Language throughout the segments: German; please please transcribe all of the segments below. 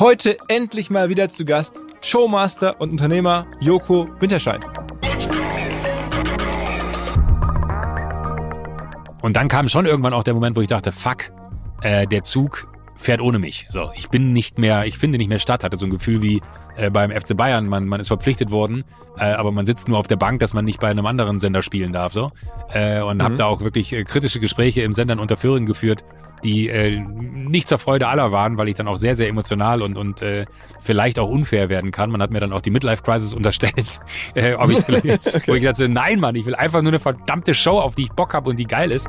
Heute endlich mal wieder zu Gast Showmaster und Unternehmer Joko Winterscheid. Und dann kam schon irgendwann auch der Moment, wo ich dachte, fuck, äh, der Zug fährt ohne mich. So, ich bin nicht mehr, ich finde nicht mehr statt. Hatte so ein Gefühl wie äh, beim FC Bayern, man, man ist verpflichtet worden, äh, aber man sitzt nur auf der Bank, dass man nicht bei einem anderen Sender spielen darf. So äh, und mhm. habe da auch wirklich äh, kritische Gespräche im Sendern unter Föhring geführt, die äh, nicht zur Freude aller waren, weil ich dann auch sehr, sehr emotional und, und äh, vielleicht auch unfair werden kann. Man hat mir dann auch die Midlife-Crisis unterstellt, äh, ob ich vielleicht, okay. wo ich dachte, nein, Mann, ich will einfach nur eine verdammte Show, auf die ich Bock habe und die geil ist.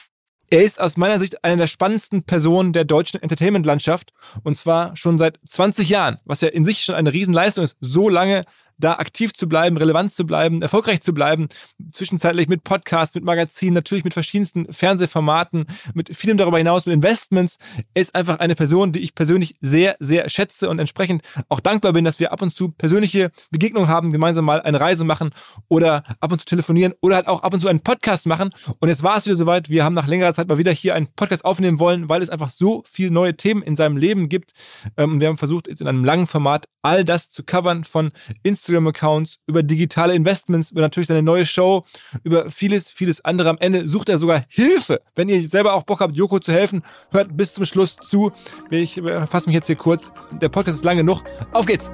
Er ist aus meiner Sicht eine der spannendsten Personen der deutschen Entertainment-Landschaft. Und zwar schon seit 20 Jahren, was ja in sich schon eine Riesenleistung ist, so lange da aktiv zu bleiben, relevant zu bleiben, erfolgreich zu bleiben, zwischenzeitlich mit Podcasts, mit Magazinen, natürlich mit verschiedensten Fernsehformaten, mit vielem darüber hinaus, mit Investments. Ist einfach eine Person, die ich persönlich sehr, sehr schätze und entsprechend auch dankbar bin, dass wir ab und zu persönliche Begegnungen haben, gemeinsam mal eine Reise machen oder ab und zu telefonieren oder halt auch ab und zu einen Podcast machen. Und jetzt war es wieder soweit. Wir haben nach längerer Zeit mal wieder hier einen Podcast aufnehmen wollen, weil es einfach so viele neue Themen in seinem Leben gibt. Ähm, wir haben versucht, jetzt in einem langen Format all das zu covern von Instagram Instagram-Accounts, über digitale Investments, über natürlich seine neue Show, über vieles, vieles andere. Am Ende sucht er sogar Hilfe. Wenn ihr selber auch Bock habt, Joko zu helfen, hört bis zum Schluss zu. Ich fasse mich jetzt hier kurz. Der Podcast ist lang genug. Auf geht's!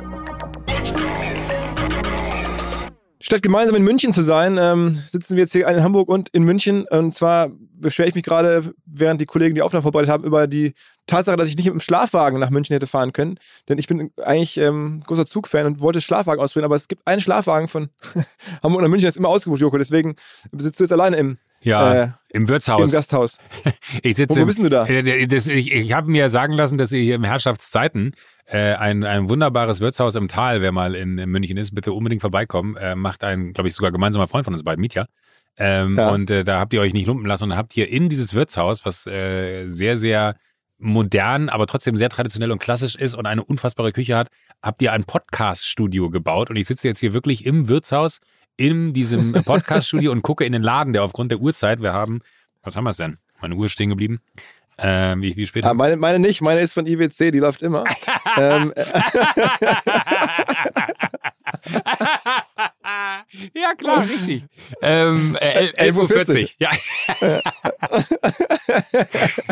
Statt gemeinsam in München zu sein, ähm, sitzen wir jetzt hier in Hamburg und in München. Und zwar beschwere ich mich gerade, während die Kollegen die Aufnahme vorbereitet haben, über die Tatsache, dass ich nicht mit dem Schlafwagen nach München hätte fahren können. Denn ich bin eigentlich ähm, großer Zugfan und wollte Schlafwagen ausprobieren, aber es gibt einen Schlafwagen von Hamburg nach München, der ist immer ausgebucht, Joko. Deswegen sitzt du jetzt alleine im, ja, äh, im Wirtshaus. Im Gasthaus. ich sitze wo, bist du da? Äh, das, ich ich habe mir sagen lassen, dass ihr hier im Herrschaftszeiten äh, ein, ein wunderbares Wirtshaus im Tal, wer mal in, in München ist, bitte unbedingt vorbeikommen. Äh, macht ein, glaube ich, sogar gemeinsamer Freund von uns beiden, Mietja. Ähm, ja. Und äh, da habt ihr euch nicht lumpen lassen und habt hier in dieses Wirtshaus, was äh, sehr, sehr modern, aber trotzdem sehr traditionell und klassisch ist und eine unfassbare Küche hat, habt ihr ein Podcast-Studio gebaut. Und ich sitze jetzt hier wirklich im Wirtshaus in diesem Podcast-Studio und gucke in den Laden, der aufgrund der Uhrzeit, wir haben, was haben wir es denn? Meine Uhr ist stehen geblieben. Ähm, wie, wie spät? Ah, meine, meine nicht, meine ist von IWC, die läuft immer. ähm, ja, klar, richtig. Ähm, äh, 11.40 Uhr. Ja.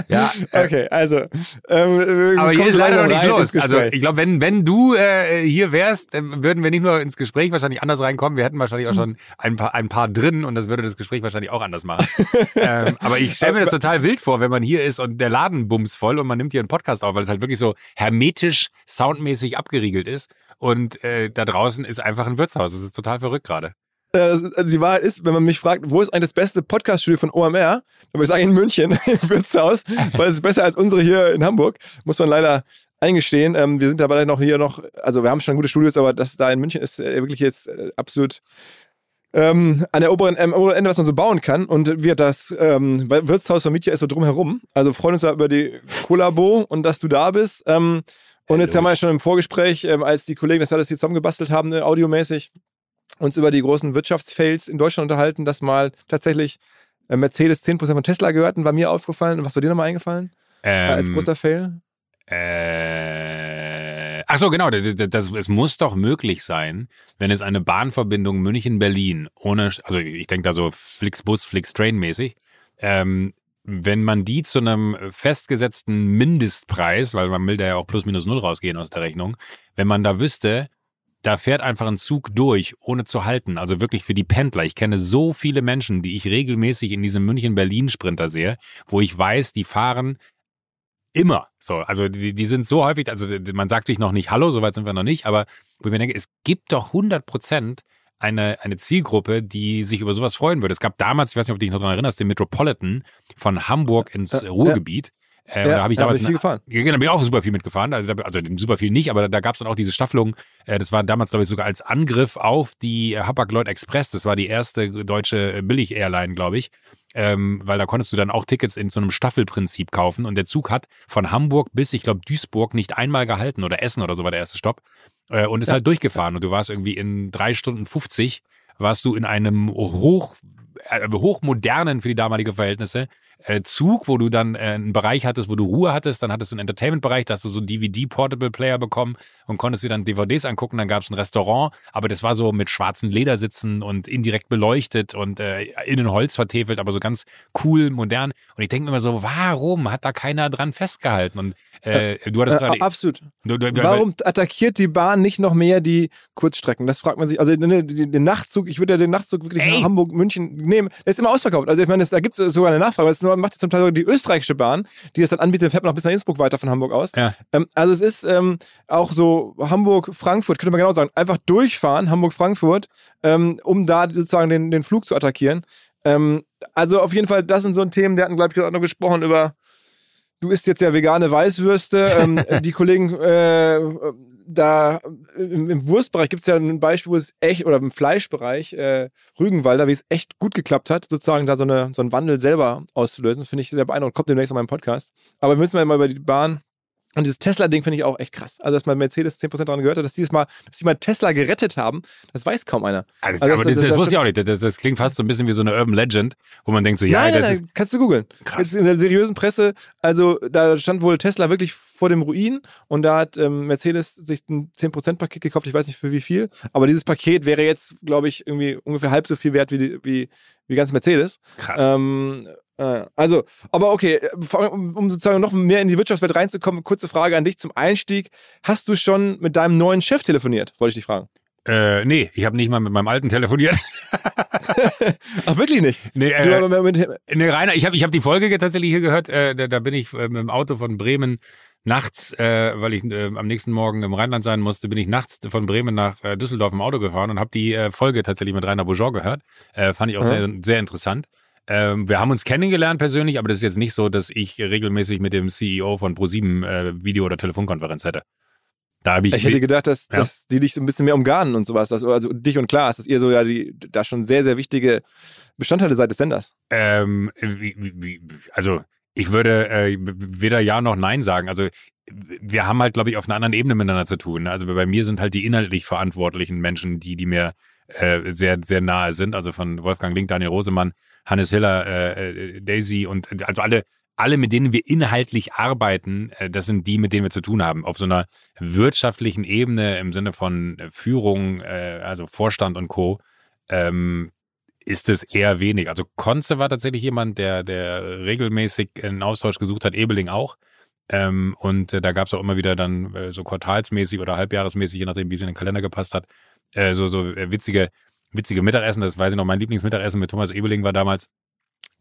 ja äh, okay, also. Ähm, aber hier ist leider noch nichts los. Also ich glaube, wenn, wenn du äh, hier wärst, würden wir nicht nur ins Gespräch wahrscheinlich anders reinkommen, wir hätten wahrscheinlich auch schon ein paar, ein paar drin und das würde das Gespräch wahrscheinlich auch anders machen. ähm, aber ich stelle mir das total wild vor, wenn man hier ist und der Laden bums voll und man nimmt hier einen Podcast auf, weil es halt wirklich so hermetisch, soundmäßig abgeriegelt ist. Und äh, da draußen ist einfach ein Wirtshaus. Das ist total verrückt gerade. Äh, die Wahrheit ist, wenn man mich fragt, wo ist eigentlich das beste Podcast-Studio von OMR, dann würde ich sagen in München, im Wirtshaus, weil es ist besser als unsere hier in Hamburg. Muss man leider eingestehen. Ähm, wir sind dabei noch hier noch, also wir haben schon gute Studios, aber das da in München ist äh, wirklich jetzt äh, absolut ähm, an der oberen, ähm, oberen Ende, was man so bauen kann. Und wir das ähm, Wirtshaus von Mietja ist so drumherum. Also freuen uns da über die Kollabo und dass du da bist. Ähm, und jetzt haben wir schon im Vorgespräch, ähm, als die Kollegen das alles hier zusammengebastelt haben, äh, audiomäßig, uns über die großen Wirtschaftsfails in Deutschland unterhalten, dass mal tatsächlich äh, Mercedes 10% von Tesla gehörten, war mir aufgefallen. Und was war dir nochmal eingefallen? Ähm, als großer Fail? Äh, ach so, genau. Das, das, es muss doch möglich sein, wenn es eine Bahnverbindung München-Berlin ohne, also ich denke da so Flixbus, Flixtrain mäßig, ähm, wenn man die zu einem festgesetzten Mindestpreis, weil man will da ja auch plus minus null rausgehen aus der Rechnung, wenn man da wüsste, da fährt einfach ein Zug durch, ohne zu halten. Also wirklich für die Pendler. Ich kenne so viele Menschen, die ich regelmäßig in diesem München-Berlin-Sprinter sehe, wo ich weiß, die fahren immer. So, also die, die sind so häufig, also man sagt sich noch nicht Hallo, soweit sind wir noch nicht, aber wo ich mir denke, es gibt doch 100 Prozent eine, eine Zielgruppe, die sich über sowas freuen würde. Es gab damals, ich weiß nicht, ob du dich noch daran erinnerst, den Metropolitan von Hamburg ins äh, Ruhrgebiet. Äh, ja, da habe ich damals hab ich viel gefahren. Ja, genau, da bin ich auch super viel mitgefahren. Also, also super viel nicht, aber da, da gab es dann auch diese Staffelung. Äh, das war damals, glaube ich, sogar als Angriff auf die äh, Hapag-Lloyd Express. Das war die erste deutsche Billig-Airline, glaube ich. Ähm, weil da konntest du dann auch Tickets in so einem Staffelprinzip kaufen. Und der Zug hat von Hamburg bis, ich glaube, Duisburg nicht einmal gehalten oder Essen oder so war der erste Stopp. Äh, und ist ja. halt durchgefahren. Und du warst irgendwie in drei Stunden 50, warst du in einem hoch, äh, hochmodernen für die damalige Verhältnisse äh, Zug, wo du dann äh, einen Bereich hattest, wo du Ruhe hattest, dann hattest du einen Entertainment-Bereich, da hast du so einen DVD-Portable-Player bekommen und konntest dir dann DVDs angucken, dann gab es ein Restaurant, aber das war so mit schwarzen Ledersitzen und indirekt beleuchtet und äh, innen Holz vertefelt, aber so ganz cool, modern. Und ich denke mir immer so, warum hat da keiner dran festgehalten? Und äh, du hattest äh, gerade. Absolut. Du, du, warum attackiert die Bahn nicht noch mehr die Kurzstrecken? Das fragt man sich. Also den, den Nachtzug, ich würde ja den Nachtzug wirklich Ey. nach Hamburg, München nehmen. Der ist immer ausverkauft. Also ich meine, da gibt es sogar eine Nachfrage. Das macht jetzt zum Teil die österreichische Bahn, die das dann anbietet, dann fährt man noch bis nach Innsbruck weiter von Hamburg aus. Ja. Ähm, also es ist ähm, auch so Hamburg-Frankfurt, könnte man genau sagen, einfach durchfahren, Hamburg-Frankfurt, ähm, um da sozusagen den, den Flug zu attackieren. Ähm, also auf jeden Fall, das sind so ein Thema, der hatten, glaube ich, gerade noch gesprochen über du isst jetzt ja vegane Weißwürste. Ähm, die Kollegen äh, da im, im Wurstbereich gibt es ja ein Beispiel, wo es echt, oder im Fleischbereich, äh, Rügenwalder, wie es echt gut geklappt hat, sozusagen da so, eine, so einen Wandel selber auszulösen. Das finde ich sehr beeindruckend. Kommt demnächst an meinem Podcast. Aber wir müssen mal über die Bahn und dieses Tesla-Ding finde ich auch echt krass. Also, dass man Mercedes 10% daran gehört hat, dass die, das mal, dass die mal Tesla gerettet haben, das weiß kaum einer. Also, also aber das, das, das wusste ich auch nicht. Das, das, klingt fast so ein bisschen wie so eine Urban Legend, wo man denkt so, ja, nein, das nein, ist. Kannst du googeln. Krass. in der seriösen Presse, also da stand wohl Tesla wirklich vor dem Ruin und da hat ähm, Mercedes sich ein 10%-Paket gekauft, ich weiß nicht für wie viel, aber dieses Paket wäre jetzt, glaube ich, irgendwie ungefähr halb so viel wert wie, wie, wie ganz Mercedes. Krass. Ähm, äh, also, aber okay, um sozusagen noch mehr in die Wirtschaftswelt reinzukommen, kurze Frage an dich zum Einstieg. Hast du schon mit deinem neuen Chef telefoniert? Wollte ich dich fragen. Äh, nee, ich habe nicht mal mit meinem alten telefoniert. Ach, wirklich nicht? Nee, äh, mit, nee Rainer, ich habe ich hab die Folge tatsächlich hier gehört. Äh, da, da, bin ich äh, mit dem Auto von Bremen nachts, äh, weil ich äh, am nächsten Morgen im Rheinland sein musste, bin ich nachts von Bremen nach äh, Düsseldorf im Auto gefahren und habe die äh, Folge tatsächlich mit Rainer Bourgeois gehört. Äh, fand ich auch mhm. sehr, sehr interessant. Ähm, wir haben uns kennengelernt persönlich, aber das ist jetzt nicht so, dass ich regelmäßig mit dem CEO von ProSieben äh, Video- oder Telefonkonferenz hätte. Da ich, ich hätte gedacht, dass, ja. dass die dich so ein bisschen mehr umgarnen und sowas. Dass, also dich und Klaas, dass ihr so ja die, da schon sehr, sehr wichtige Bestandteile seid des Senders. Ähm, also ich würde äh, weder Ja noch Nein sagen. Also wir haben halt, glaube ich, auf einer anderen Ebene miteinander zu tun. Also bei mir sind halt die inhaltlich verantwortlichen Menschen, die, die mir äh, sehr, sehr nahe sind. Also von Wolfgang Link, Daniel Rosemann, Hannes Hiller, äh, äh, Daisy und also alle, alle, mit denen wir inhaltlich arbeiten, äh, das sind die, mit denen wir zu tun haben. Auf so einer wirtschaftlichen Ebene im Sinne von Führung, äh, also Vorstand und Co., ähm, ist es eher wenig. Also Konze war tatsächlich jemand, der, der regelmäßig einen Austausch gesucht hat, Ebeling auch. Ähm, und äh, da gab es auch immer wieder dann äh, so quartalsmäßig oder halbjahresmäßig, je nachdem, wie es in den Kalender gepasst hat, äh, so, so äh, witzige witzige Mittagessen, das weiß ich noch, mein Lieblingsmittagessen mit Thomas Ebeling war damals,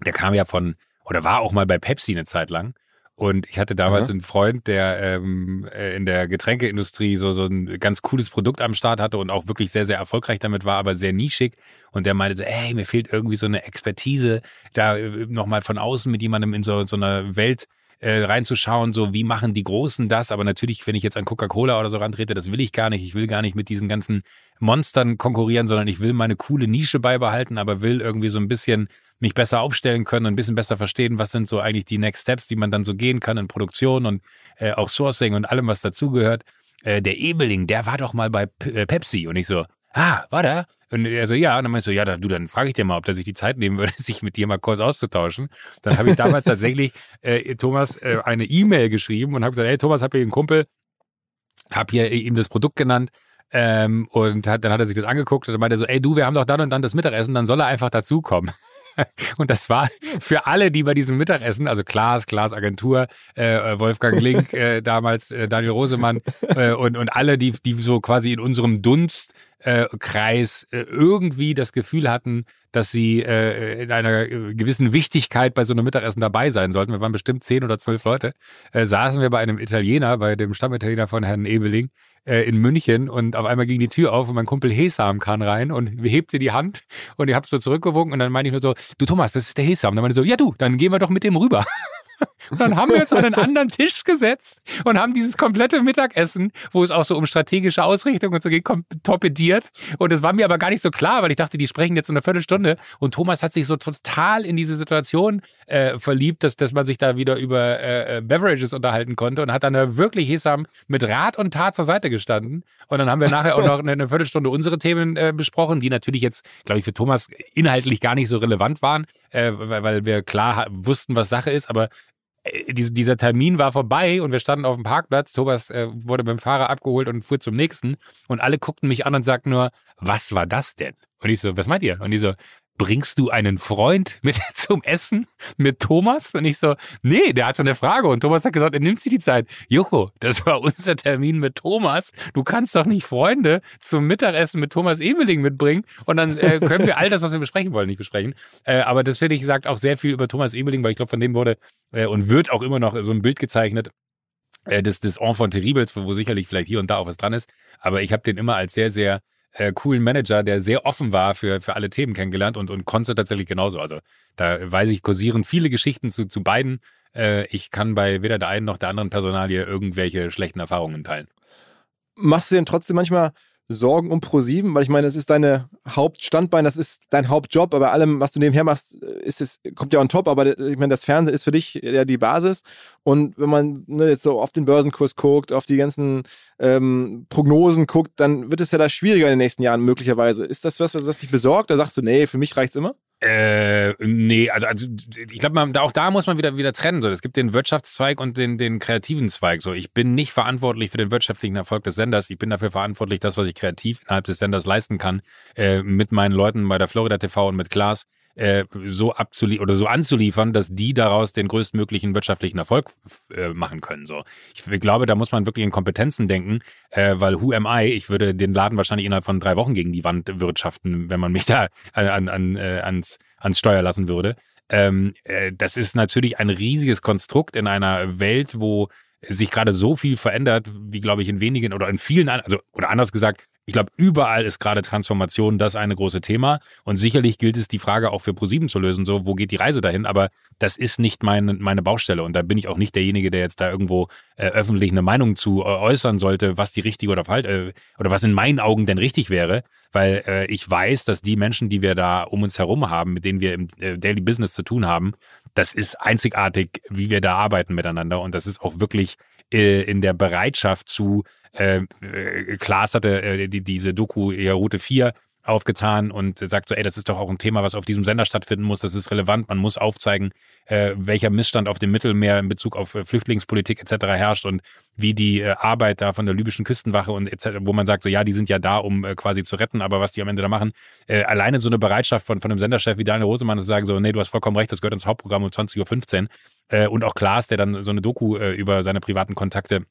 der kam ja von, oder war auch mal bei Pepsi eine Zeit lang. Und ich hatte damals mhm. einen Freund, der ähm, äh, in der Getränkeindustrie so, so ein ganz cooles Produkt am Start hatte und auch wirklich sehr, sehr erfolgreich damit war, aber sehr nischig. Und der meinte so, ey, mir fehlt irgendwie so eine Expertise, da äh, nochmal von außen mit jemandem in so, so einer Welt äh, reinzuschauen, so wie machen die Großen das. Aber natürlich, wenn ich jetzt an Coca-Cola oder so rantrete, das will ich gar nicht. Ich will gar nicht mit diesen ganzen Monstern konkurrieren, sondern ich will meine coole Nische beibehalten, aber will irgendwie so ein bisschen mich besser aufstellen können und ein bisschen besser verstehen, was sind so eigentlich die Next Steps, die man dann so gehen kann in Produktion und äh, auch Sourcing und allem, was dazugehört. Äh, der Ebeling, der war doch mal bei P äh, Pepsi und ich so, ah, war der? Und er so, ja, und dann meinst du, ja, du, dann frage ich dir mal, ob der sich die Zeit nehmen würde, sich mit dir mal kurz auszutauschen. Dann habe ich damals tatsächlich äh, Thomas äh, eine E-Mail geschrieben und habe gesagt, hey Thomas, hab hier einen Kumpel, hab hier ihm das Produkt genannt, ähm, und hat, dann hat er sich das angeguckt und meinte so, ey du, wir haben doch dann und dann das Mittagessen, dann soll er einfach dazukommen. Und das war für alle, die bei diesem Mittagessen, also Klaas, Klaas Agentur, äh, Wolfgang Link, äh, damals äh, Daniel Rosemann äh, und, und alle, die, die so quasi in unserem Dunstkreis äh, irgendwie das Gefühl hatten, dass sie äh, in einer gewissen Wichtigkeit bei so einem Mittagessen dabei sein sollten. Wir waren bestimmt zehn oder zwölf Leute. Äh, saßen wir bei einem Italiener, bei dem Stammitaliener von Herrn Ebeling, äh, in München und auf einmal ging die Tür auf und mein Kumpel Hesam kam rein und hebte die Hand und ich habe so zurückgewunken und dann meinte ich nur so, du Thomas, das ist der Hesam. Dann meinte ich so, ja du, dann gehen wir doch mit dem rüber. Und dann haben wir uns an einen anderen Tisch gesetzt und haben dieses komplette Mittagessen, wo es auch so um strategische Ausrichtung und so geht, torpediert. Und es war mir aber gar nicht so klar, weil ich dachte, die sprechen jetzt in einer Viertelstunde. Und Thomas hat sich so total in diese Situation äh, verliebt, dass, dass man sich da wieder über äh, äh Beverages unterhalten konnte und hat dann wirklich Hesam mit Rat und Tat zur Seite gestanden. Und dann haben wir nachher auch noch eine, eine Viertelstunde unsere Themen äh, besprochen, die natürlich jetzt, glaube ich, für Thomas inhaltlich gar nicht so relevant waren, äh, weil, weil wir klar wussten, was Sache ist. Aber äh, dieser Termin war vorbei und wir standen auf dem Parkplatz. Thomas äh, wurde beim Fahrer abgeholt und fuhr zum nächsten. Und alle guckten mich an und sagten nur, was war das denn? Und ich so, was meint ihr? Und die so, bringst du einen Freund mit zum Essen mit Thomas? Und ich so, nee, der hat so eine Frage. Und Thomas hat gesagt, er nimmt sich die Zeit. Joko, das war unser Termin mit Thomas. Du kannst doch nicht Freunde zum Mittagessen mit Thomas Emeling mitbringen. Und dann äh, können wir all das, was wir besprechen wollen, nicht besprechen. Äh, aber das finde ich sagt auch sehr viel über Thomas Emeling, weil ich glaube, von dem wurde äh, und wird auch immer noch so ein Bild gezeichnet äh, des, des Enfant Terribles, wo sicherlich vielleicht hier und da auch was dran ist. Aber ich habe den immer als sehr, sehr äh, coolen Manager, der sehr offen war für, für alle Themen kennengelernt und, und Konze tatsächlich genauso. Also da weiß ich, kursieren viele Geschichten zu, zu beiden. Äh, ich kann bei weder der einen noch der anderen Personalie irgendwelche schlechten Erfahrungen teilen. Machst du denn trotzdem manchmal Sorgen um Pro7, weil ich meine, das ist deine Hauptstandbein, das ist dein Hauptjob, aber allem, was du nebenher machst, ist es, kommt ja on top, aber ich meine, das Fernsehen ist für dich ja die Basis. Und wenn man ne, jetzt so auf den Börsenkurs guckt, auf die ganzen ähm, Prognosen guckt, dann wird es ja da schwieriger in den nächsten Jahren möglicherweise. Ist das was, was dich besorgt? Da sagst du, nee, für mich reicht's immer? Äh, nee, also, also ich glaube, auch da muss man wieder, wieder trennen. So. Es gibt den Wirtschaftszweig und den, den kreativen Zweig. So. Ich bin nicht verantwortlich für den wirtschaftlichen Erfolg des Senders. Ich bin dafür verantwortlich, das, was ich kreativ innerhalb des Senders leisten kann, äh, mit meinen Leuten bei der Florida TV und mit Klaas äh, so abzuliefern oder so anzuliefern, dass die daraus den größtmöglichen wirtschaftlichen Erfolg äh, machen können. So, ich glaube, da muss man wirklich in Kompetenzen denken, äh, weil who am I? Ich würde den Laden wahrscheinlich innerhalb von drei Wochen gegen die Wand wirtschaften, wenn man mich da an, an, äh, ans, ans Steuer lassen würde. Ähm, äh, das ist natürlich ein riesiges Konstrukt in einer Welt, wo sich gerade so viel verändert, wie glaube ich in wenigen oder in vielen, also oder anders gesagt, ich glaube, überall ist gerade Transformation das eine große Thema. Und sicherlich gilt es, die Frage auch für ProSieben zu lösen, so, wo geht die Reise dahin? Aber das ist nicht meine, meine Baustelle. Und da bin ich auch nicht derjenige, der jetzt da irgendwo äh, öffentlich eine Meinung zu äh, äußern sollte, was die richtige oder falsch, äh, oder was in meinen Augen denn richtig wäre. Weil äh, ich weiß, dass die Menschen, die wir da um uns herum haben, mit denen wir im äh, Daily Business zu tun haben, das ist einzigartig, wie wir da arbeiten miteinander. Und das ist auch wirklich äh, in der Bereitschaft zu, äh, äh, Klaas hatte äh, die, diese Doku ja, Route 4 aufgetan und sagt so, ey, das ist doch auch ein Thema, was auf diesem Sender stattfinden muss, das ist relevant, man muss aufzeigen, äh, welcher Missstand auf dem Mittelmeer in Bezug auf äh, Flüchtlingspolitik etc. herrscht und wie die äh, Arbeit da von der libyschen Küstenwache und etc., wo man sagt so, ja, die sind ja da, um äh, quasi zu retten, aber was die am Ende da machen, äh, alleine so eine Bereitschaft von, von einem Senderchef wie Daniel Rosemann zu sagen so, nee, du hast vollkommen recht, das gehört ins Hauptprogramm um 20.15 Uhr äh, und auch Klaas, der dann so eine Doku äh, über seine privaten Kontakte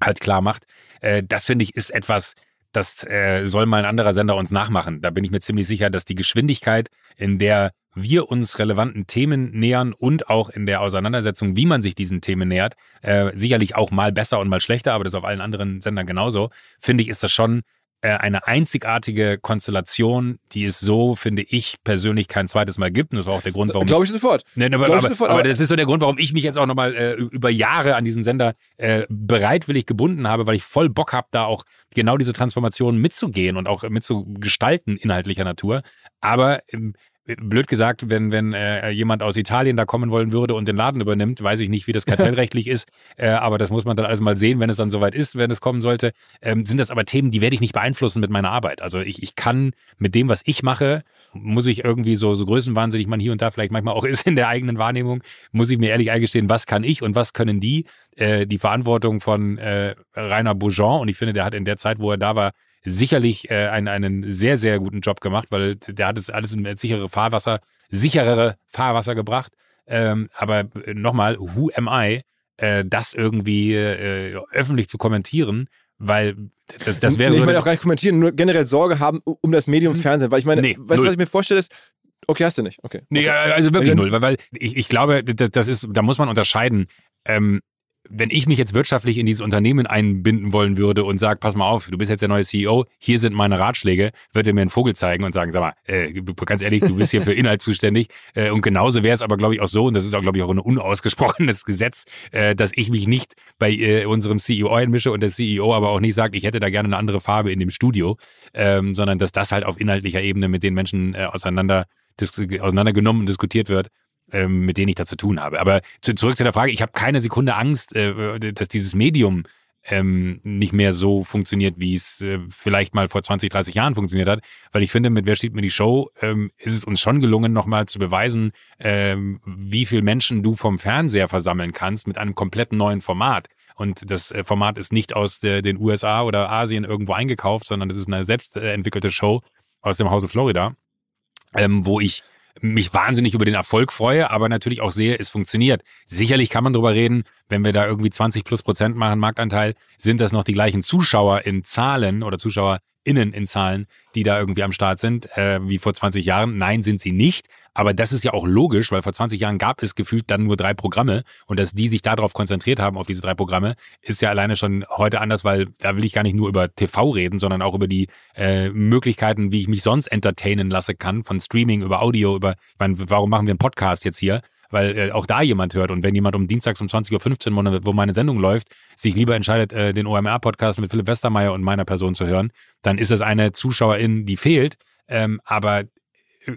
halt klar macht. Äh, das finde ich ist etwas, das äh, soll mal ein anderer Sender uns nachmachen. Da bin ich mir ziemlich sicher, dass die Geschwindigkeit, in der wir uns relevanten Themen nähern und auch in der Auseinandersetzung, wie man sich diesen Themen nähert, äh, sicherlich auch mal besser und mal schlechter, aber das auf allen anderen Sendern genauso, finde ich, ist das schon eine einzigartige Konstellation, die es so, finde ich, persönlich kein zweites Mal gibt. Und das war auch der Grund, warum. Glaube ich sofort. Nee, aber, aber, sofort aber, aber, das ist so der Grund, warum ich mich jetzt auch nochmal äh, über Jahre an diesen Sender äh, bereitwillig gebunden habe, weil ich voll Bock habe, da auch genau diese Transformation mitzugehen und auch mitzugestalten inhaltlicher Natur. Aber ähm, blöd gesagt, wenn, wenn äh, jemand aus Italien da kommen wollen würde und den Laden übernimmt, weiß ich nicht, wie das kartellrechtlich ist, äh, aber das muss man dann alles mal sehen, wenn es dann soweit ist, wenn es kommen sollte. Ähm, sind das aber Themen, die werde ich nicht beeinflussen mit meiner Arbeit. Also ich, ich kann mit dem, was ich mache, muss ich irgendwie so, so größenwahnsinnig man hier und da vielleicht manchmal auch ist in der eigenen Wahrnehmung, muss ich mir ehrlich eingestehen, was kann ich und was können die? Äh, die Verantwortung von äh, Rainer Bourgeon und ich finde, der hat in der Zeit, wo er da war, sicherlich äh, einen, einen sehr, sehr guten Job gemacht, weil der hat es alles in sichere Fahrwasser, sicherere Fahrwasser gebracht. Ähm, aber äh, nochmal, who am I, äh, das irgendwie äh, öffentlich zu kommentieren, weil das, das wäre nee, so. Ich meine auch gar nicht kommentieren, nur generell Sorge haben um das Medium hm. Fernsehen, weil ich meine, nee, weißt du, was ich mir vorstelle, ist, okay, hast du nicht, okay. Nee, okay. also wirklich null, weil, weil ich, ich glaube, das, das ist, da muss man unterscheiden. Ähm, wenn ich mich jetzt wirtschaftlich in dieses Unternehmen einbinden wollen würde und sage, pass mal auf, du bist jetzt der neue CEO, hier sind meine Ratschläge, wird er mir einen Vogel zeigen und sagen, sag mal, äh, ganz ehrlich, du bist hier für Inhalt zuständig. Äh, und genauso wäre es aber, glaube ich, auch so, und das ist auch, glaube ich, auch ein unausgesprochenes Gesetz, äh, dass ich mich nicht bei äh, unserem CEO einmische und der CEO aber auch nicht sagt, ich hätte da gerne eine andere Farbe in dem Studio, ähm, sondern dass das halt auf inhaltlicher Ebene mit den Menschen äh, auseinander auseinandergenommen und diskutiert wird ähm, mit denen ich da zu tun habe. Aber zu, zurück zu der Frage, ich habe keine Sekunde Angst, äh, dass dieses Medium ähm, nicht mehr so funktioniert, wie es äh, vielleicht mal vor 20, 30 Jahren funktioniert hat. Weil ich finde, mit Wer steht mir die Show, ähm, ist es uns schon gelungen, nochmal zu beweisen, ähm, wie viel Menschen du vom Fernseher versammeln kannst mit einem komplett neuen Format. Und das äh, Format ist nicht aus der, den USA oder Asien irgendwo eingekauft, sondern das ist eine selbst entwickelte Show aus dem Hause Florida, ähm, wo ich mich wahnsinnig über den Erfolg freue, aber natürlich auch sehe, es funktioniert. Sicherlich kann man drüber reden, wenn wir da irgendwie 20 plus Prozent machen, Marktanteil, sind das noch die gleichen Zuschauer in Zahlen oder ZuschauerInnen in Zahlen, die da irgendwie am Start sind, äh, wie vor 20 Jahren. Nein, sind sie nicht. Aber das ist ja auch logisch, weil vor 20 Jahren gab es gefühlt dann nur drei Programme und dass die sich darauf konzentriert haben, auf diese drei Programme, ist ja alleine schon heute anders, weil da will ich gar nicht nur über TV reden, sondern auch über die äh, Möglichkeiten, wie ich mich sonst entertainen lasse kann, von Streaming über Audio, über, ich meine, warum machen wir einen Podcast jetzt hier? Weil äh, auch da jemand hört und wenn jemand um Dienstags um 20.15 Uhr, wo meine Sendung läuft, sich lieber entscheidet, äh, den OMR-Podcast mit Philipp Westermeier und meiner Person zu hören, dann ist das eine Zuschauerin, die fehlt. Ähm, aber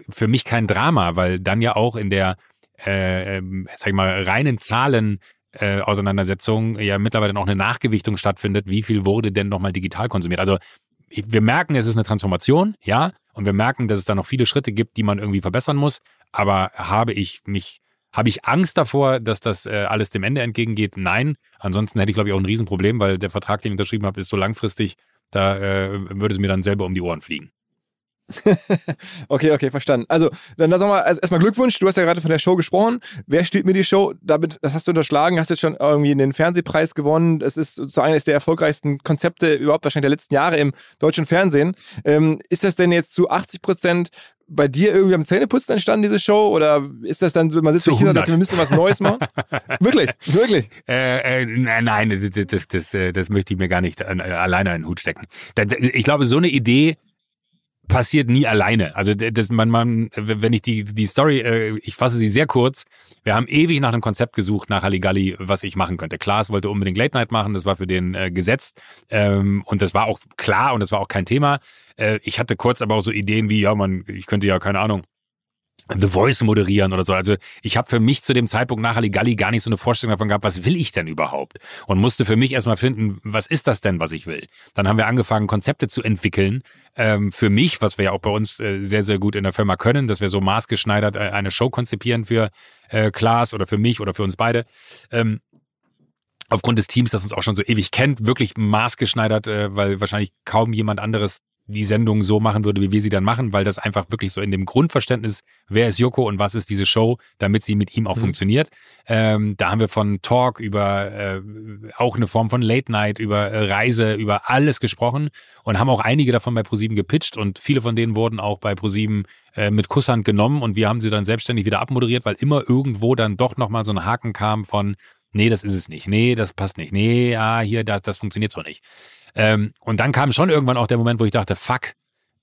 für mich kein Drama, weil dann ja auch in der, äh, ähm, sag ich mal, reinen Zahlen äh, Auseinandersetzung ja mittlerweile noch eine Nachgewichtung stattfindet, wie viel wurde denn nochmal digital konsumiert. Also wir merken, es ist eine Transformation, ja, und wir merken, dass es da noch viele Schritte gibt, die man irgendwie verbessern muss. Aber habe ich mich, habe ich Angst davor, dass das äh, alles dem Ende entgegengeht? Nein. Ansonsten hätte ich, glaube ich, auch ein Riesenproblem, weil der Vertrag, den ich unterschrieben habe, ist so langfristig, da äh, würde es mir dann selber um die Ohren fliegen. okay, okay, verstanden. Also, dann sag mal, also erstmal Glückwunsch. Du hast ja gerade von der Show gesprochen. Wer steht mir die Show? Damit, das hast du unterschlagen, hast jetzt schon irgendwie den Fernsehpreis gewonnen. Es ist sozusagen eines der erfolgreichsten Konzepte überhaupt wahrscheinlich der letzten Jahre im deutschen Fernsehen. Ähm, ist das denn jetzt zu 80 Prozent bei dir irgendwie am Zähneputzen entstanden, diese Show? Oder ist das dann so, man sitzt hier und sagt, wir müssen was Neues machen? wirklich, wirklich. Äh, äh, nein, das, das, das, das, möchte ich mir gar nicht alleine in den Hut stecken. Ich glaube, so eine Idee passiert nie alleine. Also das, man, man, wenn ich die, die Story, äh, ich fasse sie sehr kurz. Wir haben ewig nach einem Konzept gesucht, nach Halligalli, was ich machen könnte. Klaas wollte unbedingt Late Night machen, das war für den äh, gesetzt. Ähm, und das war auch klar und das war auch kein Thema. Äh, ich hatte kurz aber auch so Ideen wie, ja, man, ich könnte ja, keine Ahnung, The Voice moderieren oder so. Also ich habe für mich zu dem Zeitpunkt nach Halligalli gar nicht so eine Vorstellung davon gehabt, was will ich denn überhaupt? Und musste für mich erstmal finden, was ist das denn, was ich will? Dann haben wir angefangen, Konzepte zu entwickeln. Ähm, für mich, was wir ja auch bei uns äh, sehr, sehr gut in der Firma können, dass wir so maßgeschneidert äh, eine Show konzipieren für äh, Klaas oder für mich oder für uns beide. Ähm, aufgrund des Teams, das uns auch schon so ewig kennt, wirklich maßgeschneidert, äh, weil wahrscheinlich kaum jemand anderes die Sendung so machen würde, wie wir sie dann machen, weil das einfach wirklich so in dem Grundverständnis, wer ist Joko und was ist diese Show, damit sie mit ihm auch mhm. funktioniert. Ähm, da haben wir von Talk über äh, auch eine Form von Late Night, über äh, Reise, über alles gesprochen und haben auch einige davon bei ProSieben gepitcht und viele von denen wurden auch bei ProSieben äh, mit Kusshand genommen und wir haben sie dann selbstständig wieder abmoderiert, weil immer irgendwo dann doch nochmal so ein Haken kam von nee, das ist es nicht, nee, das passt nicht, nee, ja, hier, das, das funktioniert so nicht. Ähm, und dann kam schon irgendwann auch der Moment, wo ich dachte, fuck,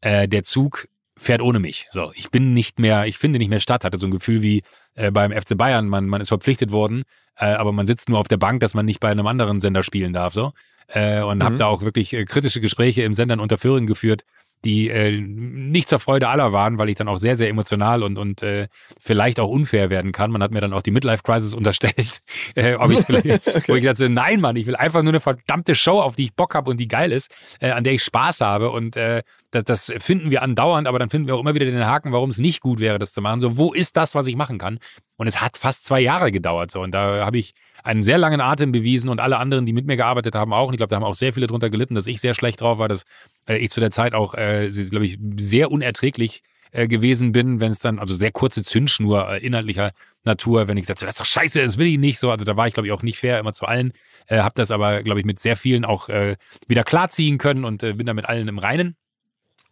äh, der Zug fährt ohne mich. So, ich bin nicht mehr, ich finde nicht mehr statt, hatte so ein Gefühl wie äh, beim FC Bayern, man, man ist verpflichtet worden, äh, aber man sitzt nur auf der Bank, dass man nicht bei einem anderen Sender spielen darf, so. Äh, und mhm. habe da auch wirklich äh, kritische Gespräche im Sender unter Föhring geführt, die äh, nicht zur Freude aller waren, weil ich dann auch sehr, sehr emotional und, und äh, vielleicht auch unfair werden kann. Man hat mir dann auch die Midlife-Crisis unterstellt, äh, ob ich vielleicht, wo ich dachte, nein, Mann, ich will einfach nur eine verdammte Show, auf die ich Bock habe und die geil ist, äh, an der ich Spaß habe. Und äh, das, das finden wir andauernd, aber dann finden wir auch immer wieder den Haken, warum es nicht gut wäre, das zu machen. So, wo ist das, was ich machen kann? Und es hat fast zwei Jahre gedauert. So, und da habe ich einen sehr langen Atem bewiesen und alle anderen, die mit mir gearbeitet haben, auch. Und ich glaube, da haben auch sehr viele drunter gelitten, dass ich sehr schlecht drauf war, dass äh, ich zu der Zeit auch, äh, glaube ich, sehr unerträglich äh, gewesen bin, wenn es dann, also sehr kurze Zündschnur äh, inhaltlicher Natur, wenn ich gesagt habe, das ist doch scheiße, das will ich nicht so. Also da war ich, glaube ich, auch nicht fair immer zu allen. Äh, habe das aber, glaube ich, mit sehr vielen auch äh, wieder klarziehen können und äh, bin da mit allen im Reinen.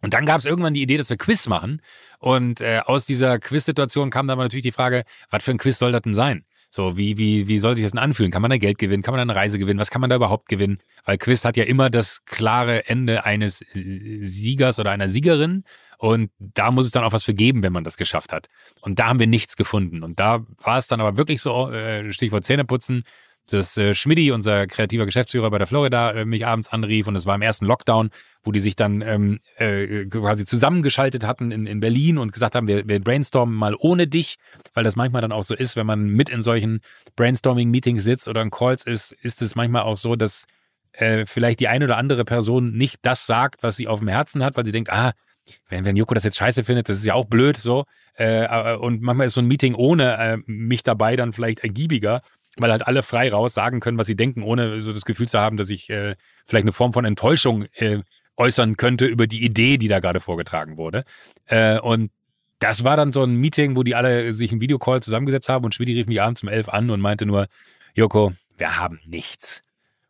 Und dann gab es irgendwann die Idee, dass wir Quiz machen. Und äh, aus dieser Quiz-Situation kam dann natürlich die Frage, was für ein Quiz soll das denn sein? So, wie, wie, wie soll sich das denn anfühlen? Kann man da Geld gewinnen? Kann man da eine Reise gewinnen? Was kann man da überhaupt gewinnen? Weil Quiz hat ja immer das klare Ende eines Siegers oder einer Siegerin. Und da muss es dann auch was für geben, wenn man das geschafft hat. Und da haben wir nichts gefunden. Und da war es dann aber wirklich so, äh, Stichwort Zähneputzen, dass äh, Schmidti, unser kreativer Geschäftsführer bei der Florida, äh, mich abends anrief und es war im ersten Lockdown, wo die sich dann ähm, äh, quasi zusammengeschaltet hatten in, in Berlin und gesagt haben, wir, wir brainstormen mal ohne dich, weil das manchmal dann auch so ist, wenn man mit in solchen Brainstorming-Meetings sitzt oder in Calls ist, ist es manchmal auch so, dass äh, vielleicht die eine oder andere Person nicht das sagt, was sie auf dem Herzen hat, weil sie denkt, ah, wenn, wenn Joko das jetzt scheiße findet, das ist ja auch blöd so. Äh, und manchmal ist so ein Meeting ohne äh, mich dabei dann vielleicht ergiebiger weil halt alle frei raus sagen können, was sie denken, ohne so das Gefühl zu haben, dass ich äh, vielleicht eine Form von Enttäuschung äh, äußern könnte über die Idee, die da gerade vorgetragen wurde. Äh, und das war dann so ein Meeting, wo die alle sich im Videocall zusammengesetzt haben und Schmidi rief mich abends um elf an und meinte nur, Joko, wir haben nichts.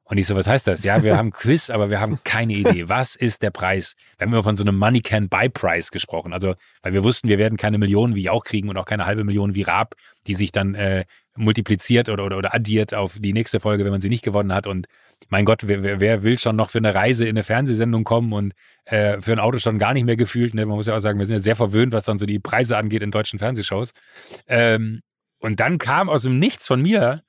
Und ich so, was heißt das? Ja, wir haben Quiz, aber wir haben keine Idee. Was ist der Preis? Wir haben immer von so einem Money Can Buy Price gesprochen. Also, weil wir wussten, wir werden keine Millionen wie auch kriegen und auch keine halbe Million wie Raab, die sich dann äh, multipliziert oder, oder, oder addiert auf die nächste Folge, wenn man sie nicht gewonnen hat. Und mein Gott, wer, wer will schon noch für eine Reise in eine Fernsehsendung kommen und äh, für ein Auto schon gar nicht mehr gefühlt. Ne? Man muss ja auch sagen, wir sind ja sehr verwöhnt, was dann so die Preise angeht in deutschen Fernsehshows. Ähm, und dann kam aus dem Nichts von mir,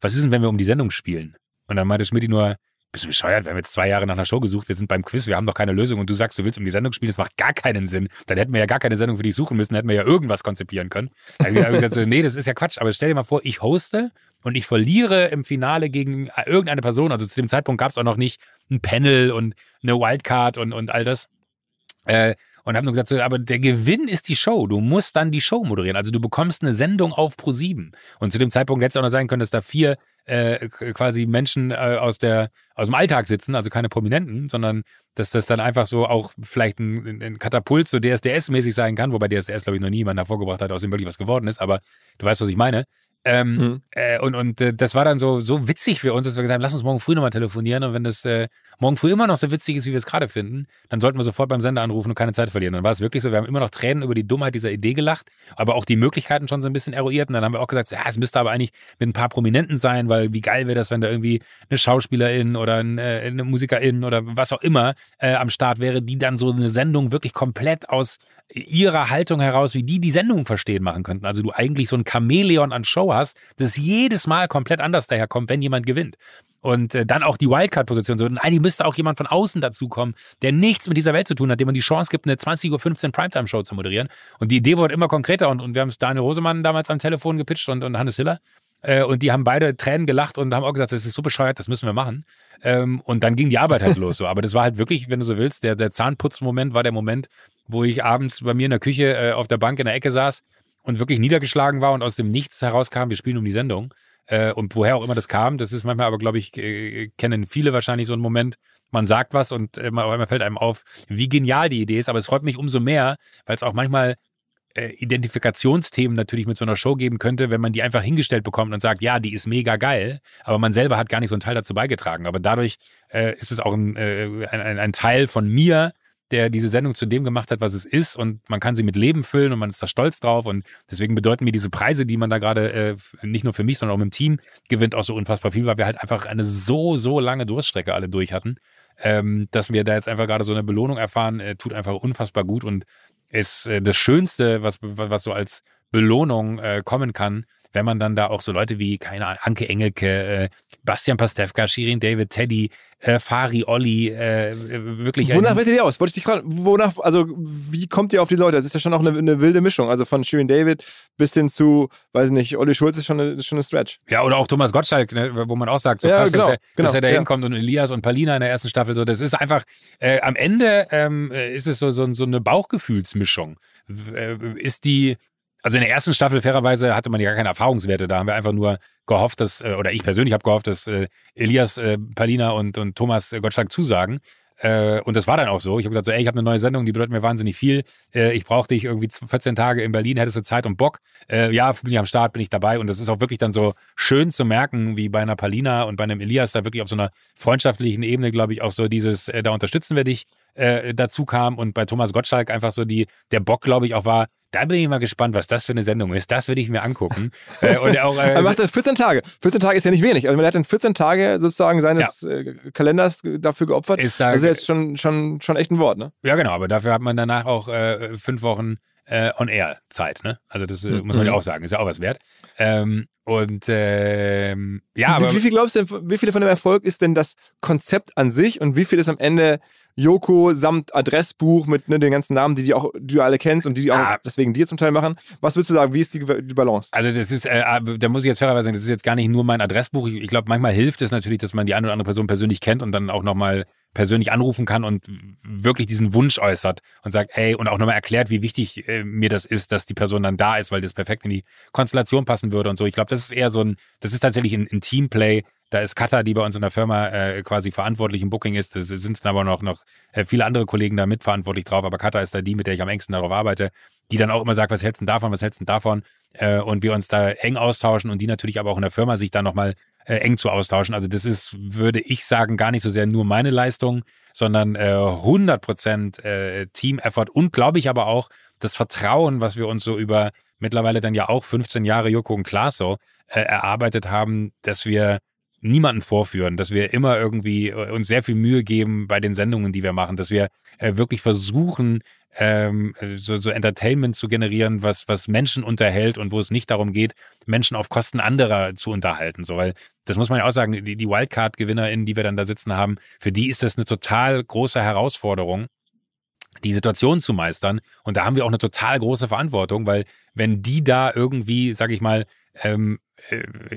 was ist denn, wenn wir um die Sendung spielen? Und dann meinte Schmidt nur, bist du bescheuert? Wir haben jetzt zwei Jahre nach einer Show gesucht, wir sind beim Quiz, wir haben doch keine Lösung und du sagst, du willst um die Sendung spielen, das macht gar keinen Sinn. Dann hätten wir ja gar keine Sendung für dich suchen müssen, dann hätten wir ja irgendwas konzipieren können. Dann habe ich gesagt, so, nee, das ist ja Quatsch, aber stell dir mal vor, ich hoste und ich verliere im Finale gegen irgendeine Person. Also zu dem Zeitpunkt gab es auch noch nicht ein Panel und eine Wildcard und, und all das. Äh, und haben nur gesagt, so, aber der Gewinn ist die Show. Du musst dann die Show moderieren. Also du bekommst eine Sendung auf Pro 7. Und zu dem Zeitpunkt hätte es auch noch sein können, dass da vier äh, quasi Menschen äh, aus der aus dem Alltag sitzen, also keine Prominenten, sondern dass das dann einfach so auch vielleicht ein, ein Katapult so DSDS-mäßig sein kann, wobei DSDS glaube ich noch nie jemand hervorgebracht hat, aus dem wirklich was geworden ist. Aber du weißt, was ich meine. Ähm, mhm. äh, und und äh, das war dann so, so witzig für uns, dass wir gesagt haben, lass uns morgen früh nochmal telefonieren. Und wenn das äh, morgen früh immer noch so witzig ist, wie wir es gerade finden, dann sollten wir sofort beim Sender anrufen und keine Zeit verlieren. Dann war es wirklich so, wir haben immer noch Tränen über die Dummheit dieser Idee gelacht, aber auch die Möglichkeiten schon so ein bisschen eruiert. Und dann haben wir auch gesagt, ja, es müsste aber eigentlich mit ein paar Prominenten sein, weil wie geil wäre das, wenn da irgendwie eine Schauspielerin oder ein, äh, eine Musikerin oder was auch immer äh, am Start wäre, die dann so eine Sendung wirklich komplett aus ihrer Haltung heraus, wie die die Sendung verstehen machen könnten. Also du eigentlich so ein Chamäleon an Show hast, das jedes Mal komplett anders daherkommt, wenn jemand gewinnt. Und äh, dann auch die Wildcard-Position. So, eigentlich müsste auch jemand von außen dazukommen, der nichts mit dieser Welt zu tun hat, dem man die Chance gibt, eine 20.15 Uhr Primetime-Show zu moderieren. Und die Idee wurde immer konkreter und, und wir haben es Daniel Rosemann damals am Telefon gepitcht und, und Hannes Hiller. Äh, und die haben beide Tränen gelacht und haben auch gesagt, das ist so bescheuert, das müssen wir machen. Ähm, und dann ging die Arbeit halt los. So. Aber das war halt wirklich, wenn du so willst, der, der Zahnputzmoment war der Moment, wo ich abends bei mir in der Küche äh, auf der Bank in der Ecke saß und wirklich niedergeschlagen war und aus dem Nichts herauskam, wir spielen um die Sendung. Äh, und woher auch immer das kam, das ist manchmal aber, glaube ich, äh, kennen viele wahrscheinlich so einen Moment, man sagt was und äh, man fällt einem auf, wie genial die Idee ist. Aber es freut mich umso mehr, weil es auch manchmal äh, Identifikationsthemen natürlich mit so einer Show geben könnte, wenn man die einfach hingestellt bekommt und sagt, ja, die ist mega geil, aber man selber hat gar nicht so einen Teil dazu beigetragen. Aber dadurch äh, ist es auch ein, äh, ein, ein, Teil von mir, der diese Sendung zu dem gemacht hat, was es ist. Und man kann sie mit Leben füllen und man ist da stolz drauf. Und deswegen bedeuten mir diese Preise, die man da gerade äh, nicht nur für mich, sondern auch im Team gewinnt, auch so unfassbar viel, weil wir halt einfach eine so, so lange Durststrecke alle durch hatten, ähm, dass wir da jetzt einfach gerade so eine Belohnung erfahren, äh, tut einfach unfassbar gut. Und ist äh, das Schönste, was, was so als Belohnung äh, kommen kann, wenn man dann da auch so Leute wie, keine Ahnung, Anke Engelke, äh, Bastian Pastewka, Shirin David, Teddy, äh, Fari, Olli, äh, wirklich. Wonach wählt ihr aus? Wollte ich dich fragen, wonach, also wie kommt ihr auf die Leute? Das ist ja schon auch eine, eine wilde Mischung. Also von Shirin David bis hin zu, weiß nicht, Olli Schulz ist schon eine, ist schon eine Stretch. Ja, oder auch Thomas Gottschalk, ne, wo man auch sagt, so ja, krass, genau, dass, der, genau, dass er da ja. hinkommt und Elias und Palina in der ersten Staffel, so, das ist einfach, äh, am Ende ähm, ist es so, so, so eine Bauchgefühlsmischung. Äh, ist die, also in der ersten Staffel, fairerweise, hatte man ja gar keine Erfahrungswerte. Da haben wir einfach nur gehofft, dass, äh, oder ich persönlich habe gehofft, dass äh, Elias, äh, Palina und, und Thomas Gottschalk zusagen. und das war dann auch so. Ich habe gesagt, so, ey, ich habe eine neue Sendung, die bedeutet mir wahnsinnig viel. ich brauche dich irgendwie 14 Tage in Berlin, hättest du Zeit und Bock. ja, bin ich am Start, bin ich dabei. Und das ist auch wirklich dann so schön zu merken, wie bei einer Palina und bei einem Elias da wirklich auf so einer freundschaftlichen Ebene, glaube ich, auch so dieses, da unterstützen wir dich, dazu kam. Und bei Thomas Gottschalk einfach so die, der Bock, glaube ich, auch war, da bin ich mal gespannt, was das für eine Sendung ist. Das würde ich mir angucken. äh, und auch, äh, er macht das 14 Tage. 14 Tage ist ja nicht wenig. Also man hat dann 14 Tage sozusagen seines ja. äh, Kalenders dafür geopfert. Ist da, also jetzt schon, schon, schon echt ein Wort, ne? Ja, genau. Aber dafür hat man danach auch äh, fünf Wochen äh, On-Air-Zeit, ne? Also das mhm. muss man ja auch sagen. Ist ja auch was wert. Ähm, und ähm, ja, wie, aber, wie viel glaubst du denn, wie viel von dem Erfolg ist denn das Konzept an sich und wie viel ist am Ende Joko samt Adressbuch mit ne, den ganzen Namen, die, die, auch, die du alle kennst und die, die auch ah. deswegen dir zum Teil machen. Was würdest du sagen, wie ist die, die Balance? Also das ist, äh, ah, da muss ich jetzt fairerweise sagen, das ist jetzt gar nicht nur mein Adressbuch. Ich, ich glaube, manchmal hilft es natürlich, dass man die eine oder andere Person persönlich kennt und dann auch nochmal persönlich anrufen kann und wirklich diesen Wunsch äußert und sagt, hey, und auch nochmal erklärt, wie wichtig äh, mir das ist, dass die Person dann da ist, weil das perfekt in die Konstellation passen würde und so. Ich glaube, das ist eher so ein, das ist tatsächlich ein, ein Teamplay, da ist Katha, die bei uns in der Firma äh, quasi verantwortlich im Booking ist. Es sind aber noch, noch äh, viele andere Kollegen da mitverantwortlich drauf. Aber Katha ist da die, mit der ich am engsten darauf arbeite, die dann auch immer sagt, was hältst du davon, was hältst du davon? Äh, und wir uns da eng austauschen und die natürlich aber auch in der Firma sich da nochmal äh, eng zu austauschen. Also das ist, würde ich sagen, gar nicht so sehr nur meine Leistung, sondern äh, 100% äh, Team-Effort und glaube ich aber auch das Vertrauen, was wir uns so über mittlerweile dann ja auch 15 Jahre Joko und Klaas so äh, erarbeitet haben, dass wir niemanden vorführen, dass wir immer irgendwie äh, uns sehr viel Mühe geben bei den Sendungen, die wir machen, dass wir äh, wirklich versuchen, ähm, so, so Entertainment zu generieren, was, was Menschen unterhält und wo es nicht darum geht, Menschen auf Kosten anderer zu unterhalten. So, weil das muss man ja auch sagen, die, die Wildcard-GewinnerInnen, die wir dann da sitzen haben, für die ist das eine total große Herausforderung, die Situation zu meistern. Und da haben wir auch eine total große Verantwortung, weil wenn die da irgendwie, sag ich mal, ähm, äh,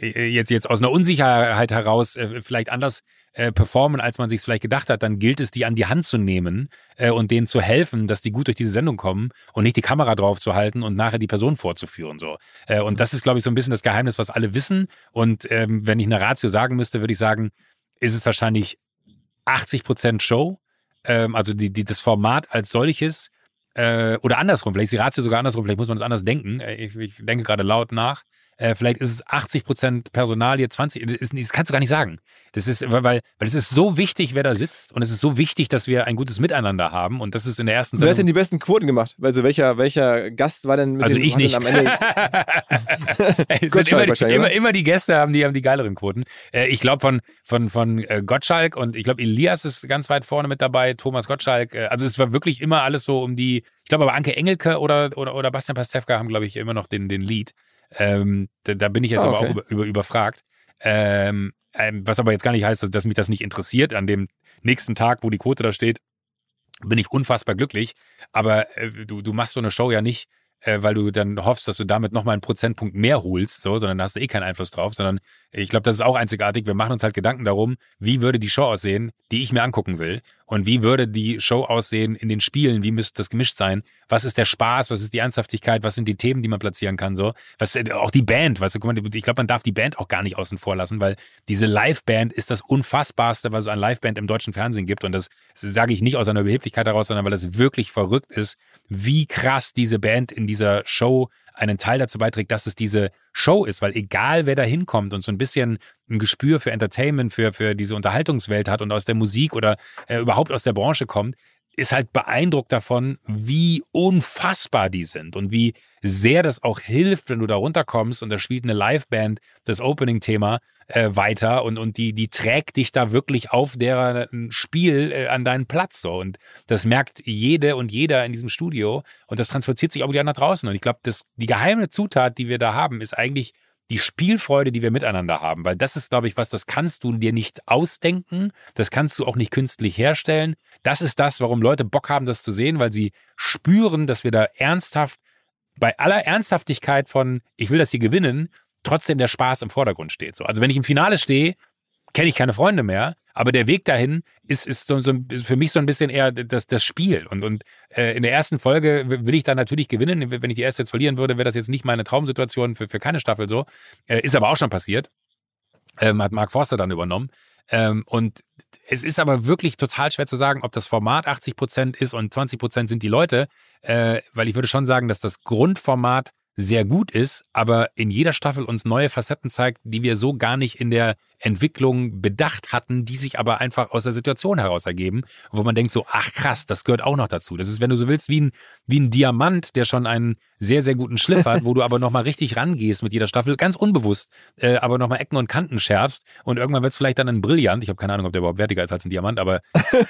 jetzt, jetzt aus einer Unsicherheit heraus äh, vielleicht anders äh, performen, als man sich vielleicht gedacht hat, dann gilt es, die an die Hand zu nehmen äh, und denen zu helfen, dass die gut durch diese Sendung kommen und nicht die Kamera drauf zu halten und nachher die Person vorzuführen. So. Äh, und das ist, glaube ich, so ein bisschen das Geheimnis, was alle wissen. Und ähm, wenn ich eine Ratio sagen müsste, würde ich sagen, ist es wahrscheinlich 80 Prozent Show, ähm, also die, die, das Format als solches. Äh, oder andersrum, vielleicht ist die Ratio sogar andersrum, vielleicht muss man es anders denken. Äh, ich, ich denke gerade laut nach. Äh, vielleicht ist es 80 Prozent Personal, 20. Das, das, kannst du gar nicht sagen. Das ist, weil, weil es ist so wichtig, wer da sitzt und es ist so wichtig, dass wir ein gutes Miteinander haben und das ist in der ersten. Wer hat denn die besten Quoten gemacht? Also welcher, welcher Gast war denn mit Also dem, ich nicht. Am Ende sind immer, die, immer, immer, die Gäste haben die, haben die geileren Quoten. Äh, ich glaube von, von, von äh, Gottschalk und ich glaube Elias ist ganz weit vorne mit dabei, Thomas Gottschalk. Äh, also es war wirklich immer alles so um die, ich glaube aber Anke Engelke oder, oder, oder Bastian Pastewka haben glaube ich immer noch den, den Lead. Ähm, da, da, bin ich jetzt oh, okay. aber auch über, über, überfragt. Ähm, ähm, was aber jetzt gar nicht heißt, dass, dass, mich das nicht interessiert. An dem nächsten Tag, wo die Quote da steht, bin ich unfassbar glücklich. Aber äh, du, du machst so eine Show ja nicht, äh, weil du dann hoffst, dass du damit nochmal einen Prozentpunkt mehr holst, so, sondern da hast du eh keinen Einfluss drauf, sondern ich glaube, das ist auch einzigartig. Wir machen uns halt Gedanken darum, wie würde die Show aussehen, die ich mir angucken will. Und wie würde die Show aussehen in den Spielen? Wie müsste das gemischt sein? Was ist der Spaß? Was ist die Ernsthaftigkeit? Was sind die Themen, die man platzieren kann? So, was äh, auch die Band, weißt du, guck mal, ich glaube, man darf die Band auch gar nicht außen vor lassen, weil diese Live-Band ist das unfassbarste, was es an Live-Band im deutschen Fernsehen gibt. Und das sage ich nicht aus einer Überheblichkeit heraus, sondern weil es wirklich verrückt ist, wie krass diese Band in dieser Show einen Teil dazu beiträgt, dass es diese Show ist, weil egal wer da hinkommt und so ein bisschen ein Gespür für Entertainment, für, für diese Unterhaltungswelt hat und aus der Musik oder äh, überhaupt aus der Branche kommt, ist halt beeindruckt davon, wie unfassbar die sind und wie sehr das auch hilft, wenn du da runterkommst und da spielt eine Liveband das Opening-Thema äh, weiter und, und die, die trägt dich da wirklich auf deren Spiel äh, an deinen Platz so. Und das merkt jede und jeder in diesem Studio und das transportiert sich auch wieder nach draußen. Und ich glaube, die geheime Zutat, die wir da haben, ist eigentlich die Spielfreude, die wir miteinander haben, weil das ist, glaube ich, was, das kannst du dir nicht ausdenken, das kannst du auch nicht künstlich herstellen. Das ist das, warum Leute Bock haben, das zu sehen, weil sie spüren, dass wir da ernsthaft, bei aller Ernsthaftigkeit von, ich will das hier gewinnen, trotzdem der Spaß im Vordergrund steht. So. Also wenn ich im Finale stehe, kenne ich keine Freunde mehr, aber der Weg dahin ist, ist so, so für mich so ein bisschen eher das, das Spiel. Und, und äh, in der ersten Folge will ich dann natürlich gewinnen. Wenn ich die erste jetzt verlieren würde, wäre das jetzt nicht meine Traumsituation für, für keine Staffel so. Äh, ist aber auch schon passiert. Ähm, hat Mark Forster dann übernommen. Ähm, und es ist aber wirklich total schwer zu sagen, ob das Format 80 Prozent ist und 20 Prozent sind die Leute, äh, weil ich würde schon sagen, dass das Grundformat sehr gut ist, aber in jeder Staffel uns neue Facetten zeigt, die wir so gar nicht in der Entwicklung bedacht hatten, die sich aber einfach aus der Situation heraus ergeben, wo man denkt so, ach krass, das gehört auch noch dazu. Das ist, wenn du so willst, wie ein, wie ein Diamant, der schon einen sehr, sehr guten Schliff hat, wo du aber nochmal richtig rangehst mit jeder Staffel, ganz unbewusst, äh, aber nochmal Ecken und Kanten schärfst und irgendwann wird es vielleicht dann ein Brillant. Ich habe keine Ahnung, ob der überhaupt wertiger ist als ein Diamant, aber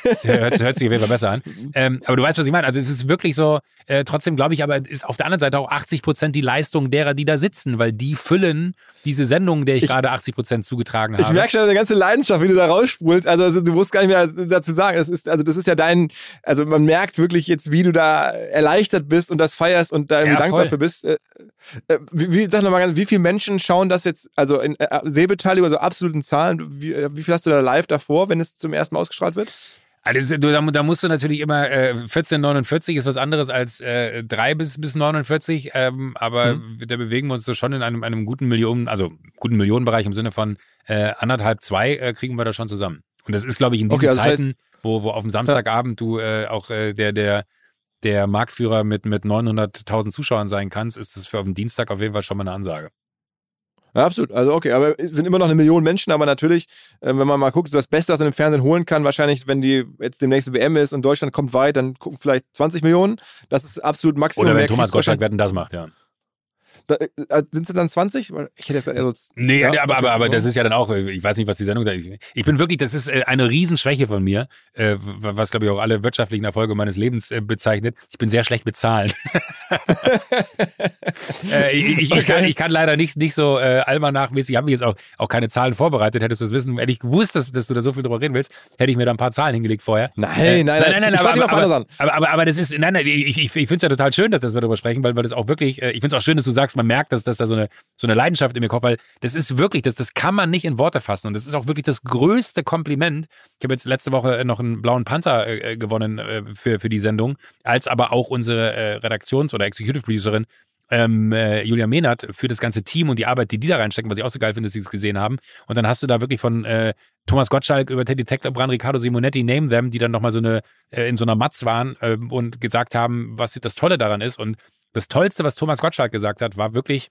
es hört, hört, sich auf jeden Fall besser an. Ähm, aber du weißt, was ich meine. Also es ist wirklich so, äh, trotzdem glaube ich aber, ist auf der anderen Seite auch 80 Prozent die Leistung derer, die da sitzen, weil die füllen diese Sendung, der ich, ich gerade 80 Prozent zugetragen habe. Ich merke schon eine ganze Leidenschaft, wie du da rausspulst. Also, also, du musst gar nicht mehr dazu sagen. Das ist, also das ist ja dein, also man merkt wirklich jetzt, wie du da erleichtert bist und das feierst und da irgendwie ja, dankbar für bist. Äh, äh, wie, wie, sag nochmal ganz, wie viele Menschen schauen das jetzt, also in äh, Sehbeteiligung, also absoluten Zahlen, wie, wie viel hast du da live davor, wenn es zum ersten Mal ausgestrahlt wird? Also da, da, musst du natürlich immer äh, 14,49 ist was anderes als äh, 3 bis, bis 49, ähm, aber mhm. da bewegen wir uns so schon in einem, einem guten Millionen, also guten Millionenbereich im Sinne von äh, anderthalb, zwei äh, kriegen wir da schon zusammen. Und das ist, glaube ich, in diesen okay, also Zeiten, heißt, wo, wo auf dem Samstagabend du äh, auch äh, der, der, der Marktführer mit, mit 900.000 Zuschauern sein kannst, ist das für auf dem Dienstag auf jeden Fall schon mal eine Ansage. Ja, absolut. Also okay, aber es sind immer noch eine Million Menschen, aber natürlich, äh, wenn man mal guckt, so das Beste, was man im Fernsehen holen kann, wahrscheinlich, wenn die jetzt demnächst WM ist und Deutschland kommt weit, dann gucken vielleicht 20 Millionen. Das ist absolut Maximum. Oder wenn Thomas Gottschalk wetten das macht, ja. Da, äh, sind sie dann 20? Ich hätte jetzt eher so. Nee, ja, aber, aber, aber das ist ja dann auch, ich weiß nicht, was die Sendung ist. Ich bin wirklich, das ist äh, eine Riesenschwäche von mir, äh, was glaube ich auch alle wirtschaftlichen Erfolge meines Lebens bezeichnet. Ich bin sehr schlecht bezahlt. ich, ich, ich, kann, ich kann leider nicht, nicht so äh, almanachmäßig, ich habe mir jetzt auch, auch keine Zahlen vorbereitet. Hättest du das wissen, hätte ich gewusst, dass, dass du da so viel drüber reden willst, hätte ich mir da ein paar Zahlen hingelegt vorher. Nein, äh, nein, nein, nein, nein, aber, aber, aber, aber, aber, aber, das ist, nein, nein, ich, ich, ich finde es ja total schön, dass, dass wir darüber sprechen, weil, weil das auch wirklich, ich finde es auch schön, dass du sagst, man merkt, dass, dass da so eine, so eine Leidenschaft in mir kommt, weil das ist wirklich, das, das kann man nicht in Worte fassen. Und das ist auch wirklich das größte Kompliment. Ich habe jetzt letzte Woche noch einen blauen Panther äh, gewonnen äh, für, für die Sendung, als aber auch unsere äh, Redaktions- oder Executive Producerin ähm, äh, Julia Mehnert für das ganze Team und die Arbeit, die die da reinstecken, was ich auch so geil finde, dass sie es gesehen haben. Und dann hast du da wirklich von äh, Thomas Gottschalk über Teddy Tecklebrand, Riccardo Simonetti, Name Them, die dann nochmal so eine, äh, in so einer Matz waren äh, und gesagt haben, was das Tolle daran ist. Und das Tollste, was Thomas Gottschalk gesagt hat, war wirklich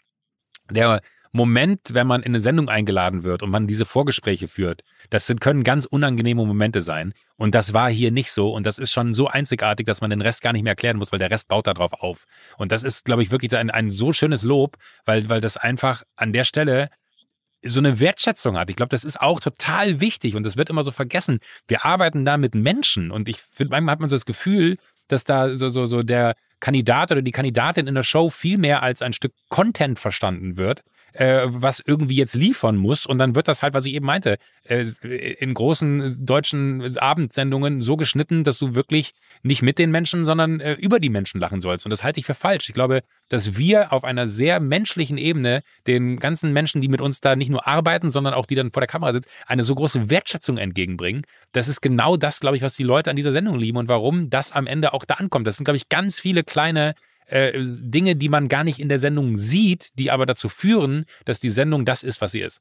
der Moment, wenn man in eine Sendung eingeladen wird und man diese Vorgespräche führt, das sind, können ganz unangenehme Momente sein. Und das war hier nicht so. Und das ist schon so einzigartig, dass man den Rest gar nicht mehr erklären muss, weil der Rest baut darauf auf. Und das ist, glaube ich, wirklich ein, ein so schönes Lob, weil, weil das einfach an der Stelle so eine Wertschätzung hat. Ich glaube, das ist auch total wichtig und das wird immer so vergessen. Wir arbeiten da mit Menschen und ich finde, manchmal hat man so das Gefühl, dass da so, so, so der Kandidat oder die Kandidatin in der Show viel mehr als ein Stück Content verstanden wird äh, was irgendwie jetzt liefern muss. Und dann wird das halt, was ich eben meinte, äh, in großen deutschen Abendsendungen so geschnitten, dass du wirklich nicht mit den Menschen, sondern äh, über die Menschen lachen sollst. Und das halte ich für falsch. Ich glaube, dass wir auf einer sehr menschlichen Ebene den ganzen Menschen, die mit uns da nicht nur arbeiten, sondern auch die dann vor der Kamera sitzen, eine so große Wertschätzung entgegenbringen. Das ist genau das, glaube ich, was die Leute an dieser Sendung lieben und warum das am Ende auch da ankommt. Das sind, glaube ich, ganz viele kleine äh, Dinge, die man gar nicht in der Sendung sieht, die aber dazu führen, dass die Sendung das ist, was sie ist.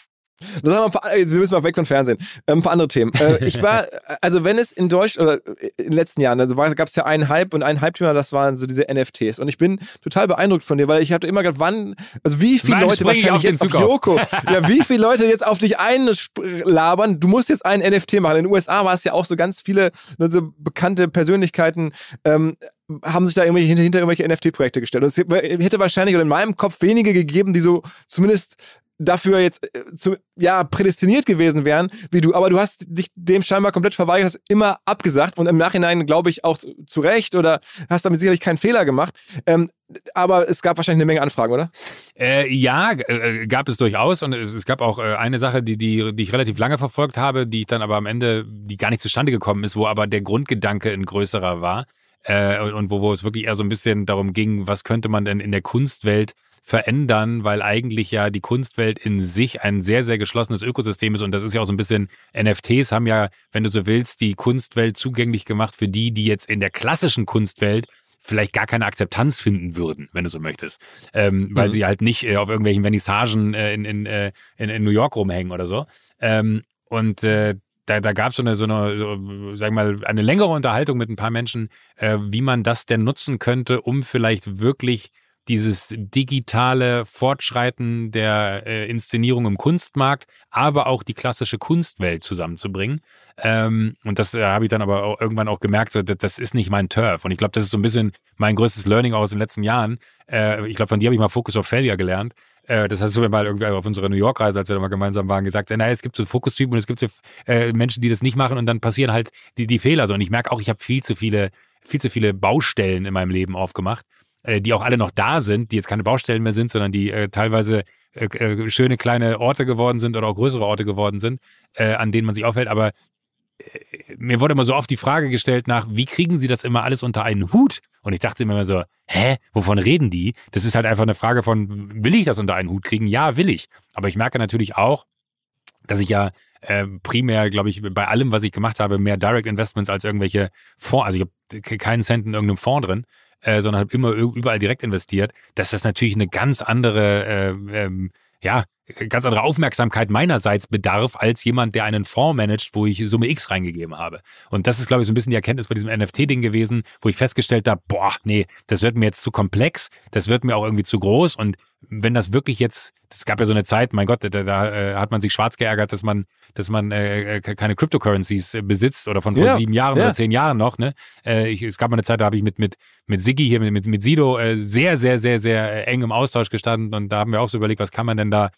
Das haben wir, ein paar, wir müssen mal weg von Fernsehen. Ähm, ein paar andere Themen. Äh, ich war, also wenn es in Deutschland, oder in den letzten Jahren, also gab es ja einen Hype und ein Hype-Thema, das waren so diese NFTs. Und ich bin total beeindruckt von dir, weil ich hatte immer gedacht, wann, also wie viele wann Leute wahrscheinlich jetzt auf Joko, ja, wie viele Leute jetzt auf dich einlabern, du musst jetzt einen NFT machen. In den USA war es ja auch so ganz viele ne, so bekannte Persönlichkeiten, ähm, haben sich da irgendwelche hinter, hinter irgendwelche NFT-Projekte gestellt. Und es hätte wahrscheinlich oder in meinem Kopf wenige gegeben, die so zumindest dafür jetzt äh, zu, ja, prädestiniert gewesen wären wie du. Aber du hast dich dem scheinbar komplett verweigert, hast immer abgesagt und im Nachhinein, glaube ich, auch zu Recht oder hast damit sicherlich keinen Fehler gemacht. Ähm, aber es gab wahrscheinlich eine Menge Anfragen, oder? Äh, ja, äh, gab es durchaus. Und es, es gab auch äh, eine Sache, die, die, die ich relativ lange verfolgt habe, die ich dann aber am Ende, die gar nicht zustande gekommen ist, wo aber der Grundgedanke ein größerer war. Äh, und wo, wo es wirklich eher so ein bisschen darum ging, was könnte man denn in der Kunstwelt verändern, weil eigentlich ja die Kunstwelt in sich ein sehr, sehr geschlossenes Ökosystem ist. Und das ist ja auch so ein bisschen, NFTs haben ja, wenn du so willst, die Kunstwelt zugänglich gemacht für die, die jetzt in der klassischen Kunstwelt vielleicht gar keine Akzeptanz finden würden, wenn du so möchtest. Ähm, weil mhm. sie halt nicht äh, auf irgendwelchen Vernissagen äh, in, in, äh, in, in, New York rumhängen oder so. Ähm, und äh, da, da gab so es so eine, so, sag mal, eine längere Unterhaltung mit ein paar Menschen, äh, wie man das denn nutzen könnte, um vielleicht wirklich dieses digitale Fortschreiten der äh, Inszenierung im Kunstmarkt, aber auch die klassische Kunstwelt zusammenzubringen. Ähm, und das äh, habe ich dann aber auch irgendwann auch gemerkt, so, das, das ist nicht mein Turf. Und ich glaube, das ist so ein bisschen mein größtes Learning aus den letzten Jahren. Äh, ich glaube, von dir habe ich mal Focus of Failure gelernt. Äh, das hast du mir mal irgendwie auf unserer New York-Reise, als wir da mal gemeinsam waren, gesagt, naja, es gibt so Fokustypen und es gibt so äh, Menschen, die das nicht machen und dann passieren halt die, die Fehler so. Und ich merke auch, ich habe viel zu viele, viel zu viele Baustellen in meinem Leben aufgemacht äh, die auch alle noch da sind, die jetzt keine Baustellen mehr sind, sondern die äh, teilweise äh, äh, schöne kleine Orte geworden sind oder auch größere Orte geworden sind, äh, an denen man sich aufhält. Aber mir wurde immer so oft die Frage gestellt nach, wie kriegen sie das immer alles unter einen Hut? Und ich dachte immer so, hä, wovon reden die? Das ist halt einfach eine Frage von, will ich das unter einen Hut kriegen? Ja, will ich. Aber ich merke natürlich auch, dass ich ja äh, primär, glaube ich, bei allem, was ich gemacht habe, mehr Direct Investments als irgendwelche Fonds, also ich habe keinen Cent in irgendeinem Fonds drin, äh, sondern habe immer überall direkt investiert, dass das natürlich eine ganz andere, äh, ähm, ja, ganz andere Aufmerksamkeit meinerseits bedarf als jemand, der einen Fonds managt, wo ich Summe X reingegeben habe. Und das ist, glaube ich, so ein bisschen die Erkenntnis bei diesem NFT-Ding gewesen, wo ich festgestellt habe, boah, nee, das wird mir jetzt zu komplex, das wird mir auch irgendwie zu groß und wenn das wirklich jetzt, es gab ja so eine Zeit, mein Gott, da, da äh, hat man sich schwarz geärgert, dass man, dass man äh, äh keine Cryptocurrencies äh, besitzt oder von vor ja, sieben Jahren ja. oder zehn Jahren noch. Ne? Äh, ich, es gab mal eine Zeit, da habe ich mit mit mit Siggi hier mit mit, Sido äh, sehr sehr sehr sehr eng im Austausch gestanden und da haben wir auch so überlegt, was kann man denn da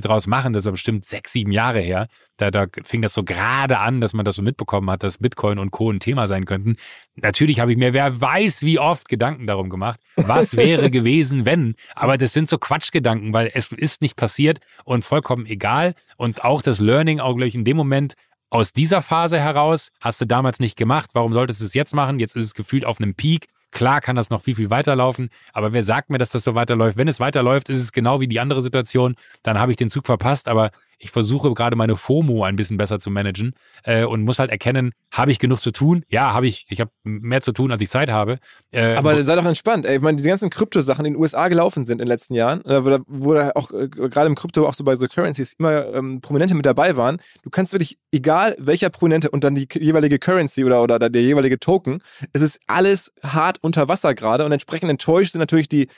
draus machen? Das war bestimmt sechs sieben Jahre her. Da, da fing das so gerade an, dass man das so mitbekommen hat, dass Bitcoin und Co. ein Thema sein könnten. Natürlich habe ich mir, wer weiß, wie oft Gedanken darum gemacht, was wäre gewesen, wenn. Aber das sind so Quatschgedanken, weil es ist nicht passiert und vollkommen egal. Und auch das Learning, auch gleich in dem Moment, aus dieser Phase heraus hast du damals nicht gemacht. Warum solltest du es jetzt machen? Jetzt ist es gefühlt auf einem Peak. Klar kann das noch viel, viel weiterlaufen, aber wer sagt mir, dass das so weiterläuft? Wenn es weiterläuft, ist es genau wie die andere Situation, dann habe ich den Zug verpasst, aber Ich versuche gerade meine FOMO ein bisschen besser zu managen äh, und muss halt erkennen, habe ich genug zu tun? Ja, habe ich. Ich habe mehr zu tun, als ich Zeit habe. Äh, Aber sei doch entspannt. Ey. Ich meine, diese ganzen Krypto-Sachen, die in den USA gelaufen sind in den letzten Jahren, äh, wo, wo da auch äh, gerade im Krypto, auch so bei so Currencies immer ähm, Prominente mit dabei waren. Du kannst wirklich, egal welcher Prominente und dann die jeweilige Currency oder, oder der jeweilige Token, es ist alles hart unter Wasser gerade und entsprechend enttäuscht sind natürlich die,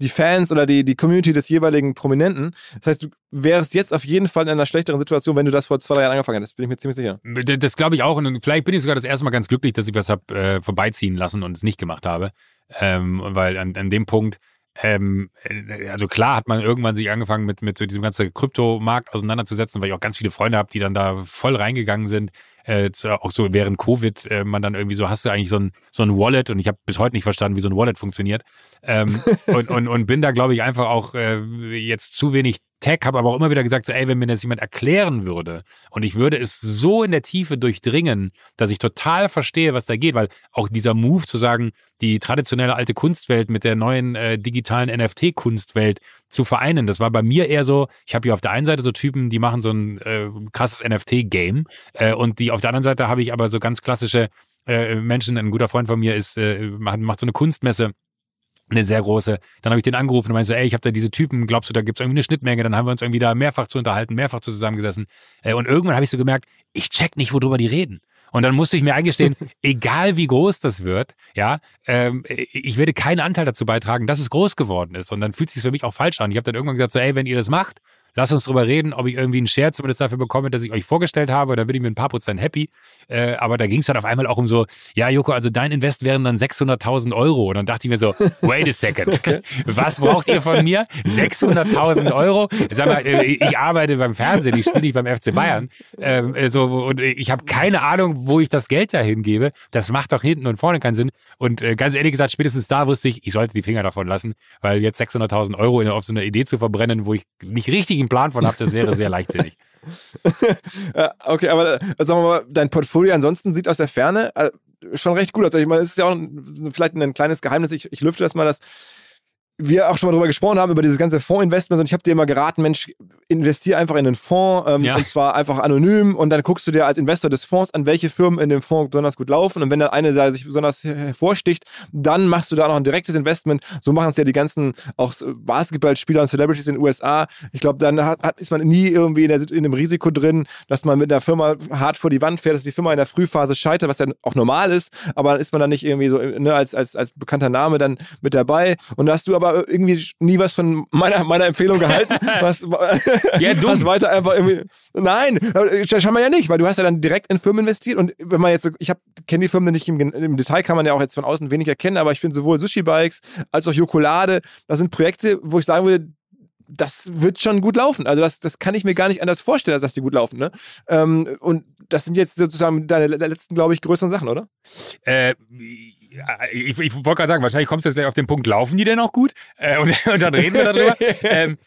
die Fans oder die, die Community des jeweiligen Prominenten. Das heißt, du wärst jetzt auf jeden Fall in einer schlechteren Situation, wenn du das vor zwei, drei Jahren angefangen hättest. Bin ich mir ziemlich sicher. Das glaube ich auch. Und vielleicht bin ich sogar das erste Mal ganz glücklich, dass ich was habe äh, vorbeiziehen lassen und es nicht gemacht habe. Ähm, weil an, an dem Punkt, ähm, äh, also klar hat man irgendwann sich angefangen mit, mit so diesem ganzen Kryptomarkt auseinanderzusetzen, weil ich auch ganz viele Freunde habe, die dann da voll reingegangen sind. Äh, auch so während Covid, äh, man dann irgendwie so, hast du eigentlich so ein, so ein Wallet und ich habe bis heute nicht verstanden, wie so ein Wallet funktioniert. Ähm, und, und, und bin da, glaube ich, einfach auch äh, jetzt zu wenig Tech, habe aber auch immer wieder gesagt, so, ey, wenn mir das jemand erklären würde und ich würde es so in der Tiefe durchdringen, dass ich total verstehe, was da geht, weil auch dieser Move zu sagen, die traditionelle alte Kunstwelt mit der neuen äh, digitalen NFT-Kunstwelt zu vereinen, das war bei mir eher so, ich habe hier auf der einen Seite so Typen, die machen so ein äh, krasses NFT-Game äh, und die auf der anderen Seite habe ich aber so ganz klassische äh, Menschen, ein guter Freund von mir ist, äh, macht, macht so eine Kunstmesse eine sehr große. Dann habe ich den angerufen und meinte so, ey, ich habe da diese Typen, glaubst du, da gibt es irgendwie eine Schnittmenge? Dann haben wir uns irgendwie da mehrfach zu unterhalten, mehrfach zusammengesessen. Äh, und irgendwann habe ich so gemerkt, ich check nicht, worüber die reden. Und dann musste ich mir eingestehen, egal wie groß das wird, ja, ähm, ich werde keinen Anteil dazu beitragen, dass es groß geworden ist. Und dann fühlt es sich für mich auch falsch an. Ich habe dann irgendwann gesagt, so, ey, wenn ihr das macht, Lass uns drüber reden, ob ich irgendwie einen Share zumindest dafür bekomme, dass ich euch vorgestellt habe. Da bin ich mit ein paar Prozent happy. Äh, aber da ging es dann auf einmal auch um so, ja, Joko, also dein Invest wären dann 600.000 Euro. Und dann dachte ich mir so, wait a second. Okay. Was braucht ihr von mir? 600.000 Euro? Sag mal, äh, ich arbeite beim Fernsehen, ich spiele nicht beim FC Bayern. Ähm, äh, so, und ich habe keine Ahnung, wo ich das Geld dahin gebe. Das macht doch hinten und vorne keinen Sinn. Und äh, ganz ehrlich gesagt, spätestens da wusste ich, ich sollte die Finger davon lassen, weil jetzt 600.000 Euro auf so eine Idee zu verbrennen, wo ich nicht richtig richtigen Plan von habt, das wäre sehr leichtsinnig. okay, aber äh, sagen wir mal, dein Portfolio ansonsten sieht aus der Ferne äh, schon recht gut aus. Ich meine, es ist ja auch vielleicht ein kleines Geheimnis. Ich, ich lüfte das mal, dass wir auch schon mal drüber gesprochen haben, über dieses ganze Fondsinvestment und ich habe dir immer geraten, Mensch, investier einfach in einen Fonds ähm, ja. und zwar einfach anonym und dann guckst du dir als Investor des Fonds an, welche Firmen in dem Fonds besonders gut laufen und wenn dann eine sich besonders hervorsticht, dann machst du da noch ein direktes Investment. So machen es ja die ganzen auch Basketballspieler und Celebrities in den USA. Ich glaube, dann hat, ist man nie irgendwie in, der, in dem Risiko drin, dass man mit einer Firma hart vor die Wand fährt, dass die Firma in der Frühphase scheitert, was ja auch normal ist, aber dann ist man dann nicht irgendwie so ne, als, als, als bekannter Name dann mit dabei und da hast du aber irgendwie nie was von meiner, meiner Empfehlung gehalten. Was, ja, dumm. Hast weiter einfach irgendwie. Nein, scheinbar ja nicht, weil du hast ja dann direkt in Firmen investiert und wenn man jetzt, ich kenne die Firmen nicht im, im, Detail, kann man ja auch jetzt von außen wenig erkennen, aber ich finde sowohl Sushi Bikes als auch Jokolade, das sind Projekte, wo ich sagen würde, das wird schon gut laufen. Also das, das kann ich mir gar nicht anders vorstellen, als dass die gut laufen. Ne? Ähm, und das sind jetzt sozusagen deine letzten, glaube ich, größeren Sachen, oder? Äh, ich, ich wollte gerade sagen, wahrscheinlich kommst du jetzt gleich auf den Punkt, laufen die denn auch gut? Äh, und, und, dann reden wir darüber. ähm,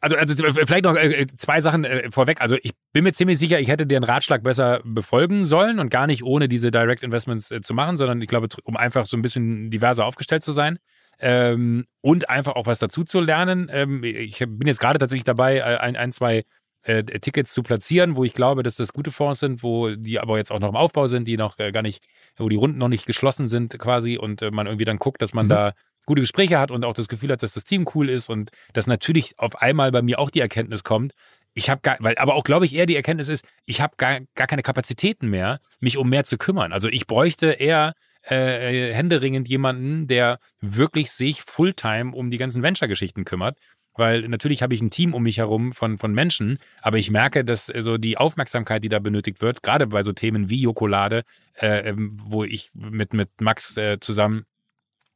also, also vielleicht noch äh, zwei Sachen äh, vorweg. Also ich bin mir ziemlich sicher, ich hätte den Ratschlag besser befolgen sollen und gar nicht ohne diese Direct Investments äh, zu machen, sondern ich glaube, um einfach so ein bisschen diverser aufgestellt zu sein. Ähm, und einfach auch was dazu zu lernen. Ähm, ich bin jetzt gerade tatsächlich dabei, äh, ein, ein zwei äh, Tickets zu platzieren, wo ich glaube, dass das gute Fonds sind, wo die aber jetzt auch noch im Aufbau sind, die noch äh, gar nicht, wo die Runden noch nicht geschlossen sind quasi und äh, man irgendwie dann guckt, dass man mhm. da gute Gespräche hat und auch das Gefühl hat, dass das Team cool ist und dass natürlich auf einmal bei mir auch die Erkenntnis kommt, ich habe gar, weil aber auch glaube ich eher die Erkenntnis ist, ich habe gar, gar keine Kapazitäten mehr, mich um mehr zu kümmern. Also ich bräuchte eher äh, händeringend jemanden, der wirklich sich Fulltime um die ganzen Venture-Geschichten kümmert weil natürlich habe ich ein Team um mich herum von, von Menschen, aber ich merke, dass äh, so die Aufmerksamkeit, die da benötigt wird, gerade bei so Themen wie Jokolade, äh, ähm, wo ich mit, mit Max äh, zusammen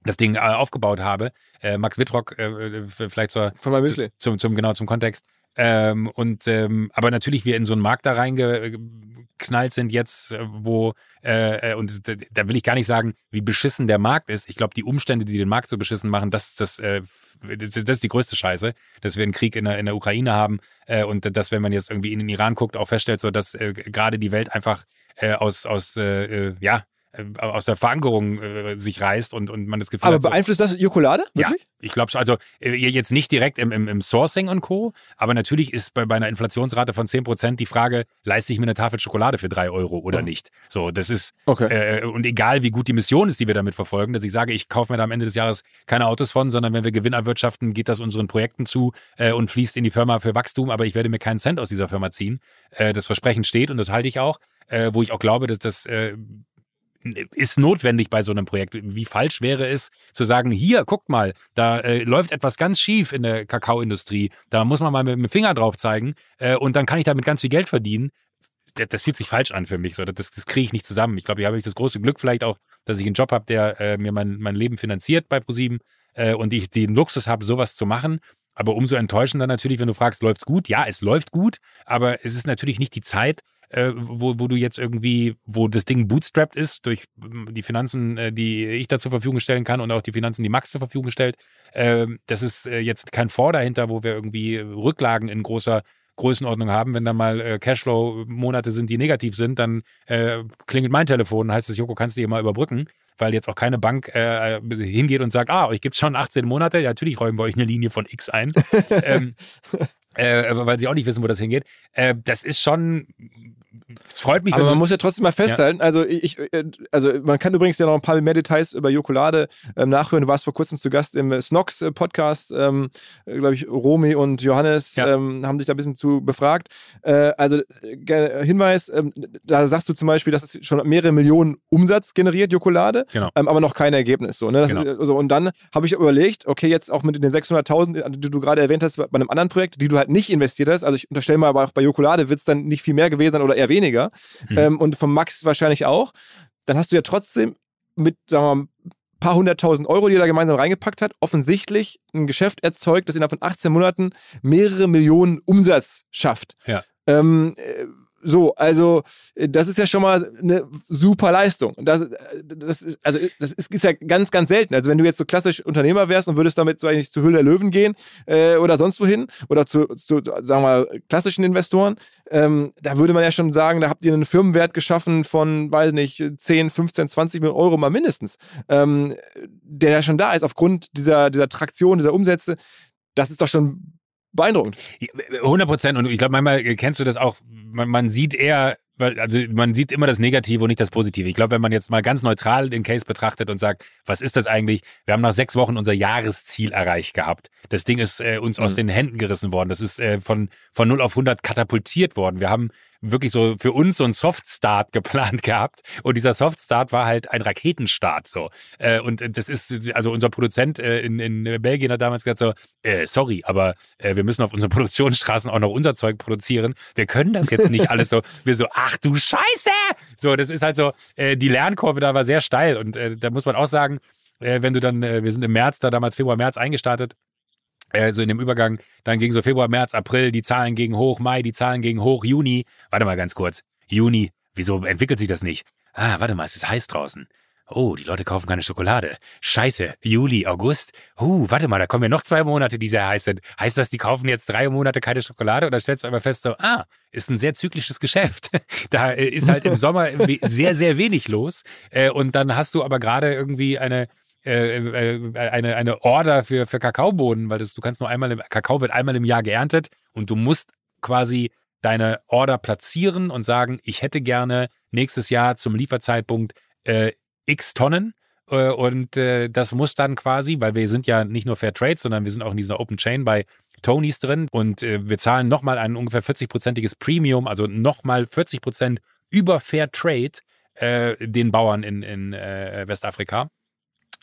das Ding äh, aufgebaut habe, äh, Max Wittrock, vielleicht zur. Zum, zum, genau, zum Kontext. Ähm, und ähm, aber natürlich wir in so einen Markt da reingeknallt sind jetzt, wo äh, und da will ich gar nicht sagen, wie beschissen der Markt ist. Ich glaube, die Umstände, die den Markt so beschissen machen, das, das, äh, das, das ist die größte Scheiße, dass wir einen Krieg in der, in der Ukraine haben äh, und dass, wenn man jetzt irgendwie in den Iran guckt, auch feststellt, so dass äh, gerade die Welt einfach äh, aus, aus äh, ja, äh, aus der Verankerung äh, sich reißt und, und man das Gefühl Aber hat. so- beeinflusst das Jokolade? Wirklich? ja, ich glaube schon. Also äh, jetzt nicht direkt im, im, im Sourcing und Co., aber natürlich ist bei, bei einer Inflationsrate von 10% die Frage, leiste ich mir eine Tafel Schokolade für drei Euro oder Mhm. nicht? So, das ist, Okay. äh, und egal wie gut die Mission ist, die wir damit verfolgen, dass ich sage, ich kaufe mir da am Ende des Jahres keine Autos von, sondern wenn wir Gewinn erwirtschaften, geht das unseren Projekten zu äh, und fließt in die Firma für Wachstum, aber ich werde mir keinen Cent aus dieser Firma ziehen. Äh, das Versprechen steht und das halte ich auch, äh, wo ich auch glaube, dass das äh, ist notwendig bei so einem Projekt. Wie falsch wäre es zu sagen, hier, guckt mal, da äh, läuft etwas ganz schief in der Kakaoindustrie. Da muss man mal mit dem Finger drauf zeigen äh, und dann kann ich damit ganz viel Geld verdienen. Das, das fühlt sich falsch an für mich. So. Das, das kriege ich nicht zusammen. Ich glaube, hier habe ich das große Glück vielleicht auch, dass ich einen Job habe, der äh, mir mein, mein Leben finanziert bei ProSieben äh, und ich den Luxus habe, sowas zu machen. Aber umso enttäuschender natürlich, wenn du fragst, läuft's gut? Ja, es läuft gut, aber es ist natürlich nicht die Zeit, äh, wo, wo du jetzt irgendwie, wo das Ding bootstrapped ist durch ähm, die Finanzen, äh, die ich da zur Verfügung stellen kann und auch die Finanzen, die Max zur Verfügung stellt. Ähm, das ist äh, jetzt kein Fonds dahinter, wo wir irgendwie Rücklagen in großer Größenordnung haben. Wenn da mal äh, Cashflow-Monate sind, die negativ sind, dann äh, klingelt mein Telefon und heißt es, Joko, kannst du hier mal überbrücken? Weil jetzt auch keine Bank äh, hingeht und sagt, ah, euch gibt's schon 18 Monate. Ja, natürlich räumen wir euch eine Linie von X ein. ähm, äh, weil sie auch nicht wissen, wo das hingeht. Äh, das ist schon, es freut mich, Aber man muss ja trotzdem mal festhalten, also ich, äh, also man kann übrigens ja noch ein paar mehr Details über Jokolade ähm, nachhören. Du warst vor kurzem zu Gast im Snox äh, Podcast, ähm, glaube ich, Romy und Johannes Ja. ähm, haben sich da ein bisschen zu befragt. Äh, also äh, Hinweis, ähm, da sagst du zum Beispiel, dass es schon mehrere Millionen Umsatz generiert, Jokolade, Genau. ähm, aber noch kein Ergebnis. So, ne? Genau. äh, so, und dann habe ich überlegt, okay, jetzt auch mit den 600.000, die du gerade erwähnt hast, bei einem anderen Projekt, die du halt nicht investiert hast, also ich unterstelle mal, aber auch bei Jokolade wird es dann nicht viel mehr gewesen sein oder eher weniger Mhm. ähm, und vom Max wahrscheinlich auch, dann hast du ja trotzdem mit, sagen wir mal, ein paar hunderttausend Euro, die er da gemeinsam reingepackt hat, offensichtlich ein Geschäft erzeugt, das innerhalb von 18 Monaten mehrere Millionen Umsatz schafft. Ja. Ähm, äh, so, also äh, das ist ja schon mal eine super Leistung. Das, äh, das ist, also das ist, ist ja ganz, ganz selten. Also wenn du jetzt so klassisch Unternehmer wärst und würdest damit so eigentlich zu Höhle der Löwen gehen äh, oder sonst wohin oder zu, zu sagen wir mal, klassischen Investoren, ähm, da würde man ja schon sagen, da habt ihr einen Firmenwert geschaffen von, weiß nicht, 10, 15, 20 Millionen Euro mal mindestens, ähm, der ja schon da ist aufgrund dieser, dieser Traktion, dieser Umsätze. Das ist doch schon beeindruckend. 100 Prozent. Und ich glaube, manchmal kennst du das auch, man, man sieht eher, weil, also man sieht immer das Negative und nicht das Positive. Ich glaube, wenn man jetzt mal ganz neutral den Case betrachtet und sagt, was ist das eigentlich? Wir haben nach sechs Wochen unser Jahresziel erreicht gehabt. Das Ding ist äh, uns aus Mhm. den Händen gerissen worden. Das ist äh, von, von 0 auf 100 katapultiert worden. Wir haben wirklich so für uns so einen Soft-Start geplant gehabt. Und dieser Soft-Start war halt ein Raketenstart. So. Äh, und das ist, also unser Produzent äh, in, in Belgien hat damals gesagt so, äh, sorry, aber wir müssen auf unseren Produktionsstraßen auch noch unser Zeug produzieren. Wir können das jetzt nicht alles so. Wir so, ach du Scheiße! So, das ist halt so, die Lernkurve da war sehr steil. Und da muss man auch sagen, wenn du dann, wir sind im März, da damals Februar, März eingestartet, äh, so in dem Übergang, dann ging so Februar, März, April, die Zahlen gingen hoch, Mai, die Zahlen gingen hoch, Juni, warte mal ganz kurz, Juni, wieso entwickelt sich das nicht? Ah, warte mal, es ist heiß draußen. Oh, die Leute kaufen keine Schokolade. Scheiße, Juli, August. Huh, warte mal, da kommen ja noch zwei Monate, die sehr heiß sind. Heißt das, die kaufen jetzt drei Monate keine Schokolade? Und dann stellst du einmal fest, so, ah, ist ein sehr zyklisches Geschäft. Da äh, ist halt im Sommer sehr, sehr wenig los. Äh, Und dann hast du aber gerade irgendwie eine, eine, eine Order für, für Kakaobohnen, weil das, du kannst nur einmal im, Kakao wird einmal im Jahr geerntet und du musst quasi deine Order platzieren und sagen, ich hätte gerne nächstes Jahr zum Lieferzeitpunkt äh, x Tonnen. Äh, Und äh, das muss dann quasi, weil wir sind ja nicht nur Fair Trade, sondern wir sind auch in dieser Open Chain bei Tonys drin und äh, wir zahlen nochmal ein ungefähr 40-prozentiges Premium, also nochmal 40 Prozent über Fair Trade äh, den Bauern in, in äh, Westafrika.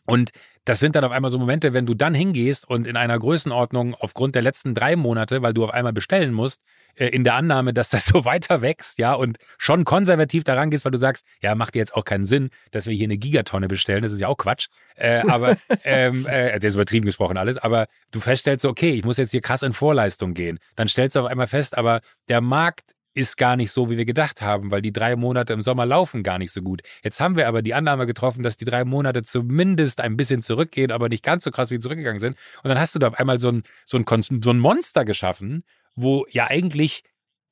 Und das sind dann auf einmal so Momente, wenn du dann hingehst und in einer Größenordnung aufgrund der letzten drei Monate, weil du auf einmal bestellen musst, äh, in der Annahme, dass das so weiter wächst, ja, und schon konservativ daran gehst, weil du sagst, ja, macht jetzt auch keinen Sinn, dass wir hier eine Gigatonne bestellen, das ist ja auch Quatsch, äh, aber, ähm, äh, der ist übertrieben gesprochen alles, aber du feststellst, so, okay, ich muss jetzt hier krass in Vorleistung gehen. Dann stellst du auf einmal fest, aber der Markt ist gar nicht so, wie wir gedacht haben, weil die drei Monate im Sommer laufen gar nicht so gut. Jetzt haben wir aber die Annahme getroffen, dass die drei Monate zumindest ein bisschen zurückgehen, aber nicht ganz so krass wie zurückgegangen sind. Und dann hast du da auf einmal so ein, so ein, so ein Monster geschaffen, wo ja eigentlich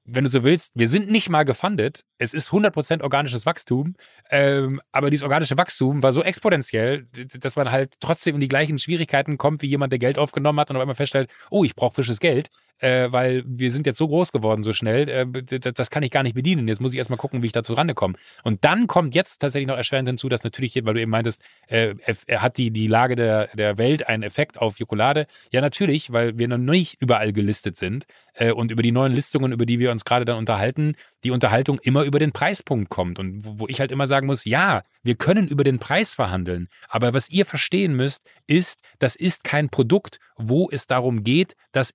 wenn du so willst, wir sind nicht mal gefundet. Es ist 100% organisches Wachstum, ähm, aber dieses organische Wachstum war so exponentiell, dass man halt trotzdem in die gleichen Schwierigkeiten kommt, wie jemand, der Geld aufgenommen hat und auf einmal feststellt, oh, ich brauche frisches Geld äh, weil wir sind jetzt so groß geworden so schnell, äh, das, kann ich gar nicht bedienen. Jetzt muss ich erstmal gucken, wie ich dazu rankomme. Und dann kommt jetzt tatsächlich noch erschwerend hinzu, dass natürlich, weil du eben meintest, äh, er hat die, die Lage der, der Welt einen Effekt auf Jokolade. Ja, natürlich, weil wir noch nicht überall gelistet sind äh, und über die neuen Listungen, über die wir uns gerade dann unterhalten, die Unterhaltung immer über den Preispunkt kommt. Und wo, wo ich halt immer sagen muss, ja, wir können über den Preis verhandeln. Aber was ihr verstehen müsst, ist, das ist kein Produkt, wo es darum geht, dass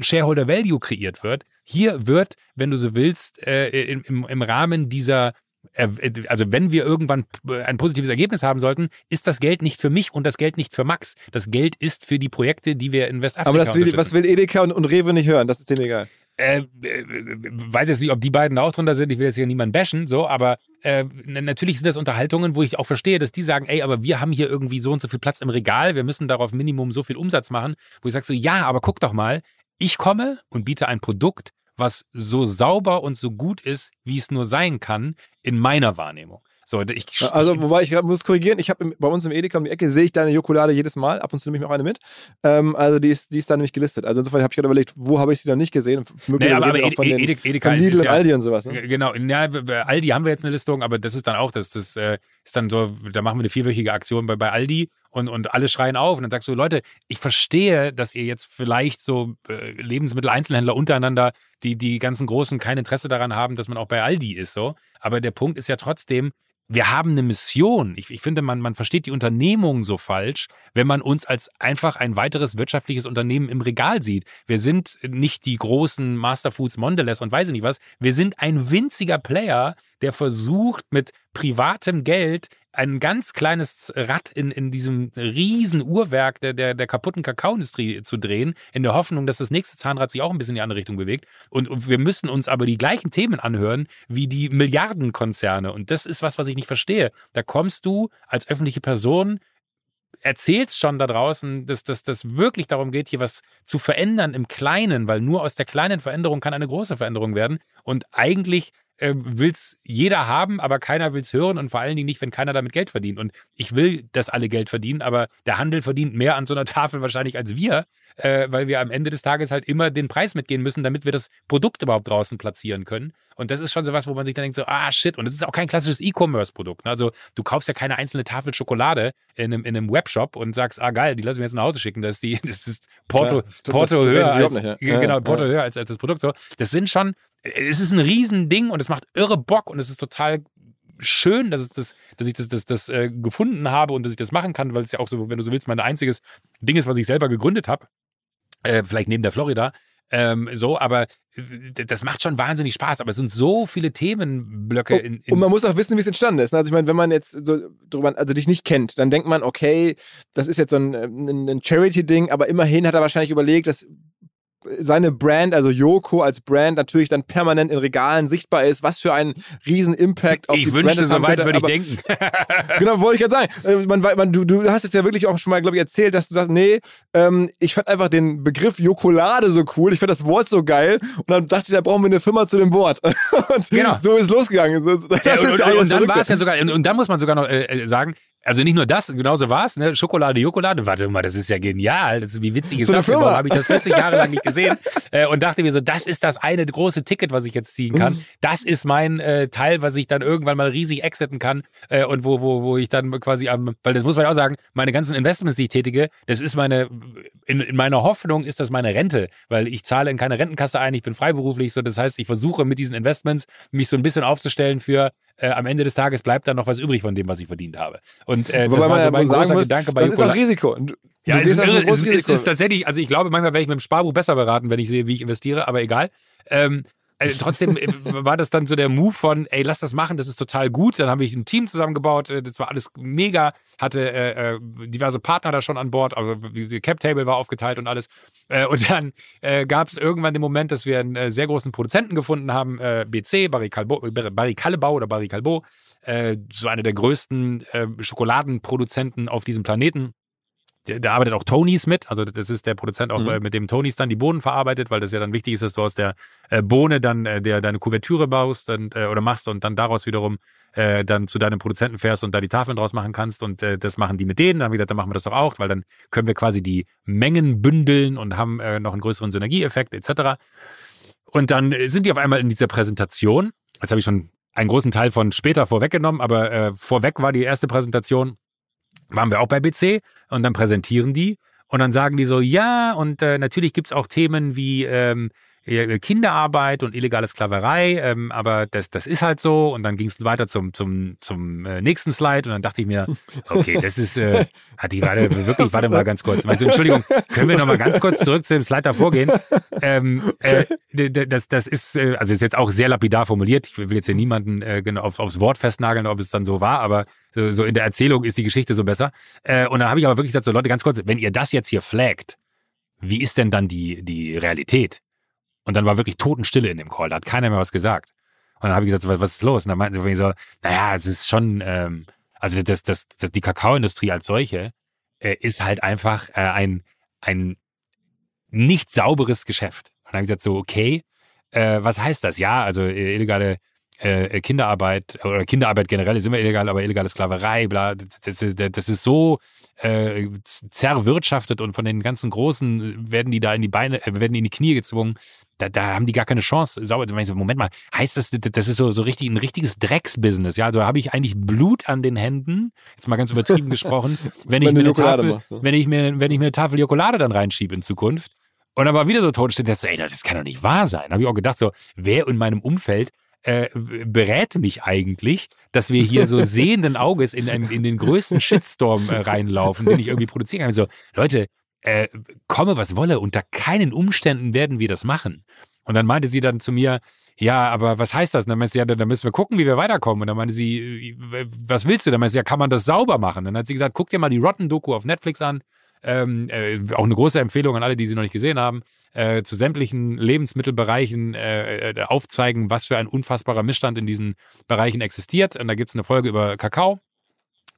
Shareholder Value kreiert wird. Hier wird, wenn du so willst, äh, im, im Rahmen dieser äh, also wenn wir irgendwann ein positives Ergebnis haben sollten, ist das Geld nicht für mich und das Geld nicht für Max. Das Geld ist für die Projekte, die wir in Westafrika Aber das will, was will Edeka und, und Rewe nicht hören? Das ist denen egal. Äh, äh, weiß jetzt nicht, ob die beiden auch drunter sind. Ich will jetzt hier niemanden bashen, so, aber äh, natürlich sind das Unterhaltungen, wo ich auch verstehe, dass die sagen, ey, aber wir haben hier irgendwie so und so viel Platz im Regal, wir müssen darauf Minimum so viel Umsatz machen, wo ich sage so, ja, aber guck doch mal, ich komme und biete ein Produkt, was so sauber und so gut ist, wie es nur sein kann, in meiner Wahrnehmung. So, ich, also, wobei ich muss korrigieren, ich habe bei uns im Edeka um die Ecke sehe ich deine Jokolade jedes Mal. Ab und zu nehme ich mir auch eine mit. Ähm, also, die ist, die ist da nämlich gelistet. Also, insofern habe ich gerade überlegt, wo habe ich sie dann nicht gesehen? Möglicherweise nee, aber, aber auch von, den, Edeka von Lidl und ja, Aldi und sowas. Ne? Genau, ja, Aldi haben wir jetzt eine Listung, aber das ist dann auch, das, das äh, ist dann so, da machen wir eine vierwöchige Aktion bei, bei Aldi und, und alle schreien auf. Und dann sagst du, Leute, ich verstehe, dass ihr jetzt vielleicht so äh, Lebensmitteleinzelhändler untereinander, die die ganzen Großen kein Interesse daran haben, dass man auch bei Aldi ist, so. Aber der Punkt ist ja trotzdem, wir haben eine Mission. Ich, ich, finde, man, man versteht die Unternehmung so falsch, wenn man uns als einfach ein weiteres wirtschaftliches Unternehmen im Regal sieht. Wir sind nicht die großen Masterfoods Mondelez und weiß ich nicht was. Wir sind ein winziger Player, der versucht, mit privatem Geld ein ganz kleines Rad in, in diesem riesen Uhrwerk der, der, der kaputten Kakaoindustrie zu drehen, in der Hoffnung, dass das nächste Zahnrad sich auch ein bisschen in die andere Richtung bewegt. Und, und wir müssen uns aber die gleichen Themen anhören wie die Milliardenkonzerne. Und das ist was, was ich nicht verstehe. Da kommst du als öffentliche Person erzählst schon da draußen, dass das wirklich darum geht, hier was zu verändern im Kleinen, weil nur aus der kleinen Veränderung kann eine große Veränderung werden. Und eigentlich äh, will es jeder haben, aber keiner will es hören und vor allen Dingen nicht, wenn keiner damit Geld verdient. Und ich will, dass alle Geld verdienen, aber der Handel verdient mehr an so einer Tafel wahrscheinlich als wir, äh, weil wir am Ende des Tages halt immer den Preis mitgehen müssen, damit wir das Produkt überhaupt draußen platzieren können. Und das ist schon so was, wo man sich dann denkt, so, ah, shit. Und das ist auch kein klassisches E-Commerce-Produkt. Ne? Also, du kaufst ja keine einzelne Tafel Schokolade in einem, in einem Webshop und sagst, ah, geil, die lassen wir jetzt nach Hause schicken. Das ist, die, das ist Porto, Klar, Porto das, höher, als, nicht, ja. genau, Porto ja. höher als, als das Produkt. So. Das sind schon, es ist ein Riesending und es macht irre Bock und es ist total schön, dass, es das, dass ich das, das, das äh, gefunden habe und dass ich das machen kann, weil es ja auch so, wenn du so willst, mein einziges Ding ist, was ich selber gegründet habe. Äh, vielleicht neben der Florida. Ähm, so, aber äh, das macht schon wahnsinnig Spaß. Aber es sind so viele Themenblöcke. In, in und man muss auch wissen, wie es entstanden ist. Ne? Also ich meine, wenn man jetzt so drüber, also dich nicht kennt, dann denkt man, okay, das ist jetzt so ein, ein Charity-Ding, aber immerhin hat er wahrscheinlich überlegt, dass seine Brand, also Yoko als Brand, natürlich dann permanent in Regalen sichtbar ist, was für ein riesen Impact auf ich die wünschte, Brand so weit würde ich denken. genau, wollte ich gerade sagen. Äh, man, man, du, du hast jetzt ja wirklich auch schon mal, glaube ich, erzählt, dass du sagst, nee, ähm, ich fand einfach den Begriff Jokolade so cool, ich fand das Wort so geil und dann dachte ich, da brauchen wir eine Firma zu dem Wort. und genau. so ist losgegangen. das ja, und, ist und, und dann war es ja sogar, und, und dann muss man sogar noch äh, äh sagen, also nicht nur das, genauso war es, ne? Schokolade, Jokolade. Warte mal, das ist ja genial. Das ist, wie witzig ist so das? Warum habe ich das 40 Jahre lang nicht gesehen? Äh, und dachte mir so, das ist das eine große Ticket, was ich jetzt ziehen kann. Mhm. Das ist mein äh, Teil, was ich dann irgendwann mal riesig exiten kann äh, und wo, wo, wo ich dann quasi am, weil das muss man auch sagen, meine ganzen Investments, die ich tätige, das ist meine, in, in meiner Hoffnung ist das meine Rente, weil ich zahle in keine Rentenkasse ein, ich bin freiberuflich, so das heißt, ich versuche mit diesen Investments mich so ein bisschen aufzustellen für äh, am Ende des Tages bleibt dann noch was übrig von dem, was ich verdient habe. Und äh, Wobei das war so mein großer muss, Gedanke bei Das Jukola. ist auch Risiko. Du, ja, es ist, irre, es, es ist tatsächlich, also ich glaube, manchmal werde ich mit dem Sparbuch besser beraten, wenn ich sehe, wie ich investiere, aber egal. Ähm, äh, trotzdem äh, war das dann so der Move von, ey, lass das machen, das ist total gut. Dann habe ich ein Team zusammengebaut, äh, das war alles mega, hatte äh, diverse Partner da schon an Bord, also die Cap Table war aufgeteilt und alles. Äh, und dann äh, gab es irgendwann den Moment, dass wir einen sehr großen Produzenten gefunden haben, BC, Barry, Calbo, Barry oder Barry Calbo, so einer der größten Schokoladenproduzenten auf diesem Planeten da arbeitet auch Tonys mit, also das ist der Produzent auch, Mhm. äh, mit dem Tonys dann die Bohnen verarbeitet, weil das ja dann wichtig ist, dass du aus der äh, Bohne dann äh, der, deine Kuvertüre baust äh, oder machst und dann daraus wiederum äh, dann zu deinem Produzenten fährst und da die Tafeln draus machen kannst und äh, das machen die mit denen. Dann haben wir gesagt, dann machen wir das doch auch, weil dann können wir quasi die Mengen bündeln und haben äh, noch einen größeren Synergieeffekt etc. Und dann sind die auf einmal in dieser Präsentation. Jetzt habe ich schon einen großen Teil von später vorweggenommen, aber äh, vorweg war die erste Präsentation, waren wir auch bei BC und dann präsentieren die und dann sagen die so, ja, und äh, natürlich gibt's auch Themen wie ähm, äh, Kinderarbeit und illegale Sklaverei, ähm, aber das, das ist halt so. Und dann ging es weiter zum, zum, zum äh, nächsten Slide und dann dachte ich mir, okay, das ist, äh, hat die, warte, wirklich, warte mal ganz kurz. Du, Entschuldigung, können wir noch mal ganz kurz zurück zu dem Slide davor gehen? Ähm, äh, das, das ist, äh, also ist jetzt auch sehr lapidar formuliert. Ich will jetzt hier niemanden äh, genau aufs, aufs Wort festnageln, ob es dann so war, aber so, so in der Erzählung ist die Geschichte so besser. Äh, und dann habe ich aber wirklich gesagt, so Leute, ganz kurz, wenn ihr das jetzt hier flaggt, wie ist denn dann die, die Realität? Und dann war wirklich Totenstille in dem Call, da hat keiner mehr was gesagt. Und dann habe ich gesagt, was, was ist los? Und dann meinten sie so, naja, es ist schon, ähm, also das, das, das, die Kakaoindustrie als solche äh, ist halt einfach äh, ein, ein nicht sauberes Geschäft. Und dann habe ich gesagt, so, okay, äh, was heißt das? Ja, also illegale äh, Kinderarbeit oder Kinderarbeit generell ist immer illegal, aber illegale Sklaverei, bla, das, ist- das ist so äh, zerwirtschaftet und von den ganzen Großen werden die da in die Beine, äh, werden in die Knie gezwungen. Da, da haben die gar keine Chance. Sauber. Ich Moment mal, heißt das, das ist so, so richtig ein richtiges Drecksbusiness, ja? Also habe ich eigentlich Blut an den Händen, jetzt mal ganz übertrieben gesprochen, wenn, ich Wenn mir du eine Tafel, machst, ne? wenn ich mir, wenn ich mir eine Tafel Jokolade dann reinschiebe in Zukunft. Und dann war wieder so tot steht, so, ey, das kann doch nicht wahr sein. Da habe ich auch gedacht, so, wer in meinem Umfeld äh, berät mich eigentlich, dass wir hier so sehenden Auges in, einen, in den größten Shitstorm äh, reinlaufen, den ich irgendwie produzieren kann. So, Leute, äh, komme was wolle, unter keinen Umständen werden wir das machen. Und dann meinte sie dann zu mir, ja, aber was heißt das? Und dann meinte sie, ja, dann müssen wir gucken, wie wir weiterkommen. Und dann meinte sie, äh, was willst du? Dann meinte sie, ja, kann man das sauber machen? Dann hat sie gesagt, guck dir mal die Rotten-Doku auf Netflix an. Ähm, äh, auch eine große Empfehlung an alle, die sie noch nicht gesehen haben, äh, zu sämtlichen Lebensmittelbereichen äh, äh, aufzeigen, was für ein unfassbarer Missstand in diesen Bereichen existiert. Und da gibt's eine Folge über Kakao.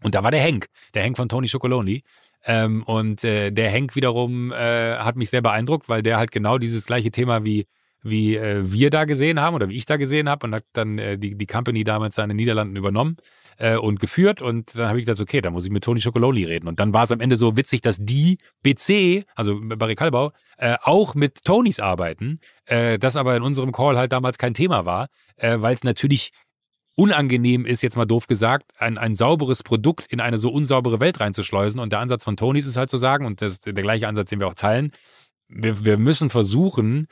Und da war der Henk, der Henk von Tony Chocoloni. Ähm, und äh, der Henk wiederum äh, hat mich sehr beeindruckt, weil der halt genau dieses gleiche Thema wie wie äh, wir da gesehen haben oder wie ich da gesehen habe und hat dann äh, die, die Company damals da in den Niederlanden übernommen äh, und geführt und dann habe ich gesagt, okay, da muss ich mit Tony Chocoloni reden und dann war es am Ende so witzig, dass die BC, also Barry Kalbau, äh, auch mit Tonys arbeiten, äh, das aber in unserem Call halt damals kein Thema war, äh, weil es natürlich unangenehm ist, jetzt mal doof gesagt, ein, ein sauberes Produkt in eine so unsaubere Welt reinzuschleusen. Und der Ansatz von Tonys ist halt zu sagen, und das der gleiche Ansatz, den wir auch teilen, wir, wir müssen versuchen,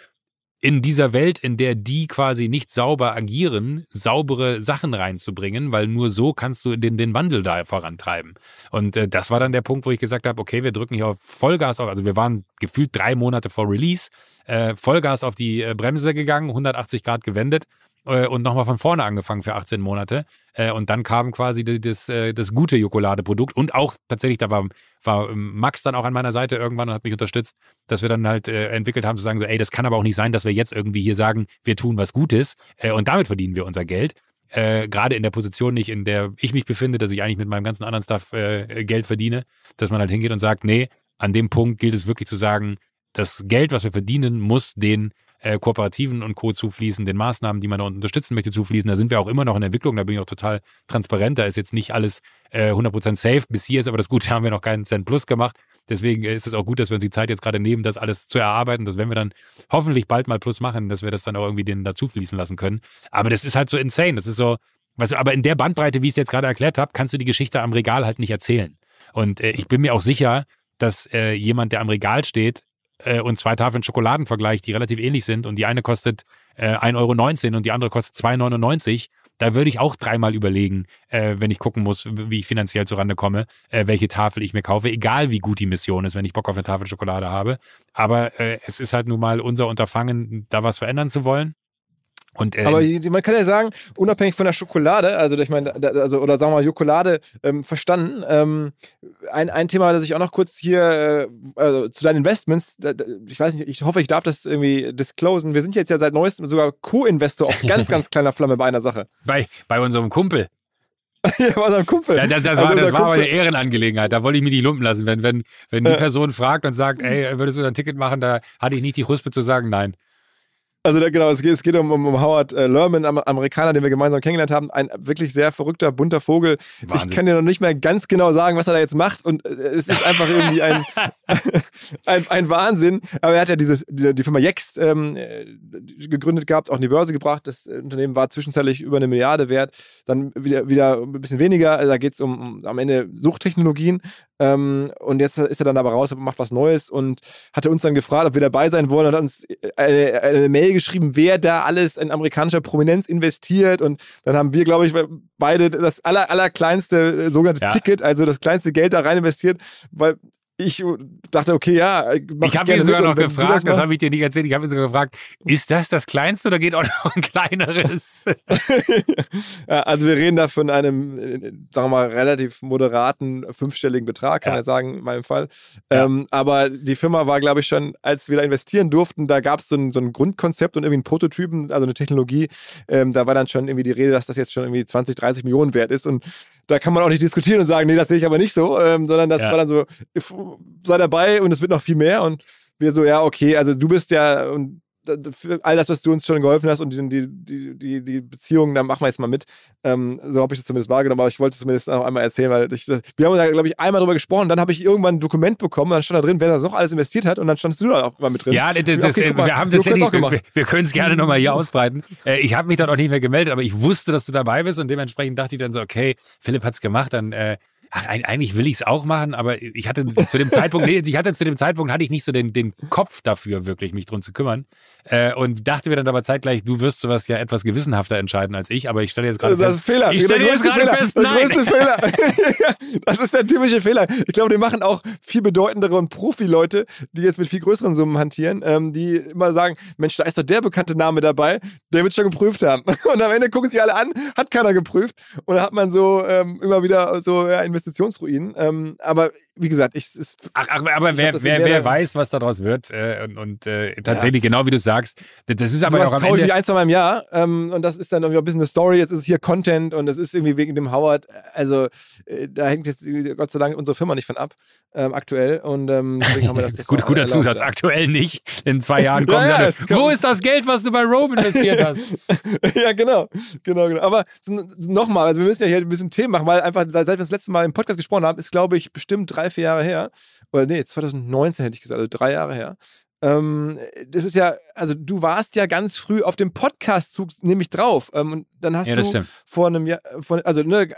in dieser Welt, in der die quasi nicht sauber agieren, saubere Sachen reinzubringen, weil nur so kannst du den, den Wandel da vorantreiben. Und äh, das war dann der Punkt, wo ich gesagt habe, okay, wir drücken hier auf Vollgas auf, also wir waren gefühlt drei Monate vor Release, äh, Vollgas auf die äh, Bremse gegangen, 180 Grad gewendet äh, und nochmal von vorne angefangen für 18 Monate. Äh, und dann kam quasi die, das, äh, das gute Jokolade-Produkt und auch tatsächlich, da war, war ähm, Max dann auch an meiner Seite irgendwann und hat mich unterstützt, dass wir dann halt äh, entwickelt haben zu sagen, so, ey, das kann aber auch nicht sein, dass wir jetzt irgendwie hier sagen, wir tun was Gutes äh, und damit verdienen wir unser Geld. Gerade in der Position nicht, in der ich mich befinde, dass ich eigentlich mit meinem ganzen anderen Stuff Geld verdiene, dass man halt hingeht und sagt, nee, an dem Punkt gilt es wirklich zu sagen, das Geld, was wir verdienen, muss den äh, Kooperativen und Co. zufließen, den Maßnahmen, die man da unterstützen möchte, zufließen. Da sind wir auch immer noch in der Entwicklung, da bin ich auch total transparent. Da ist jetzt nicht alles äh, 100% safe. Bis hier ist aber das Gute, haben wir noch keinen Cent plus gemacht. Deswegen ist es auch gut, dass wir uns die Zeit jetzt gerade nehmen, das alles zu erarbeiten, dass wenn wir dann hoffentlich bald mal plus machen, dass wir das dann auch irgendwie denen dazu fließen lassen können. Aber das ist halt so insane. Das ist so, was, aber in der Bandbreite, wie ich es jetzt gerade erklärt habe, kannst du die Geschichte am Regal halt nicht erzählen. Und äh, ich bin mir auch sicher, dass äh, jemand, der am Regal steht, äh, und zwei Tafeln Schokoladen vergleicht, die relativ ähnlich sind und die eine kostet äh, 1,19 Euro und die andere kostet 2,99 Euro, da würde ich auch dreimal überlegen, äh, wenn ich gucken muss, wie ich finanziell zurande komme, äh, welche Tafel ich mir kaufe, egal wie gut die Mission ist, wenn ich Bock auf eine Tafel Schokolade habe. Aber äh, es ist halt nun mal unser Unterfangen, da was verändern zu wollen. Und, äh, Aber man kann ja sagen, unabhängig von der Schokolade, also ich meine, da- also oder sagen wir mal Jokolade ähm, verstanden. Ähm, ein, ein Thema, das ich auch noch kurz hier, äh, also zu deinen Investments, da, da, ich weiß nicht, ich hoffe, ich darf das irgendwie disclosen. Wir sind jetzt ja seit neuestem sogar Co-Investor auf ganz, ganz kleiner Flamme bei einer Sache. bei, bei unserem Kumpel. ja, war unser Kumpel. Das, das, das Also war, das war aber Kumpel- eine Ehrenangelegenheit. Da wollte ich mich nicht lumpen lassen. Wenn, wenn, wenn die. Person fragt und sagt, ey, würdest du ein Ticket machen, da hatte ich nicht die Huspe zu sagen, nein. Also da, genau, es geht, es geht um, um, Howard äh, Lerman, am Amerikaner, den wir gemeinsam kennengelernt haben. Ein wirklich sehr verrückter, bunter Vogel. Wahnsinn. Ich kann dir noch nicht mehr ganz genau sagen, was er da jetzt macht. Und äh, es ist einfach irgendwie ein, ein, ein Wahnsinn. Aber er hat ja dieses, die, die Firma Yext ähm, äh, gegründet gehabt, auch in die Börse gebracht. Das äh, Unternehmen war zwischenzeitlich über eine Milliarde wert. Dann wieder, wieder ein bisschen weniger. Also Da geht es um, um am Ende Suchtechnologien. Ähm, und jetzt ist er dann aber raus und macht was Neues und hatte uns dann gefragt, ob wir dabei sein wollen und hat uns eine, eine Mail geschrieben, wer da alles in amerikanischer Prominenz investiert. Und dann haben wir, glaube ich, beide das aller, allerkleinste äh, sogenannte Ja. Ticket, also das kleinste Geld da rein investiert, weil ich dachte, okay, ja, mach ich habe ihn sogar noch gefragt, das, machst- habe ich dir nicht erzählt, ich habe ihn sogar gefragt, ist das das Kleinste oder geht auch noch ein kleineres? ja, also wir reden da von einem, äh, sagen wir mal, relativ moderaten fünfstelligen Betrag, kann Ja. man sagen, in meinem Fall. Ja. Ähm, aber die Firma war, glaube ich, schon, als wir da investieren durften, da gab es so ein, so ein Grundkonzept und irgendwie einen Prototypen, also eine Technologie. Ähm, da war dann schon irgendwie die Rede, dass das jetzt schon irgendwie 20, 30 Millionen wert ist und da kann man auch nicht diskutieren und sagen, nee, das sehe ich aber nicht so, ähm, sondern das Ja. war dann so, sei dabei und es wird noch viel mehr und wir so, ja, okay, also du bist ja und für all das, was du uns schon geholfen hast und die, die, die, die, Beziehungen, da machen wir jetzt mal mit. Ähm, so habe ich das zumindest wahrgenommen, aber ich wollte es zumindest noch einmal erzählen, weil ich, wir haben da, glaube ich, einmal drüber gesprochen, dann habe ich irgendwann ein Dokument bekommen, dann stand da drin, wer das noch alles investiert hat und dann standst du da auch mal mit drin. Ja, das, das, Okay, mal, wir haben das ja nicht, auch gemacht. wir, wir können es gerne nochmal hier ausbreiten. Äh, ich habe mich dann auch nicht mehr gemeldet, aber ich wusste, dass du dabei bist und dementsprechend dachte ich dann so, okay, Philipp hat's gemacht, dann äh, ach, eig- eigentlich will ich es auch machen, aber ich hatte zu dem Zeitpunkt, nee, ich hatte zu dem Zeitpunkt hatte ich nicht so den, den Kopf dafür, wirklich mich drum zu kümmern. Äh, und dachte mir dann aber zeitgleich, du wirst sowas ja etwas gewissenhafter entscheiden als ich, aber ich stelle jetzt gerade Also das ist fest. ein Fehler. Ich Der stelle jetzt gerade fest, der größte Fehler. das ist der typische Fehler. Ich glaube, die machen auch viel bedeutendere und Profi-Leute, die jetzt mit viel größeren Summen hantieren, ähm, die immer sagen, Mensch, da ist doch der bekannte Name dabei, der wird schon geprüft haben. Und am Ende gucken sich alle an, hat keiner geprüft. Und dann hat man so ähm, immer wieder so ja, Investitionsruinen. Ähm, aber wie gesagt, ich, es ist Ach, ach, aber Ich wer, wer, wer der- weiß, was daraus wird äh, und, und äh, tatsächlich genau wie du sagst, das ist aber sowas auch am ich Ende. mich ein, zwei Mal im Jahr. Ähm, und das ist dann irgendwie ein bisschen eine Story. Jetzt ist es hier Content und das ist irgendwie wegen dem Howard. Also äh, da hängt jetzt Gott sei Dank unsere Firma nicht von ab, ähm, aktuell. Und ähm, deswegen haben wir das. das Gut, guter erlaubt, Zusatz, ja. aktuell nicht. In zwei Jahren kommt Ja, ja, dann, Wo ist das Geld, was du bei Rome investiert hast? ja, genau. genau, genau. Aber nochmal, also wir müssen ja hier ein bisschen Themen machen, weil einfach, seit wir das letzte Mal im Podcast gesprochen haben, ist, glaube ich, bestimmt drei, vier Jahre her. Oder nee, 2019 hätte ich gesagt, also drei Jahre her. Ähm, das ist ja, also du warst ja ganz früh auf dem Podcast-Zug nämlich drauf. Ähm, und dann hast Ja, du stimmt. vor einem Jahr, von, also ne,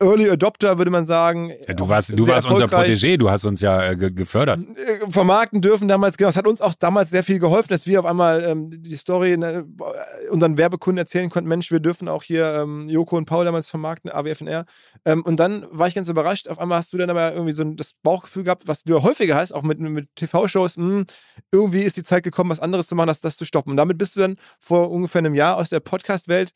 Early Adopter würde man sagen. Ja, du warst, du warst unser Protégé, du hast uns ja äh, ge gefördert. äh, vermarkten dürfen damals, genau, das hat uns auch damals sehr viel geholfen, dass wir auf einmal ähm, die Story ne, unseren Werbekunden erzählen konnten, Mensch, wir dürfen auch hier ähm, Joko und Paul damals vermarkten, AWFNR. Ähm, und dann war ich ganz überrascht, auf einmal hast du dann aber irgendwie so ein, das Bauchgefühl gehabt, was du ja häufiger hast, auch mit, mit TV-Shows, hm, irgendwie ist die Zeit gekommen, was anderes zu machen, als das zu stoppen. Und damit bist du dann vor ungefähr einem Jahr aus der Podcast-Welt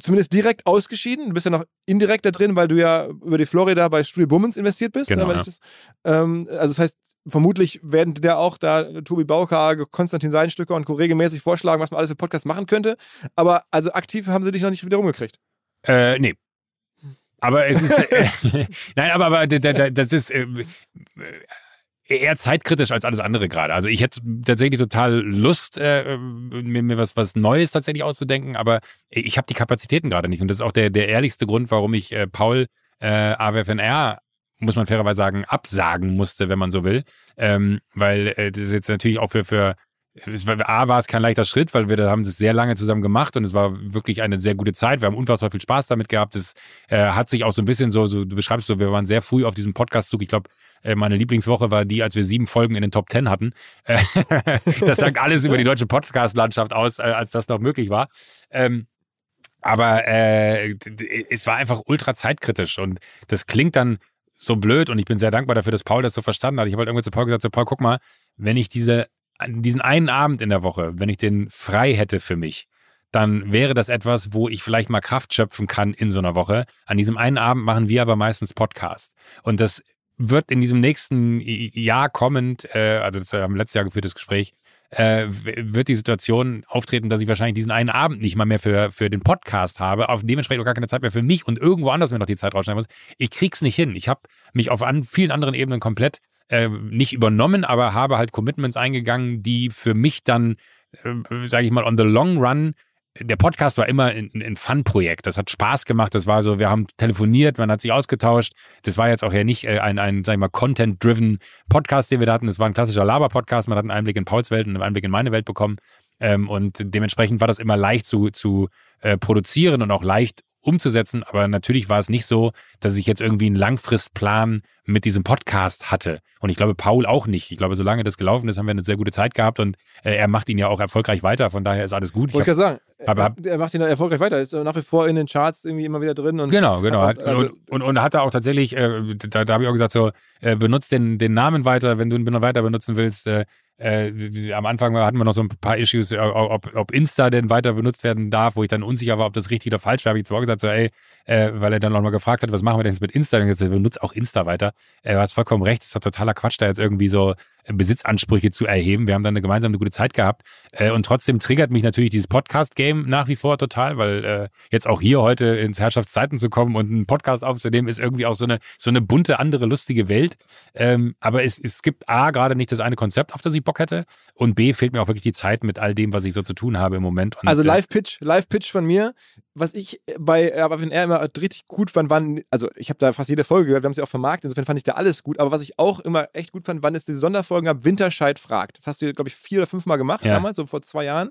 zumindest direkt ausgeschieden. Du bist ja noch indirekt da drin, weil du ja über die Florida bei Studio Bummens investiert bist. Genau, ne, ja. das, ähm, also das heißt, vermutlich werden dir auch da Tobi Bauker, Konstantin Seidenstücker und Co. regelmäßig vorschlagen, was man alles für Podcasts machen könnte. Aber also aktiv haben sie dich noch nicht wieder rumgekriegt. Äh, nee. Aber es ist. Äh, nein, aber, aber da- da- das ist äh, eher zeitkritisch als alles andere gerade. Also ich hätte tatsächlich total Lust, äh, mir, mir was, was Neues tatsächlich auszudenken, aber ich habe die Kapazitäten gerade nicht. Und das ist auch der, der ehrlichste Grund, warum ich äh, Paul äh, AWFNR, muss man fairerweise sagen, absagen musste, wenn man so will. Ähm, weil äh, das ist jetzt natürlich auch für, für A war es kein leichter Schritt, weil wir haben das sehr lange zusammen gemacht und es war wirklich eine sehr gute Zeit. Wir haben unfassbar viel Spaß damit gehabt. Es äh, hat sich auch so ein bisschen so, so, du beschreibst so, wir waren sehr früh auf diesem Podcast-Zug. Ich glaube, äh, meine Lieblingswoche war die, als wir sieben Folgen in den Top Ten hatten. Äh, das sagt alles über die deutsche Podcast-Landschaft aus, äh, als das noch möglich war. Ähm, aber äh, es war einfach ultra zeitkritisch und das klingt dann so blöd und ich bin sehr dankbar dafür, dass Paul das so verstanden hat. Ich habe halt irgendwann zu Paul gesagt, so Paul, guck mal, wenn ich diese, diesen einen Abend in der Woche, wenn ich den frei hätte für mich, dann wäre das etwas, wo ich vielleicht mal Kraft schöpfen kann in so einer Woche. An diesem einen Abend machen wir aber meistens Podcast. Und das wird in diesem nächsten Jahr kommend, äh, also das haben wir letztes Jahr geführtes Gespräch, äh, wird die Situation auftreten, dass ich wahrscheinlich diesen einen Abend nicht mal mehr für, für den Podcast habe, auf dementsprechend auch gar keine Zeit mehr für mich und irgendwo anders mir noch die Zeit rausschneiden muss. Ich krieg's nicht hin. Ich habe mich auf an vielen anderen Ebenen komplett äh, nicht übernommen, aber habe halt Commitments eingegangen, die für mich dann, äh, sage ich mal, on the long run der Podcast war immer ein, ein Fun-Projekt. Das hat Spaß gemacht. Das war so, wir haben telefoniert, man hat sich ausgetauscht. Das war jetzt auch ja nicht äh, ein, ein sag ich mal, Content-driven Podcast, den wir da hatten. Das war ein klassischer Laber-Podcast. Man hat einen Einblick in Pauls Welt und einen Einblick in meine Welt bekommen. Ähm, und dementsprechend war das immer leicht zu, zu äh, produzieren und auch leicht umzusetzen. Aber natürlich war es nicht so, dass ich jetzt irgendwie einen Langfristplan mit diesem Podcast hatte. Und ich glaube, Paul auch nicht. Ich glaube, solange das gelaufen ist, haben wir eine sehr gute Zeit gehabt und äh, er macht ihn ja auch erfolgreich weiter. Von daher ist alles gut. Wollte ich sagen, aber, er, er macht ihn erfolgreich weiter. Ist nach wie vor in den Charts irgendwie immer wieder drin. Und genau, genau. Auch, also, und, und, und hat er auch tatsächlich, äh, da, da habe ich auch gesagt, so, äh, benutzt den, den Namen weiter, wenn du ihn weiter benutzen willst. Äh, äh, am Anfang hatten wir noch so ein paar Issues, äh, ob, ob Insta denn weiter benutzt werden darf, wo ich dann unsicher war, ob das richtig oder falsch war. Habe ich zu gesagt, so, ey, äh, weil er dann noch mal gefragt hat, was machen wir denn jetzt mit Insta? Dann gesagt, benutzt auch Insta weiter. Äh, du hast vollkommen recht, das ist doch totaler Quatsch, da jetzt irgendwie so Besitzansprüche zu erheben. Wir haben dann eine gemeinsam eine gute Zeit gehabt. Äh, und trotzdem triggert mich natürlich dieses Podcast-Game nach wie vor total, weil äh, jetzt auch hier heute ins Herrschaftszeiten zu kommen und einen Podcast aufzunehmen, ist irgendwie auch so eine, so eine bunte, andere, lustige Welt. Ähm, aber es, es gibt A, gerade nicht das eine Konzept, auf das ich Bock hätte. Und B, fehlt mir auch wirklich die Zeit mit all dem, was ich so zu tun habe im Moment. Und, also äh, Live-Pitch, Live-Pitch von mir. Was ich bei aber wenn er immer richtig gut fand, wann, also ich habe da fast jede Folge gehört, wir haben sie auch vermarktet, insofern fand ich da alles gut. Aber was ich auch immer echt gut fand, wann es diese Sonderfolge Folgen habe, Winterscheid fragt. Das hast du, glaube ich, vier oder fünf Mal gemacht ja. damals, so vor zwei Jahren.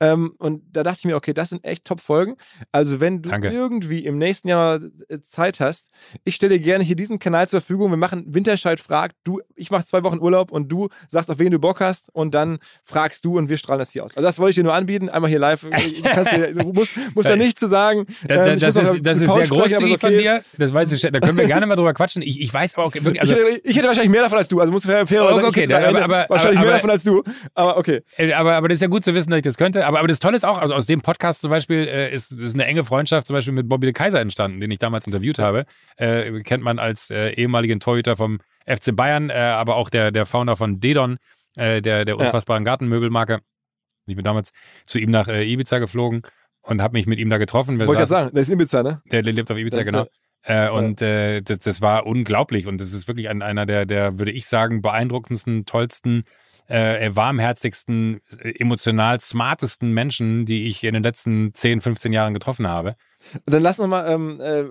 Ähm, und da dachte ich mir, okay, das sind echt Top-Folgen. Also, wenn du Danke. irgendwie im nächsten Jahr äh, Zeit hast, ich stelle dir gerne hier diesen Kanal zur Verfügung. Wir machen Winterscheid fragt. Du, ich mache zwei Wochen Urlaub und du sagst, auf wen du Bock hast und dann fragst du und wir strahlen das hier aus. Also, das wollte ich dir nur anbieten. Einmal hier live. Du, dir, du musst, musst da nichts zu sagen. Das, ähm, das, ist, das ist sehr großzügig okay von dir. Das weiß ich, da können wir gerne mal drüber quatschen. Ich, ich weiß aber auch wirklich. Also, ich, hätte, ich, hätte, wahrscheinlich mehr davon als du. Also, muss fair, fair oh, okay, sagen, aber, aber, wahrscheinlich aber, mehr davon als du. Aber okay. Äh, aber, aber das ist ja gut zu wissen, dass ich das könnte. Aber, aber das Tolle ist auch, also aus dem Podcast zum Beispiel äh, ist, ist eine enge Freundschaft zum Beispiel mit Bobby de Kaiser entstanden, den ich damals interviewt habe. Äh, kennt man als äh, ehemaligen Torhüter vom FC Bayern, äh, aber auch der, der Founder von Dedon, äh, der, der unfassbaren ja. Gartenmöbelmarke. Ich bin damals zu ihm nach Ibiza geflogen und habe mich mit ihm da getroffen. Wollte gerade sagen, der ist Ibiza, ne? Der, der lebt auf Ibiza, genau. Äh, und äh, das, das war unglaublich und das ist wirklich ein, einer der, der, würde ich sagen, beeindruckendsten, tollsten äh, warmherzigsten, emotional smartesten Menschen, die ich in den letzten 10, 15 Jahren getroffen habe. Dann lass nochmal, ähm, äh,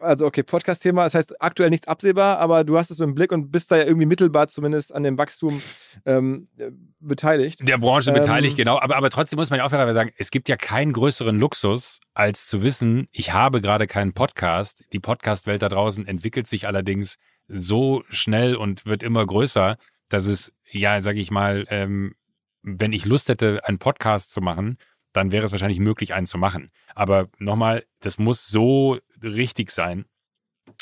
also okay, Podcast-Thema, das heißt aktuell nichts absehbar, aber du hast es so im Blick und bist da ja irgendwie mittelbar zumindest an dem Wachstum ähm, beteiligt. Der Branche ähm, beteiligt, genau. Aber, aber trotzdem muss man ja auch sagen, es gibt ja keinen größeren Luxus, als zu wissen, ich habe gerade keinen Podcast. Die Podcast-Welt da draußen entwickelt sich allerdings so schnell und wird immer größer, dass es ja, sage ich mal, ähm, wenn ich Lust hätte, einen Podcast zu machen, dann wäre es wahrscheinlich möglich, einen zu machen. Aber nochmal, das muss so richtig sein,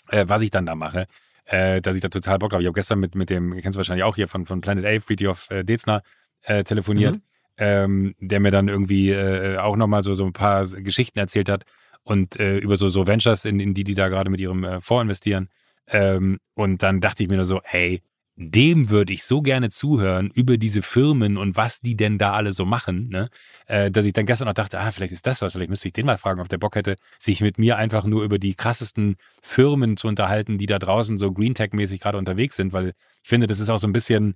äh, was ich dann da mache, äh, dass ich da total Bock habe. Ich habe gestern mit, mit dem, kennst du wahrscheinlich auch hier von, von Planet A, Friedhof äh, Dezner, äh, telefoniert, mhm. ähm, der mir dann irgendwie äh, auch nochmal so, so ein paar Geschichten erzählt hat und äh, über so, so Ventures, in, in die die da gerade mit ihrem äh, Fonds investieren. Ähm, und dann dachte ich mir nur so, hey, dem würde ich so gerne zuhören über diese Firmen und was die denn da alle so machen, ne? Äh, dass ich dann gestern noch dachte, ah, vielleicht ist das was, vielleicht müsste ich den mal fragen, ob der Bock hätte, sich mit mir einfach nur über die krassesten Firmen zu unterhalten, die da draußen so Green Tech-mäßig gerade unterwegs sind, weil ich finde, das ist auch so ein bisschen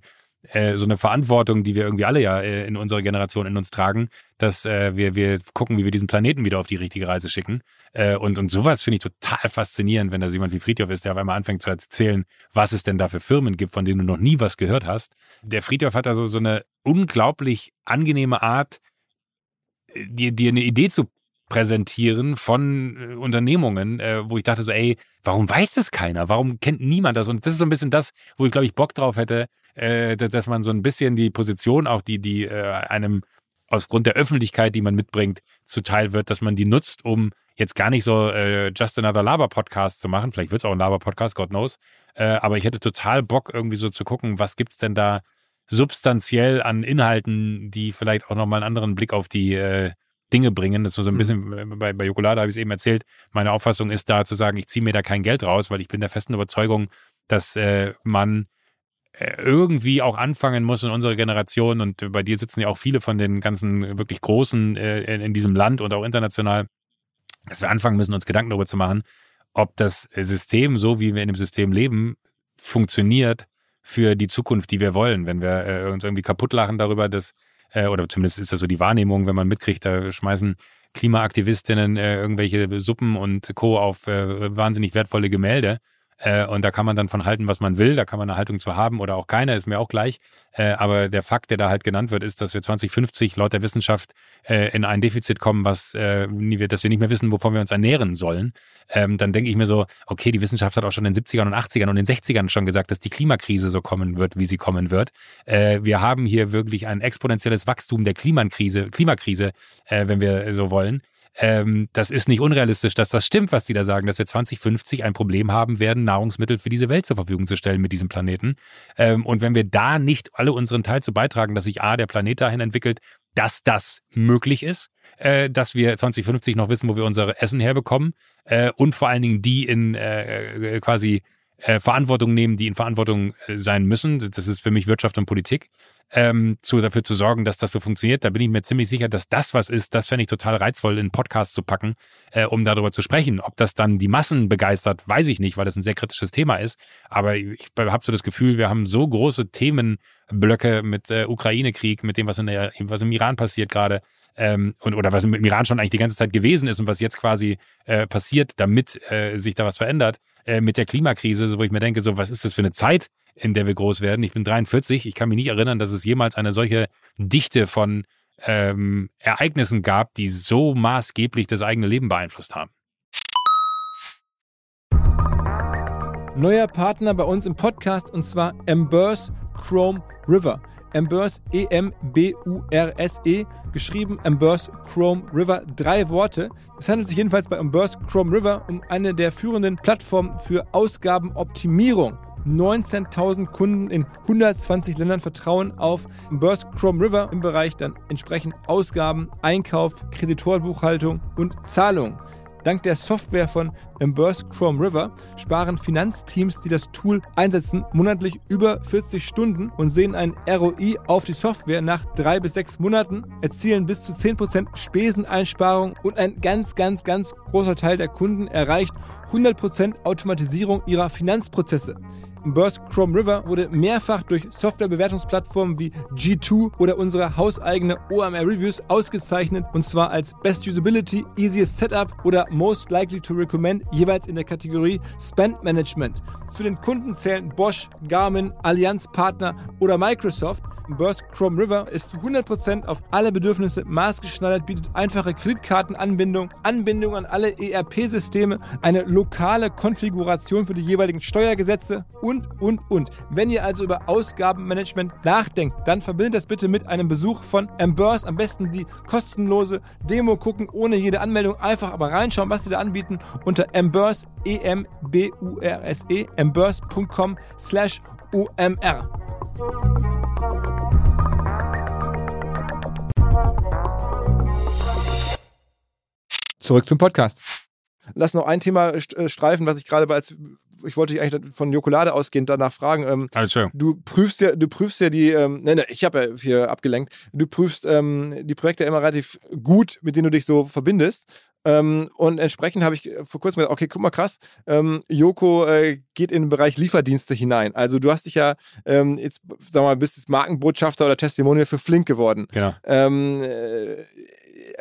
äh, so eine Verantwortung, die wir irgendwie alle ja äh, in unserer Generation in uns tragen, dass äh, wir, wir gucken, wie wir diesen Planeten wieder auf die richtige Reise schicken. Äh, und, und sowas finde ich total faszinierend, wenn da jemand wie Friedhof ist, der auf einmal anfängt zu erzählen, was es denn da für Firmen gibt, von denen du noch nie was gehört hast. Der Friedhof hat da so, eine unglaublich angenehme Art, äh, dir, dir eine Idee zu präsentieren von Unternehmungen, wo ich dachte so, ey, warum weiß das keiner? Warum kennt niemand das? Und das ist so ein bisschen das, wo ich glaube ich Bock drauf hätte, äh, dass man so ein bisschen die Position auch, die, die äh, einem aufgrund der Öffentlichkeit, die man mitbringt, zuteil wird, dass man die nutzt, um jetzt gar nicht so äh, Just Another Laber-Podcast zu machen. Vielleicht wird es auch ein Laber-Podcast, God knows. Äh, aber ich hätte total Bock, irgendwie so zu gucken, was gibt es denn da substanziell an Inhalten, die vielleicht auch nochmal einen anderen Blick auf die äh, Dinge bringen. Das ist so ein mhm. bisschen, äh, bei, bei Jokolade habe ich es eben erzählt, meine Auffassung ist da zu sagen, ich ziehe mir da kein Geld raus, weil ich bin der festen Überzeugung, dass äh, man äh, irgendwie auch anfangen muss in unserer Generation und bei dir sitzen ja auch viele von den ganzen wirklich Großen äh, in, in diesem Land und auch international, dass wir anfangen müssen, uns Gedanken darüber zu machen, ob das System, so wie wir in dem System leben, funktioniert für die Zukunft, die wir wollen. Wenn wir äh, uns irgendwie kaputt lachen darüber, dass, äh, oder zumindest ist das so die Wahrnehmung, wenn man mitkriegt, da schmeißen Klimaaktivistinnen äh, irgendwelche Suppen und Co. auf äh, wahnsinnig wertvolle Gemälde. Äh, und da kann man dann von halten, was man will. Da kann man eine Haltung zu haben oder auch keine, ist mir auch gleich. Äh, aber der Fakt, der da halt genannt wird, ist, dass wir 2050 laut der Wissenschaft äh, in ein Defizit kommen, was, äh, dass wir nicht mehr wissen, wovon wir uns ernähren sollen. Ähm, dann denke ich mir so, okay, die Wissenschaft hat auch schon in den 70ern und 80ern und den 60ern schon gesagt, dass die Klimakrise so kommen wird, wie sie kommen wird. Äh, wir haben hier wirklich ein exponentielles Wachstum der Klimakrise, Klimakrise, äh, wenn wir so wollen ähm, das ist nicht unrealistisch, dass das stimmt, was die da sagen, dass wir 2050 ein Problem haben werden, Nahrungsmittel für diese Welt zur Verfügung zu stellen mit diesem Planeten. Ähm, und wenn wir da nicht alle unseren Teil zu beitragen, dass sich A, der Planet dahin entwickelt, dass das möglich ist, äh, dass wir 2050 noch wissen, wo wir unser Essen herbekommen äh, und vor allen Dingen die in äh, quasi äh, Verantwortung nehmen, die in Verantwortung äh, sein müssen. Das ist für mich Wirtschaft und Politik ähm, zu, dafür zu sorgen, dass das so funktioniert. Da bin ich mir ziemlich sicher, dass das was ist. Das fände ich total reizvoll, in einen Podcast zu packen, äh, um darüber zu sprechen. Ob das dann die Massen begeistert, weiß ich nicht, weil das ein sehr kritisches Thema ist. Aber ich habe so das Gefühl, wir haben so große Themenblöcke mit äh, Ukraine-Krieg, mit dem, was, in der, was im Iran passiert gerade. Ähm, und, oder was im Iran schon eigentlich die ganze Zeit gewesen ist und was jetzt quasi äh, passiert, damit äh, sich da was verändert, äh, mit der Klimakrise, wo ich mir denke, so, was ist das für eine Zeit, in der wir groß werden. Ich bin 43. Ich kann mich nicht erinnern, dass es jemals eine solche Dichte von ähm, Ereignissen gab, die so maßgeblich das eigene Leben beeinflusst haben. Neuer Partner bei uns im Podcast und zwar Embers Chrome River. Embers E-M-B-U-R-S-E, geschrieben Embers Chrome River, drei Worte. Es handelt sich jedenfalls bei Embers Chrome River um eine der führenden Plattformen für Ausgabenoptimierung. 19.000 Kunden in 120 Ländern vertrauen auf Burst Chrome River im Bereich dann entsprechend Ausgaben, Einkauf, Kreditorenbuchhaltung und Zahlung. Dank der Software von Emburse Chrome River sparen Finanzteams, die das Tool einsetzen, monatlich über 40 Stunden und sehen einen ROI auf die Software nach drei bis sechs Monaten, erzielen bis zu 10% Speseneinsparung und ein ganz, ganz, ganz großer Teil der Kunden erreicht 100% Automatisierung ihrer Finanzprozesse. Burst Chrome River wurde mehrfach durch Softwarebewertungsplattformen wie G2 oder unsere hauseigene OMR Reviews ausgezeichnet und zwar als Best Usability, Easiest Setup oder Most Likely to Recommend jeweils in der Kategorie Spend Management. Zu den Kunden zählen Bosch, Garmin, Allianz Partner oder Microsoft. Burst Chrome River ist zu 100% auf alle Bedürfnisse maßgeschneidert, bietet einfache Kreditkartenanbindung, Anbindung an alle ERP-Systeme, eine lokale Konfiguration für die jeweiligen Steuergesetze und, und, und. Wenn ihr also über Ausgabenmanagement nachdenkt, dann verbindet das bitte mit einem Besuch von Embers. Am besten die kostenlose Demo gucken, ohne jede Anmeldung. Einfach aber reinschauen, was sie da anbieten unter Embers, E-M-B-U-R-S-E, embers.com slash OMR. Zurück zum Podcast. Lass noch ein Thema äh, streifen, was ich gerade als ich wollte dich eigentlich von Jokolade ausgehend danach fragen. Ähm, also. Du prüfst ja, du prüfst ja die, ähm, ne, ne, ich habe ja hier abgelenkt. Du prüfst ähm, die Projekte immer relativ gut, mit denen du dich so verbindest. Ähm, und entsprechend habe ich vor kurzem gesagt, okay, guck mal krass, ähm, Joko äh, geht in den Bereich Lieferdienste hinein. Also du hast dich ja ähm, jetzt, sag mal, bist jetzt Markenbotschafter oder Testimonial für Flink geworden. Genau. Ähm, äh,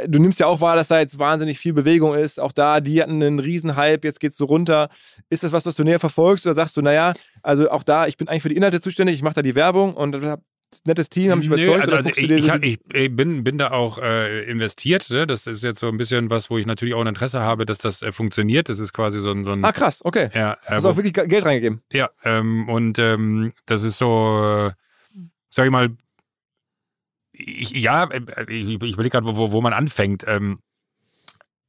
du nimmst ja auch wahr, dass da jetzt wahnsinnig viel Bewegung ist. Auch da, die hatten einen Riesenhype, jetzt geht's so runter. Ist das was, was du näher verfolgst oder sagst du, naja, also auch da, ich bin eigentlich für die Inhalte zuständig, ich mache da die Werbung und habe nettes Team, haben mich überzeugt. Nö, also, also ich, ich, ich, bin, bin da auch äh, investiert. Ne? Das ist jetzt so ein bisschen was, wo ich natürlich auch ein Interesse habe, dass das äh, funktioniert. Das ist quasi so ein, so ein Ah, krass, okay. Ja, äh, Hast du auch wirklich Geld reingegeben? Ja, ähm, und ähm, das ist so, äh, sag ich mal, ich, ja, äh, ich, ich überlege gerade, wo, wo, man anfängt. Ähm,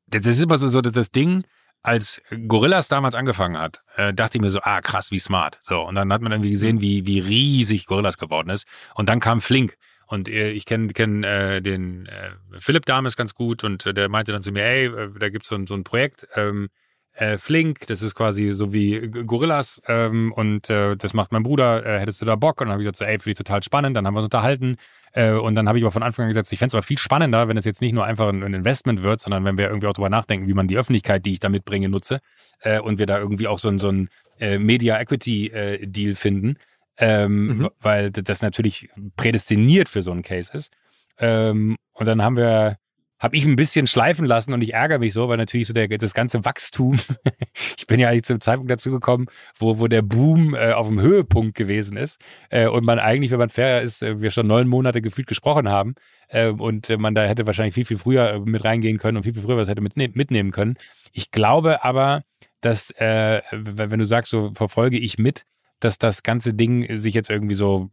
das ist immer so, so das Ding, als Gorillas damals angefangen hat, äh, dachte ich mir so, ah krass, wie smart. So, und dann hat man irgendwie gesehen, wie, wie riesig Gorillas geworden ist. Und dann kam Flink. Und äh, ich kenne kenn, äh, den äh, Philipp damals ganz gut und äh, der meinte dann zu mir, ey, da gibt's so, so ein Projekt, ähm, äh, Flink, das ist quasi so wie Gorillas ähm, und äh, das macht mein Bruder, äh, hättest du da Bock? Und dann habe ich gesagt, so, ey, finde ich total spannend, dann haben wir uns unterhalten äh, und dann habe ich aber von Anfang an gesagt, ich fände es aber viel spannender, wenn es jetzt nicht nur einfach ein, ein, Investment wird, sondern wenn wir irgendwie auch drüber nachdenken, wie man die Öffentlichkeit, die ich da mitbringe, nutze äh, und wir da irgendwie auch so, ein so ein äh, Media Equity äh, Deal finden, ähm, mhm. weil das natürlich prädestiniert für so einen Case ist. Ähm, und dann haben wir habe ich ein bisschen schleifen lassen und ich ärgere mich so, weil natürlich so der, das ganze Wachstum, ich bin ja eigentlich zum Zeitpunkt dazu gekommen, wo, wo der Boom äh, auf dem Höhepunkt gewesen ist äh, und man eigentlich, wenn man fair ist, äh, wir schon neun Monate gefühlt gesprochen haben äh, und man da hätte wahrscheinlich viel, viel früher äh, mit reingehen können und viel, viel früher was hätte mitne mitnehmen können. Ich glaube aber, dass, äh, wenn du sagst, so verfolge ich mit, dass das ganze Ding sich jetzt irgendwie so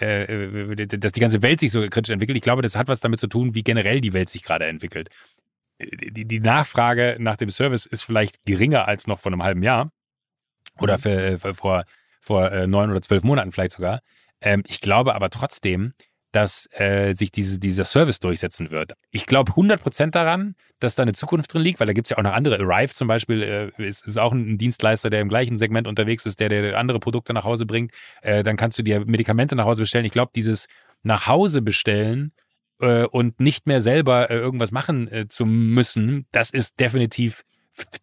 äh, äh, dass die ganze Welt sich so kritisch entwickelt. Ich glaube, das hat was damit zu tun, wie generell die Welt sich gerade entwickelt. Die, die Nachfrage nach dem Service ist vielleicht geringer als noch vor einem halben Jahr oder mhm. für, für, vor, vor äh, neun oder zwölf Monaten vielleicht sogar. Ähm, ich glaube aber trotzdem, dass äh, sich diese, dieser Service durchsetzen wird. Ich glaube 100% daran, dass da eine Zukunft drin liegt, weil da gibt es ja auch noch andere. Arrive zum Beispiel äh, ist, ist auch ein Dienstleister, der im gleichen Segment unterwegs ist, der, der andere Produkte nach Hause bringt. Äh, dann kannst du dir Medikamente nach Hause bestellen. Ich glaube, dieses nach Hause bestellen äh, und nicht mehr selber äh, irgendwas machen äh, zu müssen, das ist definitiv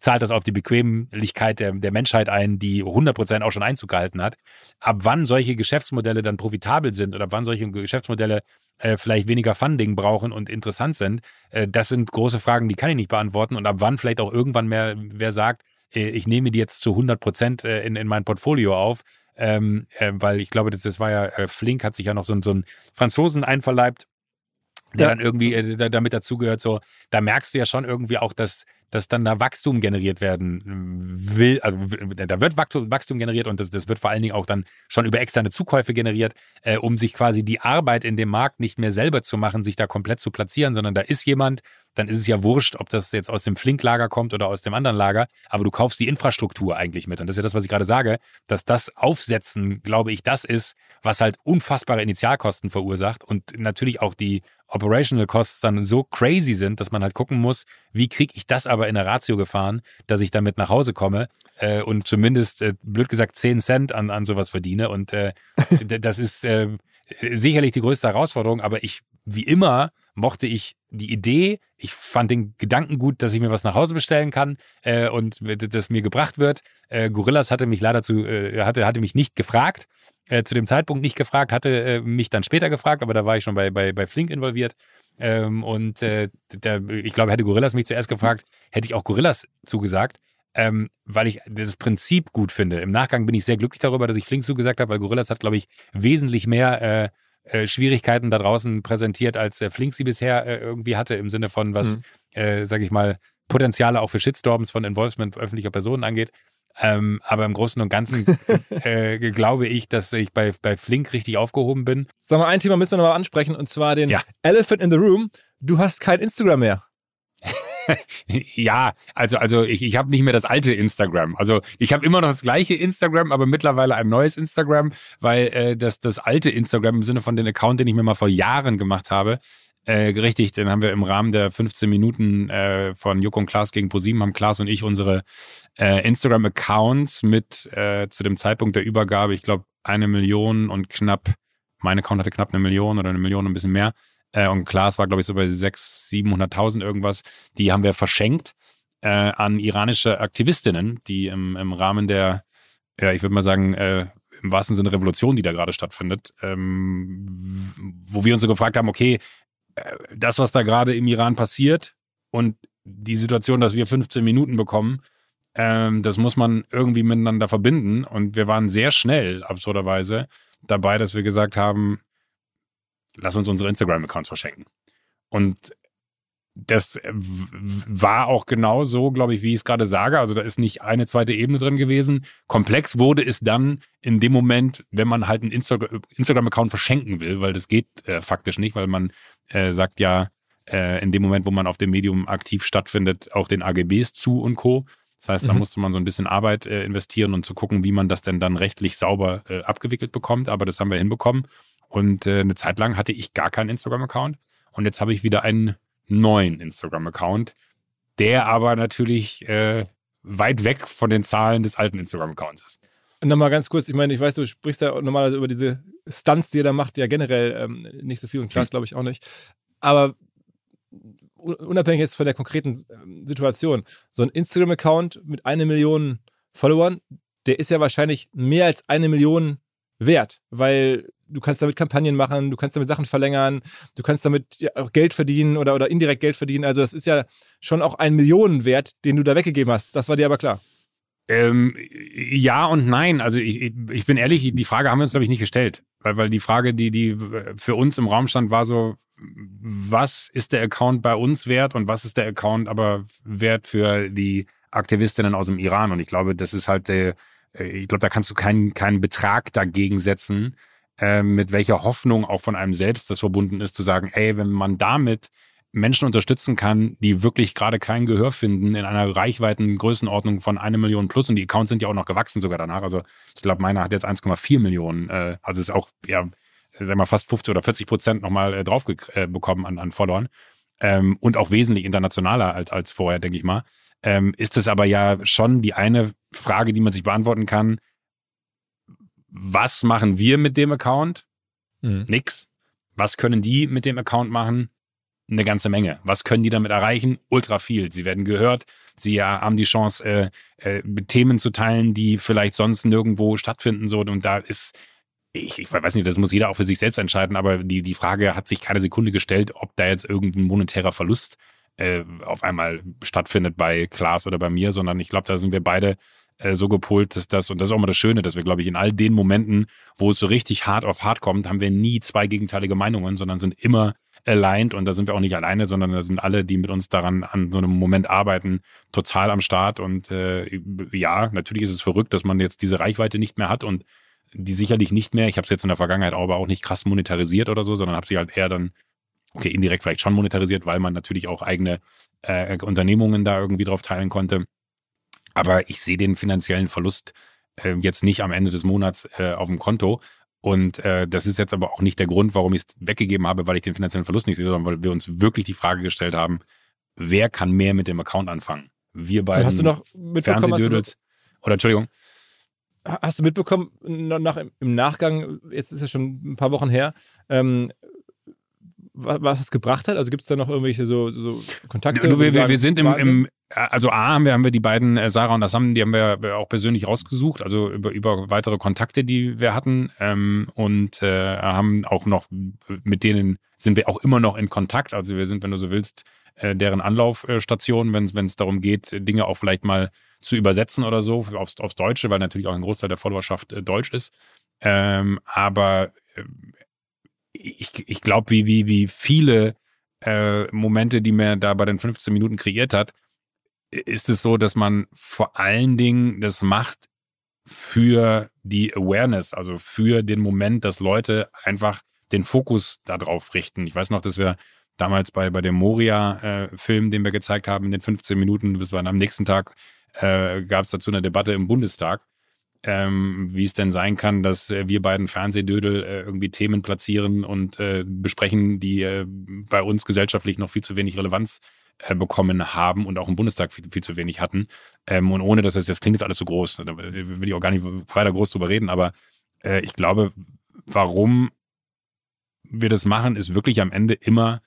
zahlt das auf die Bequemlichkeit der, der Menschheit ein, die 100% auch schon Einzug gehalten hat. Ab wann solche Geschäftsmodelle dann profitabel sind oder ab wann solche Geschäftsmodelle äh, vielleicht weniger Funding brauchen und interessant sind, äh, das sind große Fragen, die kann ich nicht beantworten. Und ab wann vielleicht auch irgendwann mehr wer sagt, äh, ich nehme die jetzt zu 100% äh, in, in mein Portfolio auf, ähm, äh, weil ich glaube, das, das war ja, äh, Flink hat sich ja noch so, so einen Franzosen einverleibt, der ja. dann irgendwie äh, damit dazugehört. So, da merkst du ja schon irgendwie auch, dass dass dann da Wachstum generiert werden will, also da wird Wachstum generiert und das, das wird vor allen Dingen auch dann schon über externe Zukäufe generiert, äh, um sich quasi die Arbeit in dem Markt nicht mehr selber zu machen, sich da komplett zu platzieren, sondern da ist jemand, dann ist es ja wurscht, ob das jetzt aus dem Flink-Lager kommt oder aus dem anderen Lager, aber du kaufst die Infrastruktur eigentlich mit. Und das ist ja das, was ich gerade sage, dass das Aufsetzen, glaube ich, das ist, was halt unfassbare Initialkosten verursacht und natürlich auch die Operational Costs dann so crazy sind, dass man halt gucken muss, wie kriege ich das aber in der Ratio gefahren, dass ich damit nach Hause komme äh, und zumindest, äh, blöd gesagt, 10 Cent an, an sowas verdiene. Und äh, das ist äh, sicherlich die größte Herausforderung, aber ich, wie immer, mochte ich die Idee, ich fand den Gedanken gut, dass ich mir was nach Hause bestellen kann äh, und das mir gebracht wird. Äh, Gorillas hatte mich leider zu, hatte, hatte mich nicht gefragt, äh, zu dem Zeitpunkt nicht gefragt, hatte äh, mich dann später gefragt, aber da war ich schon bei, bei, bei Flink involviert. Ähm, und äh, der, ich glaube, hätte Gorillas mich zuerst gefragt, hätte ich auch Gorillas zugesagt, ähm, weil ich das Prinzip gut finde. Im Nachgang bin ich sehr glücklich darüber, dass ich Flink zugesagt habe, weil Gorillas hat, glaube ich, wesentlich mehr äh, äh, Schwierigkeiten da draußen präsentiert, als äh, Flink sie bisher äh, irgendwie hatte, im Sinne von, was, mhm. äh, sag ich mal, Potenziale auch für Shitstorms von Involvement öffentlicher Personen angeht. Ähm, aber im Großen und Ganzen äh, glaube ich, dass ich bei, bei Flink richtig aufgehoben bin. Sag mal, ein Thema müssen wir nochmal ansprechen und zwar den ja. Elephant in the Room. Du hast kein Instagram mehr. ja, also, also ich, ich habe nicht mehr das alte Instagram. Also ich habe immer noch das gleiche Instagram, aber mittlerweile ein neues Instagram, weil äh, das, das alte Instagram im Sinne von den Account, den ich mir mal vor Jahren gemacht habe, äh, richtig, den haben wir im Rahmen der 15 Minuten äh, von Joko und Klaas gegen ProSieben, haben Klaas und ich unsere äh, Instagram-Accounts mit äh, zu dem Zeitpunkt der Übergabe, ich glaube, eine Million und knapp, mein Account hatte knapp eine Million oder eine Million und ein bisschen mehr. Äh, und Klaas war, glaube ich, so bei 600.000, 700.000 irgendwas. Die haben wir verschenkt äh, an iranische Aktivistinnen, die im, im Rahmen der, ja, ich würde mal sagen, äh, im wahrsten Sinne Revolution, die da gerade stattfindet, ähm, wo wir uns so gefragt haben, okay, das, was da gerade im Iran passiert und die Situation, dass wir 15 Minuten bekommen, ähm, das muss man irgendwie miteinander verbinden. Und wir waren sehr schnell, absurderweise, dabei, dass wir gesagt haben, lass uns unsere Instagram-Accounts verschenken. Und das war auch genau so, glaube ich, wie ich es gerade sage. Also da ist nicht eine zweite Ebene drin gewesen. Komplex wurde es dann in dem Moment, wenn man halt einen Instagram-Account verschenken will, weil das geht äh, faktisch nicht, weil man äh, sagt ja äh, in dem Moment, wo man auf dem Medium aktiv stattfindet, auch den AGBs zu und Co. Das heißt, da mhm. musste man so ein bisschen Arbeit äh, investieren und zu gucken, wie man das denn dann rechtlich sauber äh, abgewickelt bekommt. Aber das haben wir hinbekommen. Und äh, eine Zeit lang hatte ich gar keinen Instagram-Account. Und jetzt habe ich wieder einen neuen Instagram-Account, der aber natürlich äh, weit weg von den Zahlen des alten Instagram-Accounts ist. Nochmal ganz kurz, ich meine, ich weiß, du sprichst ja normalerweise über diese Stunts, die er da macht, ja generell ähm, nicht so viel und Klaas, hm. glaube ich, auch nicht. Aber unabhängig jetzt von der konkreten ähm, Situation, so ein Instagram-Account mit einer Million Followern, der ist ja wahrscheinlich mehr als eine Million wert, weil du kannst damit Kampagnen machen, du kannst damit Sachen verlängern, du kannst damit ja auch Geld verdienen oder, oder indirekt Geld verdienen. Also das ist ja schon auch ein Millionenwert, den du da weggegeben hast. Das war dir aber klar. Ähm, ja und nein. Also ich, ich bin ehrlich, die Frage haben wir uns, glaube ich, nicht gestellt. Weil, weil die Frage, die, die für uns im Raum stand, war so, was ist der Account bei uns wert und was ist der Account aber wert für die Aktivistinnen aus dem Iran? Und ich glaube, das ist halt äh, ich glaube, da kannst du keinen, keinen Betrag dagegen setzen, äh, mit welcher Hoffnung auch von einem selbst das verbunden ist, zu sagen, ey, wenn man damit Menschen unterstützen kann, die wirklich gerade kein Gehör finden in einer reichweiten Größenordnung von eine Million plus und die Accounts sind ja auch noch gewachsen sogar danach. Also ich glaube, meiner hat jetzt 1,4 Millionen. Äh, also ist auch ja, sag mal fast 50 oder 40 Prozent nochmal äh, drauf äh, bekommen an, an Followern ähm, und auch wesentlich internationaler als als vorher, denke ich mal. Ähm, ist es aber ja schon die eine Frage, die man sich beantworten kann. Was machen wir mit dem Account? Mhm. Nix. Was können die mit dem Account machen? eine ganze Menge. Was können die damit erreichen? Ultra viel. Sie werden gehört. Sie haben die Chance, äh, äh, Themen zu teilen, die vielleicht sonst nirgendwo stattfinden. So. Und da ist, ich, ich weiß nicht, das muss jeder auch für sich selbst entscheiden, aber die, die Frage hat sich keine Sekunde gestellt, ob da jetzt irgendein monetärer Verlust äh, auf einmal stattfindet bei Klaas oder bei mir, sondern ich glaube, da sind wir beide äh, so gepolt, dass das, und das ist auch mal das Schöne, dass wir, glaube ich, in all den Momenten, wo es so richtig hart auf hart kommt, haben wir nie zwei gegenteilige Meinungen, sondern sind immer aligned und da sind wir auch nicht alleine, sondern da sind alle, die mit uns daran an so einem Moment arbeiten, total am Start. Und äh, ja, natürlich ist es verrückt, dass man jetzt diese Reichweite nicht mehr hat und die sicherlich nicht mehr. Ich habe es jetzt in der Vergangenheit aber auch nicht krass monetarisiert oder so, sondern habe sie halt eher dann, okay, indirekt vielleicht schon monetarisiert, weil man natürlich auch eigene äh, Unternehmungen da irgendwie drauf teilen konnte. Aber ich sehe den finanziellen Verlust äh, jetzt nicht am Ende des Monats äh, auf dem Konto. Und äh, das ist jetzt aber auch nicht der Grund, warum ich es weggegeben habe, weil ich den finanziellen Verlust nicht sehe, sondern weil wir uns wirklich die Frage gestellt haben, wer kann mehr mit dem Account anfangen? Wir beiden hast du noch mitbekommen, Fernsehdödels. Oder Entschuldigung. Hast du mitbekommen, nach, im Nachgang, jetzt ist ja schon ein paar Wochen her, ähm, was es gebracht hat? Also gibt es da noch irgendwelche so, so Kontakte? Wir, wir, wir, sind im, im, also A haben wir, haben wir die beiden, äh, Sarah und Assam, die haben wir auch persönlich rausgesucht, also über, über weitere Kontakte, die wir hatten ähm, und äh, haben auch noch, mit denen sind wir auch immer noch in Kontakt. Also wir sind, wenn du so willst, äh, deren Anlaufstation, wenn es darum geht, Dinge auch vielleicht mal zu übersetzen oder so aufs, aufs Deutsche, weil natürlich auch ein Großteil der Followerschaft äh, deutsch ist. Ähm, aber äh, ich, ich glaube, wie, wie, wie viele äh, Momente, die mir da bei den 15 Minuten kreiert hat, ist es so, dass man vor allen Dingen das macht für die Awareness, also für den Moment, dass Leute einfach den Fokus darauf richten. Ich weiß noch, dass wir damals bei, bei dem Moria-Film, äh, den wir gezeigt haben, in den 15 Minuten, das war am nächsten Tag, äh, gab es dazu eine Debatte im Bundestag ähm, wie es denn sein kann, dass äh, wir beiden Fernsehdödel äh, irgendwie Themen platzieren und äh, besprechen, die äh, bei uns gesellschaftlich noch viel zu wenig Relevanz äh, bekommen haben und auch im Bundestag viel, viel zu wenig hatten. Ähm, und ohne dass das, das klingt jetzt alles so groß, da will ich auch gar nicht weiter groß drüber reden, aber äh, ich glaube, warum wir das machen, ist wirklich am Ende immer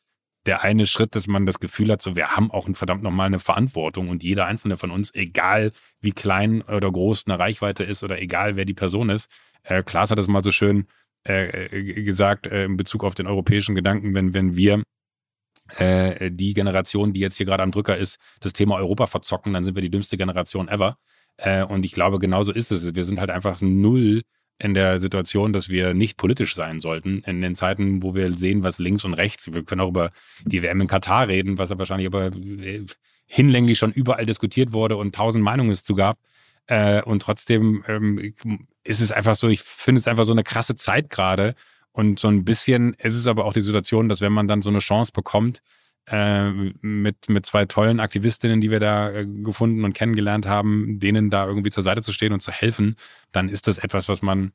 der eine Schritt, dass man das Gefühl hat, so wir haben auch verdammt nochmal eine Verantwortung und jeder einzelne von uns, egal wie klein oder groß eine Reichweite ist oder egal wer die Person ist, äh, Klaas hat das mal so schön äh, äh, gesagt äh, in Bezug auf den europäischen Gedanken, wenn, wenn wir äh, die Generation, die jetzt hier gerade am Drücker ist, das Thema Europa verzocken, dann sind wir die dümmste Generation ever. Äh, und ich glaube, genauso ist es. Wir sind halt einfach null in der Situation, dass wir nicht politisch sein sollten, in den Zeiten, wo wir sehen, was links und rechts, wir können auch über die WM in Katar reden, was ja wahrscheinlich aber äh, hinlänglich schon überall diskutiert wurde und tausend Meinungen es zu gab. Äh, und trotzdem ähm, ist es einfach so, ich finde es einfach so eine krasse Zeit gerade. Und so ein bisschen ist es aber auch die Situation, dass wenn man dann so eine Chance bekommt, äh, mit, mit zwei tollen Aktivistinnen, die wir da äh, gefunden und kennengelernt haben, denen da irgendwie zur Seite zu stehen und zu helfen, dann ist das etwas, was man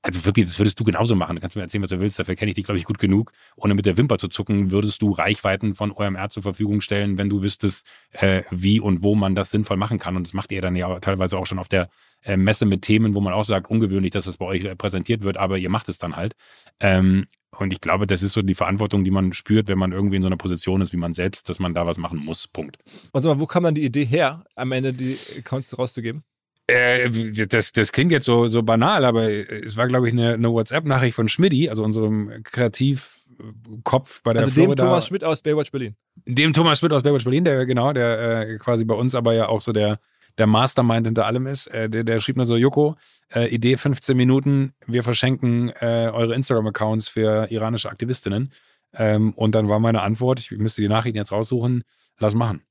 also wirklich, das würdest du genauso machen. Du kannst mir erzählen, was du willst. Dafür kenne ich dich, glaube ich, gut genug. Ohne mit der Wimper zu zucken, würdest du Reichweiten von OMR zur Verfügung stellen, wenn du wüsstest, äh, wie und wo man das sinnvoll machen kann. Und das macht ihr dann ja teilweise auch schon auf der äh, Messe mit Themen, wo man auch sagt, ungewöhnlich, dass das bei euch präsentiert wird, aber ihr macht es dann halt. Ähm, und ich glaube, das ist so die Verantwortung, die man spürt, wenn man irgendwie in so einer Position ist wie man selbst, dass man da was machen muss. Punkt. Und sag mal, wo kam dann die Idee her, am Ende die Accounts rauszugeben? Äh, das, das klingt jetzt so, so banal, aber es war, glaube ich, eine, eine WhatsApp-Nachricht von Schmidti, also unserem Kreativkopf bei der Also Florida. dem Thomas Schmidt aus Baywatch Berlin. Dem Thomas Schmidt aus Baywatch Berlin, der genau, der äh, quasi bei uns aber ja auch so der, der Mastermind hinter allem ist. Äh, der, der schrieb mir so, Joko, äh, Idee 15 Minuten, wir verschenken äh, eure Instagram-Accounts für iranische Aktivistinnen. Ähm, und dann war meine Antwort, ich müsste die Nachrichten jetzt raussuchen, lass machen.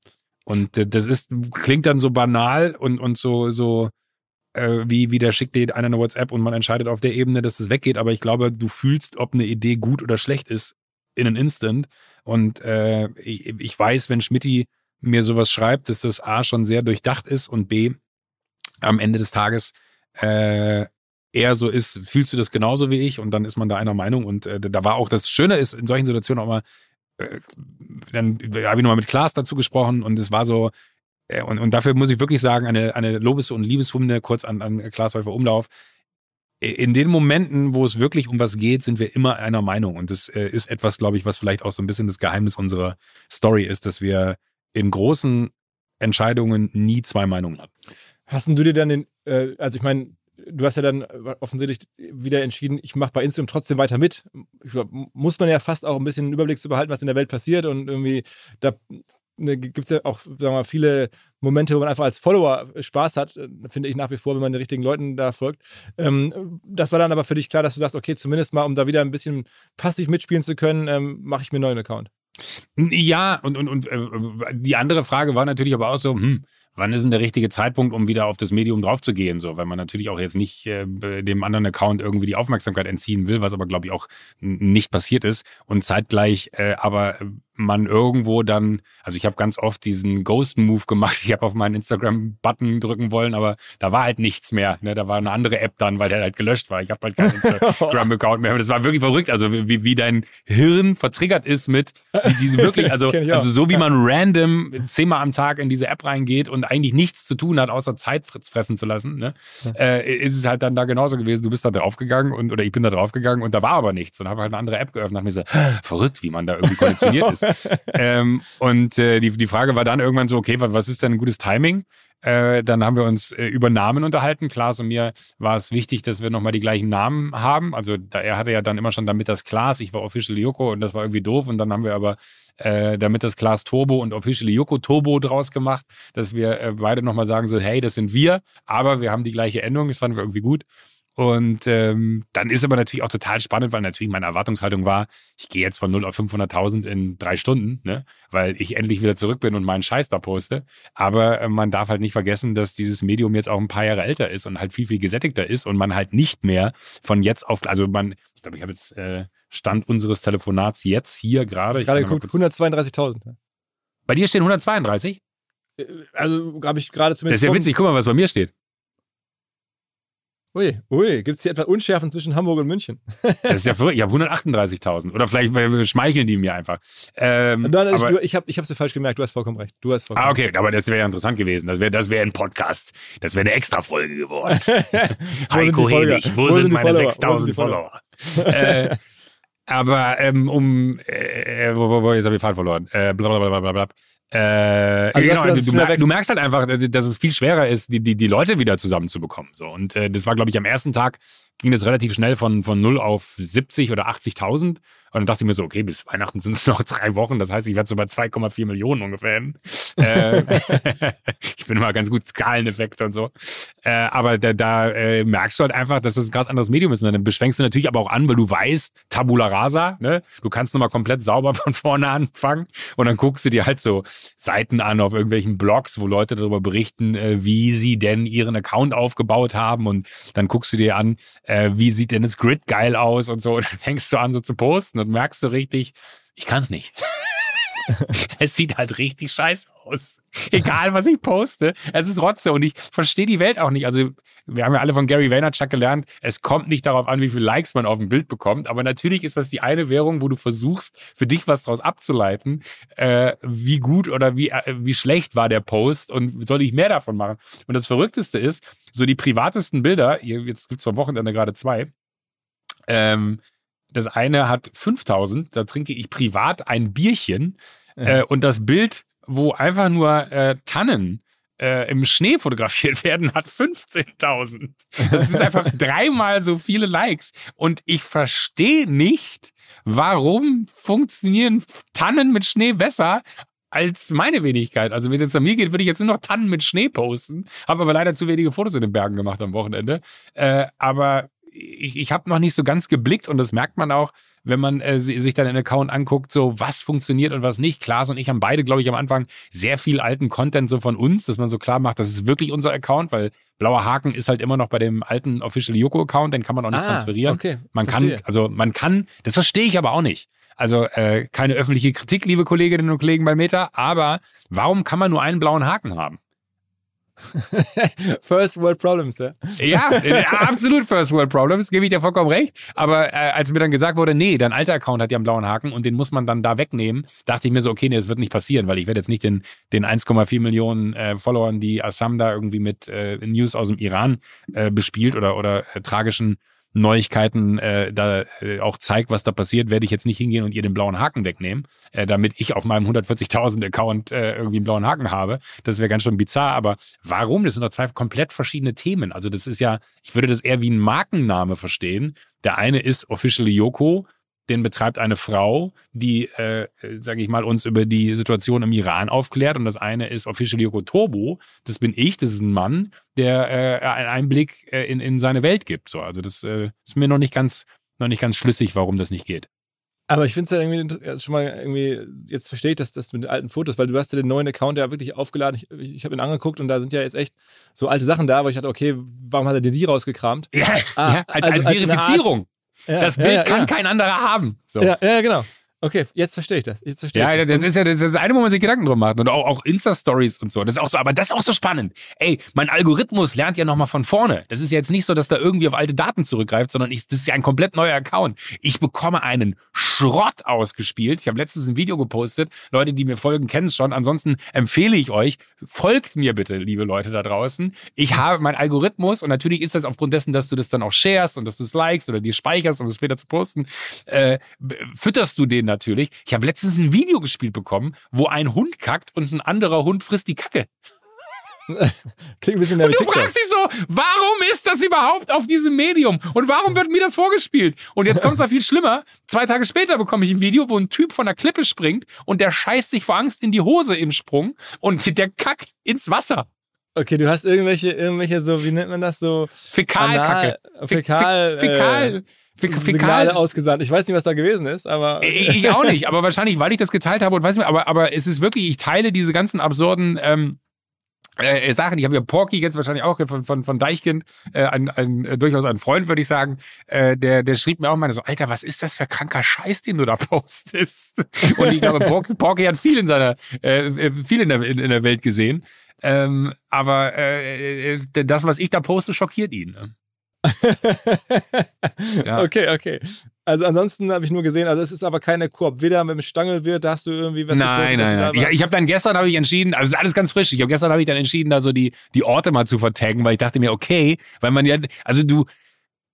Und äh, das ist, klingt dann so banal und, und so, so äh, wie, wie der schickt dir einer eine WhatsApp und man entscheidet auf der Ebene, dass das weggeht. Aber ich glaube, du fühlst, ob eine Idee gut oder schlecht ist, in an Instant. Und äh, ich, ich weiß, wenn Schmidti mir sowas schreibt, dass das A schon sehr durchdacht ist und B am Ende des Tages äh, eher so ist, fühlst du das genauso wie ich und dann ist man da einer Meinung und äh, da war auch das Schöne ist in solchen Situationen auch mal äh, dann habe ich nochmal mit Klaas dazu gesprochen und es war so äh, und, und dafür muss ich wirklich sagen eine eine Lobes- und Liebeshymne kurz an, an Klaas Häufer Umlauf in den Momenten, wo es wirklich um was geht, sind wir immer einer Meinung. Und das äh, ist etwas, glaube ich, was vielleicht auch so ein bisschen das Geheimnis unserer Story ist, dass wir in großen Entscheidungen nie zwei Meinungen haben. Hast du dir dann den, äh, also ich meine, du hast ja dann offensichtlich wieder entschieden, ich mache bei Instagram trotzdem weiter mit. Glaub, muss man ja fast auch ein bisschen einen Überblick zu behalten, was in der Welt passiert und irgendwie, da ne, gibt es ja auch, sagen wir mal, viele Momente, wo man einfach als Follower Spaß hat, finde ich nach wie vor, wenn man den richtigen Leuten da folgt. Ähm, das war dann aber für dich klar, dass du sagst, okay, zumindest mal, um da wieder ein bisschen passiv mitspielen zu können, ähm, mache ich mir einen neuen Account. Ja, und, und, und äh, die andere Frage war natürlich aber auch so, hm, wann ist denn der richtige Zeitpunkt, um wieder auf das Medium draufzugehen? So, weil man natürlich auch jetzt nicht äh, dem anderen Account irgendwie die Aufmerksamkeit entziehen will, was aber, glaube ich, auch nicht passiert ist. Und zeitgleich äh, aber man irgendwo dann, also ich habe ganz oft diesen Ghost-Move gemacht. Ich habe auf meinen Instagram-Button drücken wollen, aber da war halt nichts mehr. Ne? Da war eine andere App dann, weil der halt gelöscht war. Ich habe halt keinen Instagram-Account mehr. Das war wirklich verrückt. Also wie, wie dein Hirn vertriggert ist mit diese wirklich, also, also so wie man random zehnmal am Tag in diese App reingeht und eigentlich nichts zu tun hat, außer Zeit fressen zu lassen, ne? äh, ist es halt dann da genauso gewesen. Du bist da draufgegangen und oder ich bin da draufgegangen und da war aber nichts und habe halt eine andere App geöffnet und mir so, verrückt, wie man da irgendwie konditioniert ist. Ähm, und äh, die, die Frage war dann irgendwann so, okay, was ist denn ein gutes Timing? Äh, dann haben wir uns äh, über Namen unterhalten. Klaas und mir war es wichtig, dass wir nochmal die gleichen Namen haben. Also da, er hatte ja dann immer schon damit das Klaas, ich war Official Yoko und das war irgendwie doof. Und dann haben wir aber äh, damit das Klaas Turbo und Official Yoko Turbo draus gemacht, dass wir äh, beide nochmal sagen so, hey, das sind wir, aber wir haben die gleiche Endung. Das fanden wir irgendwie gut. Und ähm, dann ist aber natürlich auch total spannend, weil natürlich meine Erwartungshaltung war, ich gehe jetzt von 0 auf 500.000 in drei Stunden, ne? weil ich endlich wieder zurück bin und meinen Scheiß da poste. Aber äh, man darf halt nicht vergessen, dass dieses Medium jetzt auch ein paar Jahre älter ist und halt viel, viel gesättigter ist und man halt nicht mehr von jetzt auf, also man, ich glaube, ich habe jetzt äh, Stand unseres Telefonats jetzt hier gerade. Gerade geguckt, 132.000. Bei dir stehen 132? Also habe ich gerade zumindest. Das ist ja witzig, guck mal, was bei mir steht. Ui, ui, gibt es hier etwa Unschärfen zwischen Hamburg und München? das ist ja verrückt. Ich habe 138.000. Oder vielleicht schmeicheln die mir einfach. Ähm, Nein, aber, ich, ich habe es dir falsch gemerkt. Du hast vollkommen recht. Du hast vollkommen ah, okay, aber das wäre ja interessant gewesen. Das wäre das wär ein Podcast. Das wäre eine Extra-Folge geworden. Heiko Hedig, wo, wo, sind, sind meine 6.000 Follower? Follower? äh, aber ähm, um, äh, wo, wo, wo, jetzt habe ich Faden verloren. Äh, blablabla. Äh, also genau, du, du, du, merkst halt einfach, dass es viel schwerer ist, die, die, die Leute wieder zusammenzubekommen. So. Und äh, das war, glaube ich, am ersten Tag ging das relativ schnell von, von 0 auf 70 oder 80.000. Und dann dachte ich mir so, okay, bis Weihnachten sind es noch drei Wochen. Das heißt, ich werde so bei 2,4 Millionen ungefähr. äh, ich bin immer ganz gut Skaleneffekte und so. Äh, aber da, da äh, merkst du halt einfach, dass das ein ganz anderes Medium ist. Und dann beschränkst du natürlich aber auch an, weil du weißt, Tabula Rasa, ne? Du kannst nochmal komplett sauber von vorne anfangen. Und dann guckst du dir halt so Seiten an auf irgendwelchen Blogs, wo Leute darüber berichten, äh, wie sie denn ihren Account aufgebaut haben. Und dann guckst du dir an, wie sieht denn das Grid geil aus und so. Und dann fängst du an, so zu posten und merkst du richtig, ich kann es nicht. es sieht halt richtig scheiße aus. Egal, was ich poste. Es ist Rotze und ich verstehe die Welt auch nicht. Also, wir haben ja alle von Gary Vaynerchuk gelernt, es kommt nicht darauf an, wie viele Likes man auf ein Bild bekommt. Aber natürlich ist das die eine Währung, wo du versuchst, für dich was daraus abzuleiten. Äh, wie gut oder wie, äh, wie schlecht war der Post und soll ich mehr davon machen? Und das Verrückteste ist, so die privatesten Bilder, jetzt gibt es am Wochenende gerade zwei, ähm, das eine hat 5000, da trinke ich privat ein Bierchen ja. äh, und das Bild, wo einfach nur äh, Tannen äh, im Schnee fotografiert werden, hat 15.000. Das ist einfach dreimal so viele Likes und ich verstehe nicht, warum funktionieren Tannen mit Schnee besser als meine Wenigkeit. Also wenn es jetzt an mir geht, würde ich jetzt nur noch Tannen mit Schnee posten. Habe aber leider zu wenige Fotos in den Bergen gemacht am Wochenende. Äh, aber ich, ich habe noch nicht so ganz geblickt und das merkt man auch, wenn man äh, sich dann den Account anguckt, so was funktioniert und was nicht. Klaas und ich haben beide, glaube ich, am Anfang sehr viel alten Content so von uns, dass man so klar macht, das ist wirklich unser Account, weil blauer Haken ist halt immer noch bei dem alten Official Yoko Account, den kann man auch nicht ah, transferieren. Okay, man verstehe. kann, also man kann, das verstehe ich aber auch nicht. Also äh, keine öffentliche Kritik, liebe Kolleginnen und Kollegen bei Meta, aber warum kann man nur einen blauen Haken haben? First World Problems, ja. Ja, äh, absolut First World Problems, gebe ich dir vollkommen recht. Aber äh, als mir dann gesagt wurde, nee, dein alter Account hat ja einen blauen Haken und den muss man dann da wegnehmen, dachte ich mir so, okay, nee, das wird nicht passieren, weil ich werde jetzt nicht den, den 1,4 Millionen äh, Followern, die Assam da irgendwie mit äh, News aus dem Iran äh, bespielt oder, oder äh, tragischen Neuigkeiten äh, da äh, auch zeigt, was da passiert, werde ich jetzt nicht hingehen und ihr den blauen Haken wegnehmen, äh, damit ich auf meinem 140.000 Account äh, irgendwie einen blauen Haken habe. Das wäre ganz schön bizarr. Aber warum? Das sind doch zwei komplett verschiedene Themen. Also das ist ja, ich würde das eher wie ein Markenname verstehen. Der eine ist Officially Yoko, den betreibt eine Frau, die, äh, sage ich mal, uns über die Situation im Iran aufklärt. Und das eine ist Official Yoko Turbo. Das bin ich, das ist ein Mann, der äh, einen Einblick äh, in, in seine Welt gibt. So, also das äh, ist mir noch nicht ganz, noch nicht ganz schlüssig, warum das nicht geht. Aber ich finde es ja irgendwie schon mal irgendwie, jetzt verstehe ich das, das mit den alten Fotos, weil du hast ja den neuen Account ja wirklich aufgeladen. Ich, ich habe ihn angeguckt und da sind ja jetzt echt so alte Sachen da, aber ich dachte, okay, warum hat er dir die rausgekramt? Ja, ah, ja als, also als, Verifizierung. Das Bild kann kein anderer haben. So. Ja, ja, genau. Okay, jetzt verstehe ich das. Jetzt verstehe ja, ich das. das ist ja das, ist eine, wo man sich Gedanken drum macht. Und auch, auch Insta-Stories und so. Das ist auch so, aber das ist auch so spannend. Ey, mein Algorithmus lernt ja nochmal von vorne. Das ist ja jetzt nicht so, dass da irgendwie auf alte Daten zurückgreift, sondern ich, das ist ja ein komplett neuer Account. Ich bekomme einen Schrott ausgespielt. Ich habe letztens ein Video gepostet. Leute, die mir folgen, kennen es schon. Ansonsten empfehle ich euch, folgt mir bitte, liebe Leute da draußen. Ich habe meinen Algorithmus und natürlich ist das aufgrund dessen, dass du das dann auch sharest und dass du es likest oder dir speicherst, um es später zu posten, äh, fütterst du den natürlich. Ich habe letztens ein Video gespielt bekommen, wo ein Hund kackt und ein anderer Hund frisst die Kacke. Klingt ein bisschen mehr Und du fragst dich so, warum ist das überhaupt auf diesem Medium? Und warum wird mir das vorgespielt? Und jetzt kommt es da viel schlimmer. Zwei Tage später bekomme ich ein Video, wo ein Typ von der Klippe springt und der scheißt sich vor Angst in die Hose im Sprung und der kackt ins Wasser. Okay, du hast irgendwelche, irgendwelche so, wie nennt man das so? Fäkalkacke. Fäkal. Fäkal. Äh, Signale ausgesandt. Ich weiß nicht, was da gewesen ist, aber. Ich auch nicht, aber wahrscheinlich, weil ich das geteilt habe und weiß nicht, aber, aber es ist wirklich, ich teile diese ganzen absurden ähm, äh, Sachen. Ich habe ja Porky jetzt wahrscheinlich auch von, von, von Deichkind, äh, ein, ein, äh, durchaus ein Freund, würde ich sagen, äh, der, der schrieb mir auch mal so, Alter, was ist das für kranker Scheiß, den du da postest? Und ich glaube, Porky, Porky hat viel in seiner, äh, äh, viel in der, in, in der Welt gesehen. Ähm, aber äh, äh das, was ich da poste, schockiert ihn. Ne? ja. Okay, okay. Also ansonsten habe ich nur gesehen, also es ist aber keine Koop. Weder mit dem Stangelwirt, da hast du irgendwie was Nein, nein, nein. Ich, ich habe dann gestern habe ich entschieden, also alles ganz frisch. Ich habe gestern habe ich dann entschieden, da so die die Orte mal zu vertaggen, weil ich dachte mir, okay, weil man ja, also du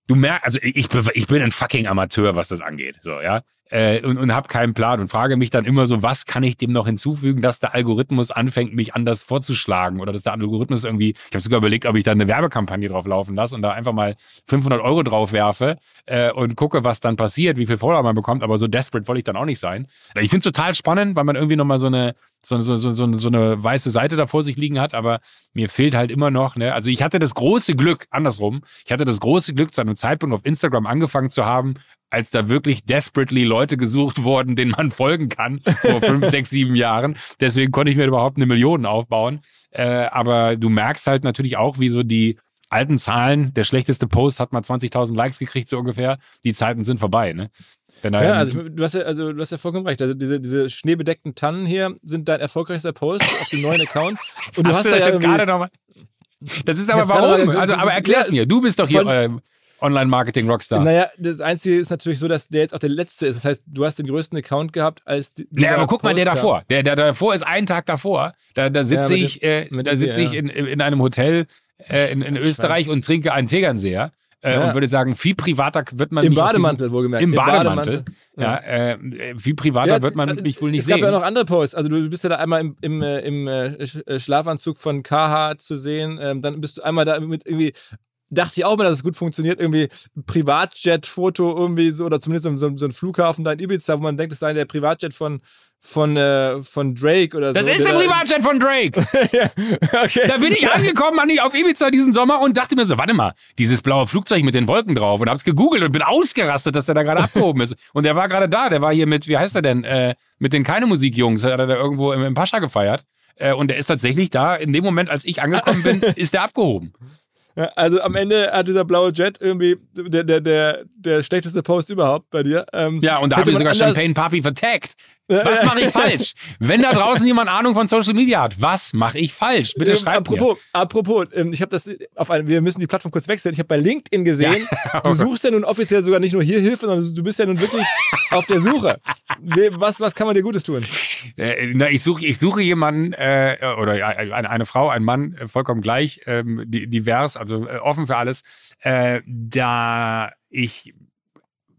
du merkst, also ich, ich bin ein fucking Amateur, was das angeht, so ja äh, und, und habe keinen Plan und frage mich dann immer so, was kann ich dem noch hinzufügen, dass der Algorithmus anfängt, mich anders vorzuschlagen oder dass der Algorithmus irgendwie, ich habe sogar überlegt, ob ich da eine Werbekampagne drauf laufen lasse und da einfach mal 500 Euro drauf werfe äh, und gucke, was dann passiert, wie viel Follower man bekommt, aber so desperate wollte ich dann auch nicht sein. Ich finde es total spannend, weil man irgendwie nochmal so eine so, so, so, so, eine weiße Seite da vor sich liegen hat, aber mir fehlt halt immer noch, ne, also ich hatte das große Glück, andersrum, ich hatte das große Glück, zu einem Zeitpunkt auf Instagram angefangen zu haben, als da wirklich desperately Leute gesucht wurden, denen man folgen kann, vor fünf, sechs, sieben Jahren. Deswegen konnte ich mir überhaupt eine Million aufbauen. Äh, aber du merkst halt natürlich auch, wie so die alten Zahlen, der schlechteste Post hat mal 20.000 Likes gekriegt, so ungefähr. Die Zeiten sind vorbei, ne? Ja, also du hast ja, also du hast ja vollkommen recht. Also diese, diese schneebedeckten Tannen hier sind dein erfolgreichster Post auf dem neuen Account. Und du hast, hast, du da das ja jetzt gerade nochmal? Das ist aber warum? Also, aber erklär's Ja, mir. Du bist doch hier von- äh, Online-Marketing-Rockstar. Naja, das Einzige ist natürlich so, dass der jetzt auch der letzte ist. Das heißt, du hast den größten Account gehabt als die, Nee, aber guck mal, der Post davor. Der, der davor ist einen Tag davor. Da, da sitze mit ich, äh, da dem sitze Bier, ich ja. in, in einem Hotel äh, in, in Österreich weiß. und trinke einen Tegernseher äh, Ja. und würde sagen, viel privater wird man Im mich auf diesen- Bademantel, wohlgemerkt. Im Bademantel. Ja. Ja, äh, viel privater wird man äh, mich wohl nicht es sehen. gab ja noch andere Posts. Also du bist ja da einmal im, im, äh, im äh, Sch- äh, Schlafanzug von KH zu sehen. Ähm, dann bist du einmal da mit irgendwie, dachte ich auch mal, dass es gut funktioniert, irgendwie Privatjet-Foto irgendwie so, oder zumindest so, so, so ein Flughafen da in Ibiza, wo man denkt, es sei der Privatjet von, von, äh, von Drake oder das so. ist der Privatjet von Drake. ja, okay. Da bin ich angekommen an, auf Ibiza diesen Sommer und dachte mir so, warte mal, dieses blaue Flugzeug mit den Wolken drauf und hab's gegoogelt und bin ausgerastet, dass der da gerade abgehoben ist. Und der war gerade da, der war hier mit, wie heißt er denn, äh, mit den keine Musikjungs, hat er da irgendwo im, im Pascha gefeiert. Äh, und der ist tatsächlich da, in dem Moment, als ich angekommen bin, ist der abgehoben. Also am Ende hat dieser blaue Jet irgendwie der, der, der, der schlechteste Post überhaupt bei dir. Ähm, Ja, und da habe ich sogar Champagne Papi vertaggt. Was mache ich falsch? Wenn da draußen jemand Ahnung von Social Media hat, was mache ich falsch? Bitte Ähm, schreibt mir. apropos, apropos, ähm, ich habe das auf ein, wir müssen die Plattform kurz wechseln. Ich habe bei LinkedIn gesehen, du suchst ja nun offiziell sogar nicht nur hier Hilfe, sondern du bist ja nun wirklich auf der Suche. Was, was kann man dir Gutes tun? Äh, na, ich suche ich suche jemanden äh, oder ja, eine, eine Frau, ein Mann, äh, vollkommen gleich, ähm, di- divers, also äh, offen für alles. Äh, da ich,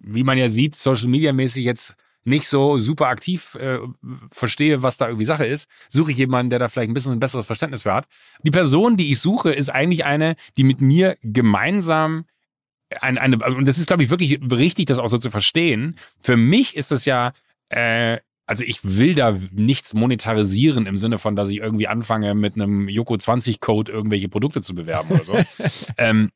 wie man ja sieht, Social Media mäßig jetzt nicht so super aktiv äh, verstehe, was da irgendwie Sache ist, suche ich jemanden, der da vielleicht ein bisschen ein besseres Verständnis für hat. Die Person, die ich suche, ist eigentlich eine, die mit mir gemeinsam eine, eine und das ist, glaube ich, wirklich richtig, das auch so zu verstehen. Für mich ist das ja äh, also ich will da nichts monetarisieren im Sinne von, dass ich irgendwie anfange, mit einem Yoko 20 Code irgendwelche Produkte zu bewerben oder so. ähm,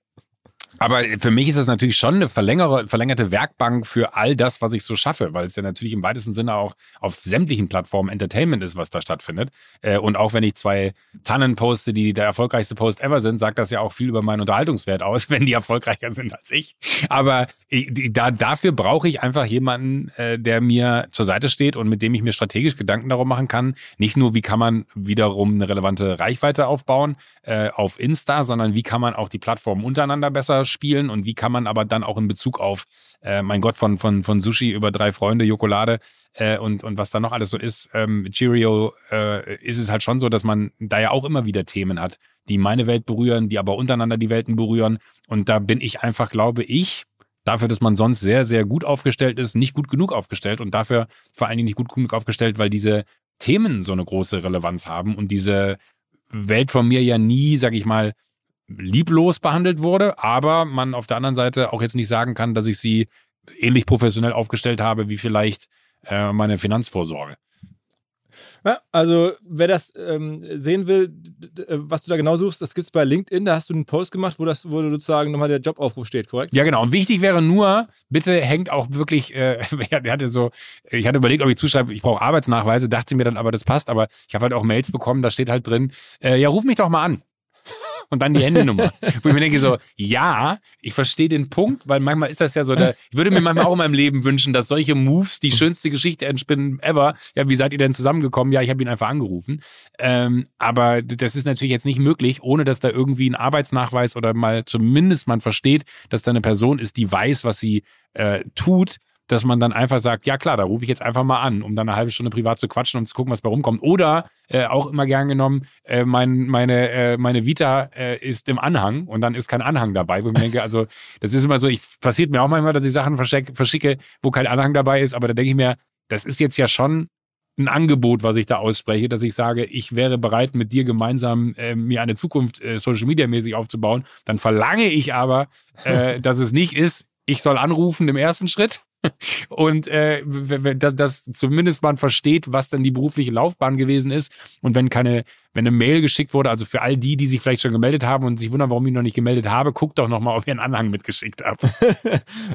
aber für mich ist das natürlich schon eine verlängerte Werkbank für all das, was ich so schaffe, weil es ja natürlich im weitesten Sinne auch auf sämtlichen Plattformen Entertainment ist, was da stattfindet. Äh, und auch wenn ich zwei Tannen poste, die der erfolgreichste Post ever sind, sagt das ja auch viel über meinen Unterhaltungswert aus, wenn die erfolgreicher sind als ich. Aber da, dafür brauche ich einfach jemanden, äh, der mir zur Seite steht und mit dem ich mir strategisch Gedanken darum machen kann. Nicht nur, wie kann man wiederum eine relevante Reichweite aufbauen äh, auf Insta, sondern wie kann man auch die Plattformen untereinander besser spielen und wie kann man aber dann auch in Bezug auf, äh, mein Gott, von, von, von Sushi über drei Freunde, Jokolade äh, und, und was da noch alles so ist, ähm, Cheerio, äh, ist es halt schon so, dass man da ja auch immer wieder Themen hat, die meine Welt berühren, die aber untereinander die Welten berühren. Und da bin ich einfach, glaube ich, dafür, dass man sonst sehr, sehr gut aufgestellt ist, nicht gut genug aufgestellt und dafür vor allen Dingen nicht gut genug aufgestellt, weil diese Themen so eine große Relevanz haben und diese Welt von mir ja nie, sag ich mal, lieblos behandelt wurde, aber man auf der anderen Seite auch jetzt nicht sagen kann, dass ich sie ähnlich professionell aufgestellt habe wie vielleicht äh, meine Finanzvorsorge. Ja, also wer das ähm, sehen will, äh, was du da genau suchst, das gibt es bei LinkedIn. Da hast du einen Post gemacht, wo das, wo sozusagen nochmal der Jobaufruf steht, korrekt? Ja, genau. Und wichtig wäre nur, bitte hängt auch wirklich, äh, er hatte so, ich hatte überlegt, ob ich zuschreibe, ich brauche Arbeitsnachweise, dachte mir dann aber, das passt, aber ich habe halt auch Mails bekommen, da steht halt drin, äh, ja, ruf mich doch mal an. Und dann die Handynummer. Wo ich mir denke so, ja, ich verstehe den Punkt, weil manchmal ist das ja so, der, ich würde mir manchmal auch in meinem Leben wünschen, dass solche Moves die schönste Geschichte entspinnen ever. Ja, wie seid ihr denn zusammengekommen? Ja, ich habe ihn einfach angerufen. Ähm, aber das ist natürlich jetzt nicht möglich, ohne dass da irgendwie ein Arbeitsnachweis oder mal zumindest man versteht, dass da eine Person ist, die weiß, was sie äh, tut, dass man dann einfach sagt, ja klar, da rufe ich jetzt einfach mal an, um dann eine halbe Stunde privat zu quatschen, um zu gucken, was bei rumkommt. Oder äh, auch immer gern genommen, äh, mein, meine, äh, meine Vita äh, ist im Anhang und dann ist kein Anhang dabei, wo ich mir denke, also das ist immer so, ich passiert mir auch manchmal, dass ich Sachen verschicke, wo kein Anhang dabei ist, aber da denke ich mir, das ist jetzt ja schon ein Angebot, was ich da ausspreche, dass ich sage, ich wäre bereit, mit dir gemeinsam äh, mir eine Zukunft äh, Social Media mäßig aufzubauen. Dann verlange ich aber, äh, dass es nicht ist, ich soll anrufen im ersten Schritt und äh, dass, dass zumindest man versteht, was dann die berufliche Laufbahn gewesen ist. Und wenn keine, wenn eine Mail geschickt wurde, also für all die, die sich vielleicht schon gemeldet haben und sich wundern, warum ich noch nicht gemeldet habe, guckt doch nochmal, ob ihr einen Anhang mitgeschickt habt.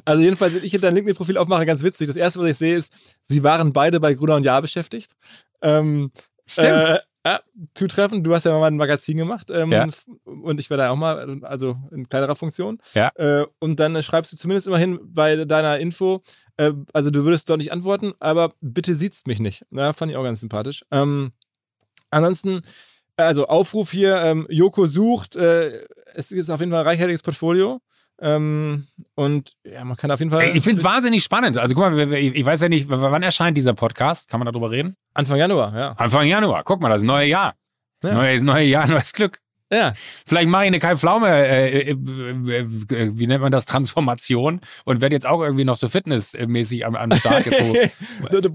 Also jedenfalls, wenn ich hier dein LinkedIn-Profil aufmache, ganz witzig. Das erste, was ich sehe, ist, sie waren beide bei Gruner und Jahr beschäftigt. Ähm, Stimmt. Äh, Ja, zutreffend. Du hast ja mal ein Magazin gemacht ähm, Ja. und ich war da auch mal, also in kleinerer Funktion. Ja. Äh, und dann äh, schreibst du zumindest immerhin bei deiner Info, äh, also du würdest dort nicht antworten, aber bitte sieht's mich nicht. Ja, fand ich auch ganz sympathisch. Ähm, ansonsten, also Aufruf hier, ähm, Joko sucht, äh, es ist auf jeden Fall ein reichhaltiges Portfolio. Ähm, und ja, man kann auf jeden Fall. Ey, Ich finde es wahnsinnig spannend. Also guck mal, ich weiß ja nicht, wann erscheint dieser Podcast? Kann man darüber reden? Anfang Januar, ja. Anfang Januar. Guck mal, das neue Jahr. Ja. Neues, neue Jahr, neues Glück. Ja, Vielleicht mache ich eine Kai Pflaume, äh, äh, äh, äh, wie nennt man das, Transformation und werde jetzt auch irgendwie noch so fitnessmäßig am, am Start gezogen.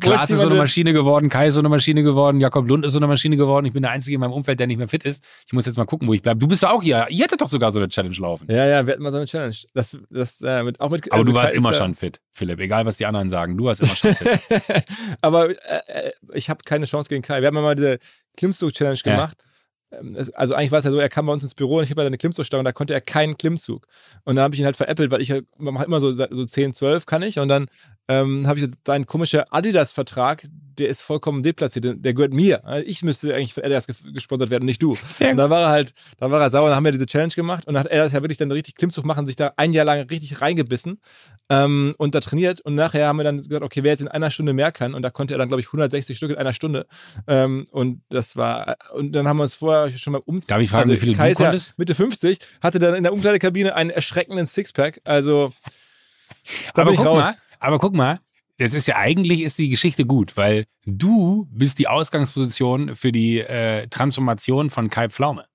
Klaas ist so eine Maschine geworden, Kai ist so eine Maschine geworden, Jakob Lund ist so eine Maschine geworden. Ich bin der Einzige in meinem Umfeld, der nicht mehr fit ist. Ich muss jetzt mal gucken, wo ich bleibe. Du bist ja auch hier. Ihr hättet doch sogar so eine Challenge laufen. Ja, ja, wir hatten mal so eine Challenge. Das, das, äh, mit, auch mit, Aber also du warst Kai immer schon fit, Philipp. Egal, was die anderen sagen. Du warst immer schon fit. Aber äh, äh, ich habe keine Chance gegen Kai. Wir haben ja mal diese Klimmzug-Challenge Ja. gemacht. Es- Also eigentlich war es ja so, er kam bei uns ins Büro und ich habe ja eine Klimmzugstange und da konnte er keinen Klimmzug. Und dann habe ich ihn halt veräppelt, weil ich macht immer so, so 10, 12 kann ich. Und dann ähm, habe ich so- sein komischer Adidas-Vertrag, der ist vollkommen deplatziert. Der gehört mir. Ich müsste eigentlich von Adidas ge- gesponsert werden nicht du. Sehr Und dann war er halt, dann war er sauer, dann haben wir diese Challenge gemacht und dann hat er das ja wirklich dann richtig Klimmzug machen, sich da ein Jahr lang richtig reingebissen ähm, und da trainiert und nachher haben wir dann gesagt, okay, wer jetzt in einer Stunde mehr kann und da konnte er dann, glaube ich, 160 Stück in einer Stunde ähm, und das war, und dann haben wir uns vorher schon mal um... Darf ich fragen, wie viele Kai du konntest? Mitte 50, hatte dann in der Umkleidekabine einen erschreckenden Sixpack, also da aber bin ich guck raus. mal, aber guck mal, das ist ja eigentlich ist die Geschichte gut, weil du bist die Ausgangsposition für die äh, Transformation von Kai Pflaume.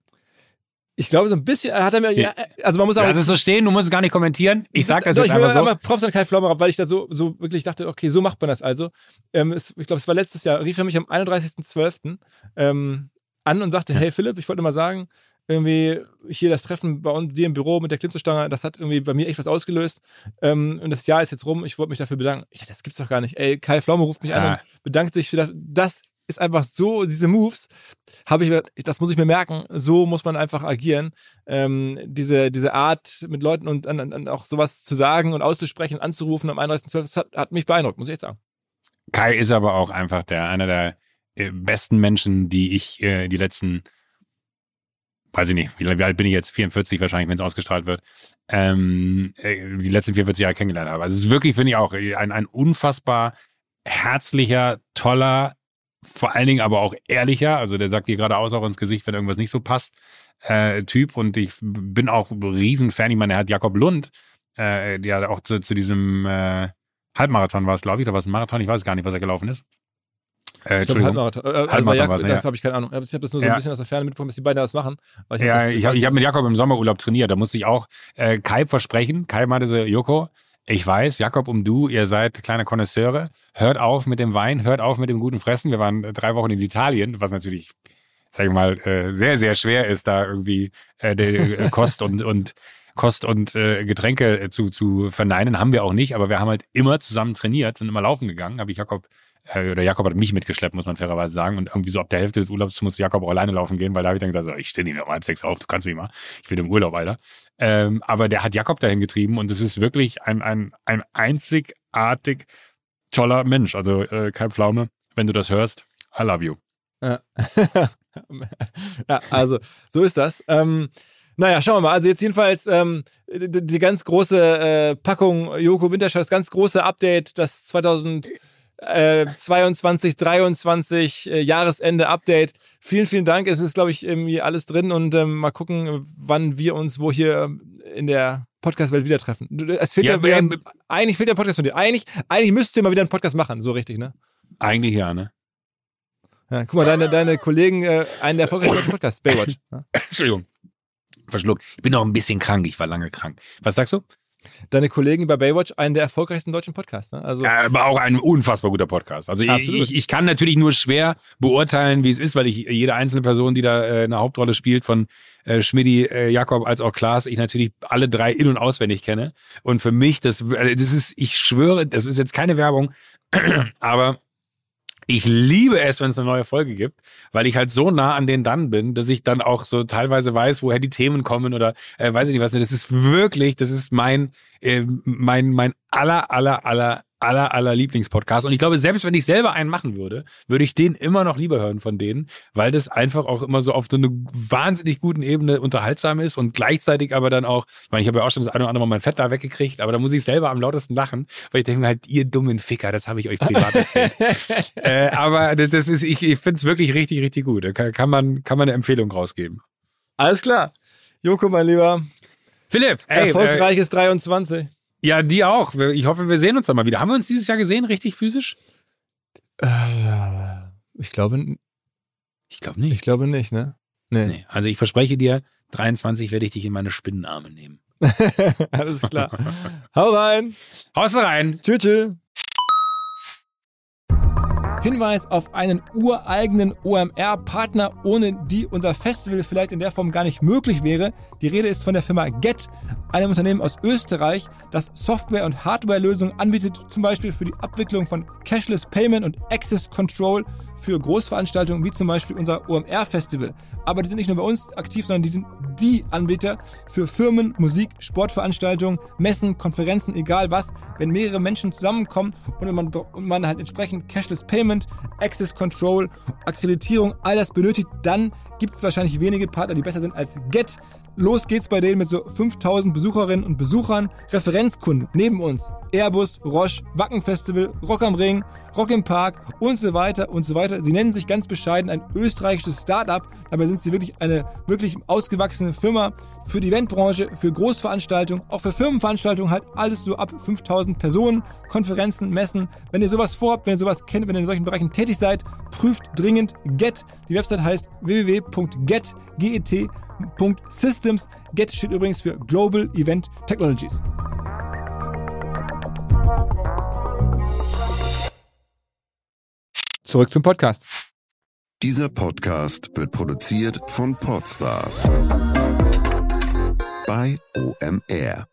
Ich glaube, so ein bisschen hat er mir, ja, also man muss aber Lass es so stehen, du musst es gar nicht kommentieren. Ich sag das Doch, jetzt ich will einfach so. aber Props an Kai Flaumerer, weil ich da so, so wirklich dachte, okay, so macht man das also. Ähm, es, ich glaube, es war letztes Jahr, rief er mich am 31.12. Ähm, an und sagte, hey Philipp, ich wollte mal sagen, irgendwie hier das Treffen bei uns, dir im Büro mit der Klimmzugstange, das hat irgendwie bei mir echt was ausgelöst. Ähm, und das Jahr ist jetzt rum, ich wollte mich dafür bedanken. Ich dachte, das gibt's doch gar nicht. Ey, Kai Pflaume ruft mich an Ah. und bedankt sich für das. Das ist einfach so, diese Moves, habe ich, das muss ich mir merken, so muss man einfach agieren. Ähm, diese, diese Art mit Leuten und an, an auch sowas zu sagen und auszusprechen, anzurufen am 31.12., das hat, hat mich beeindruckt, muss ich jetzt sagen. Kai ist aber auch einfach der einer der äh, besten Menschen, die ich äh, die letzten, weiß ich nicht, wie, alt bin ich jetzt? 44 wahrscheinlich, wenn es ausgestrahlt wird. Ähm, äh, die letzten 44 Jahre kennengelernt habe. Also es ist wirklich, finde ich auch, äh, ein, ein unfassbar herzlicher, toller, vor allen Dingen aber auch ehrlicher, also der sagt dir geradeaus auch ins Gesicht, wenn irgendwas nicht so passt, äh, Typ. Und ich bin auch Riesenfan. Ich meine, er hat Jakob Lund, äh, der auch zu, zu diesem äh, Halbmarathon war es, glaube ich, oder war es ein Marathon? Ich weiß gar nicht, was er gelaufen ist. Äh, Ich glaub, Entschuldigung. Halbmarathon. Äh, also Halbmarathon bei Jak- war's, ja. das habe ich keine Ahnung. Ich habe das nur so Ja. ein bisschen aus der Ferne mitbekommen, dass die beiden das machen. Aber Ja, das- ich habe ich hab mit Jakob im Sommerurlaub trainiert. Da musste ich auch äh, Kai versprechen. Kai meinte so, Joko, ich weiß, Jakob und du, ihr seid kleine Konnoisseure. Hört auf mit dem Wein, hört auf mit dem guten Fressen. Wir waren äh, drei Wochen in Italien, was natürlich, sag ich mal, äh, sehr, sehr schwer ist, da irgendwie äh, die, äh, Kost und, und Kost und äh, Getränke äh, zu, zu verneinen. Haben wir auch nicht, aber wir haben halt immer zusammen trainiert, sind immer laufen gegangen. Habe ich Jakob oder Jakob hat mich mitgeschleppt, muss man fairerweise sagen. Und irgendwie so ab der Hälfte des Urlaubs musste Jakob auch alleine laufen gehen, weil da habe ich dann gesagt, so, ich stehe nicht mehr um halb sechs auf, du kannst mich mal. Ich bin im Urlaub, Alter. Ähm, aber der hat Jakob dahin getrieben und es ist wirklich ein, ein, ein einzigartig toller Mensch. Also äh, Kai Pflaume, wenn du das hörst, I love you. Ja. ja, also so ist das. Ähm, naja, schauen wir mal. Also jetzt jedenfalls ähm, die, die ganz große äh, Packung Joko Winterscheid, das ganz große Update, das 2022, 23 äh, Jahresende Update. Vielen, vielen Dank. Es ist, glaube ich, irgendwie alles drin und ähm, mal gucken, wann wir uns wo hier in der Podcast-Welt wieder treffen. Es fehlt ja, Ja, wieder, ähm, eigentlich fehlt der Podcast von dir. Eigentlich, eigentlich müsstest du mal wieder einen Podcast machen, so richtig, ne? Eigentlich ja, ne? Ja, guck mal, deine, deine Kollegen, äh, einen der erfolgreichsten Podcasts, Baywatch. Ja. Entschuldigung. Verschluckt. Ich bin noch ein bisschen krank, ich war lange krank. Was sagst du? Deine Kollegen bei Baywatch, einen der erfolgreichsten deutschen Podcasts. Ne? Also, aber auch ein unfassbar guter Podcast. Also ich, ich, ich kann natürlich nur schwer beurteilen, wie es ist, weil ich jede einzelne Person, die da äh, eine Hauptrolle spielt, von äh, Schmidti, äh, Jakob als auch Klaas, ich natürlich alle drei in- und auswendig kenne. Und für mich, das, äh, das ist, ich schwöre, das ist jetzt keine Werbung, aber ich liebe es, wenn es eine neue Folge gibt, weil ich halt so nah an denen dann bin, dass ich dann auch so teilweise weiß, woher die Themen kommen oder äh, weiß ich nicht was. Das ist wirklich, das ist mein, äh, mein, mein aller, aller, aller aller, aller Lieblingspodcasts. Und ich glaube, selbst wenn ich selber einen machen würde, würde ich den immer noch lieber hören von denen, weil das einfach auch immer so auf so einer wahnsinnig guten Ebene unterhaltsam ist und gleichzeitig aber dann auch, ich meine, ich habe ja auch schon das eine oder andere Mal mein Fett da weggekriegt, aber da muss ich selber am lautesten lachen, weil ich denke mir halt, ihr dummen Ficker, das habe ich euch privat erzählt. äh, aber das ist, ich, ich finde es wirklich richtig, richtig gut. Da kann, kann, man, kann man eine Empfehlung rausgeben. Alles klar. Joko, mein Lieber. Philipp, ey, erfolgreiches äh, 23. Ja, die auch. Ich hoffe, wir sehen uns dann mal wieder. Haben wir uns dieses Jahr gesehen, richtig physisch? Äh, ich glaube, ich glaube nicht. Ich glaube nicht, ne? Nee. nee. Also ich verspreche dir, 23 werde ich dich in meine Spinnenarme nehmen. Alles klar. Hau rein. Haust rein. Tschüss. tschüss. Hinweis auf einen ureigenen OMR-Partner, ohne die unser Festival vielleicht in der Form gar nicht möglich wäre. Die Rede ist von der Firma Get, einem Unternehmen aus Österreich, das Software- und Hardware-Lösungen anbietet, zum Beispiel für die Abwicklung von Cashless Payment und Access Control für Großveranstaltungen wie zum Beispiel unser OMR-Festival. Aber die sind nicht nur bei uns aktiv, sondern die sind die Anbieter für Firmen, Musik, Sportveranstaltungen, Messen, Konferenzen, egal was. Wenn mehrere Menschen zusammenkommen und man, und man halt entsprechend Cashless Payment, Access Control, Akkreditierung, all das benötigt, dann gibt es wahrscheinlich wenige Partner, die besser sind als Get. Los geht's bei denen mit so 5000 Besucherinnen und Besuchern. Referenzkunden neben uns. Airbus, Roche, Wacken Festival, Rock am Ring, Rock im Park und so weiter und so weiter. Sie nennen sich ganz bescheiden ein österreichisches Startup. Dabei sind sie wirklich eine wirklich ausgewachsene Firma für die Eventbranche, für Großveranstaltungen, auch für Firmenveranstaltungen halt alles so ab 5000 Personen, Konferenzen, Messen. Wenn ihr sowas vorhabt, wenn ihr sowas kennt, wenn ihr in solchen Bereichen tätig seid, prüft dringend Get. Die Website heißt www.get.systems. Get steht übrigens für Global Event Technologies. Zurück zum Podcast. Dieser Podcast wird produziert von Podstars bei OMR.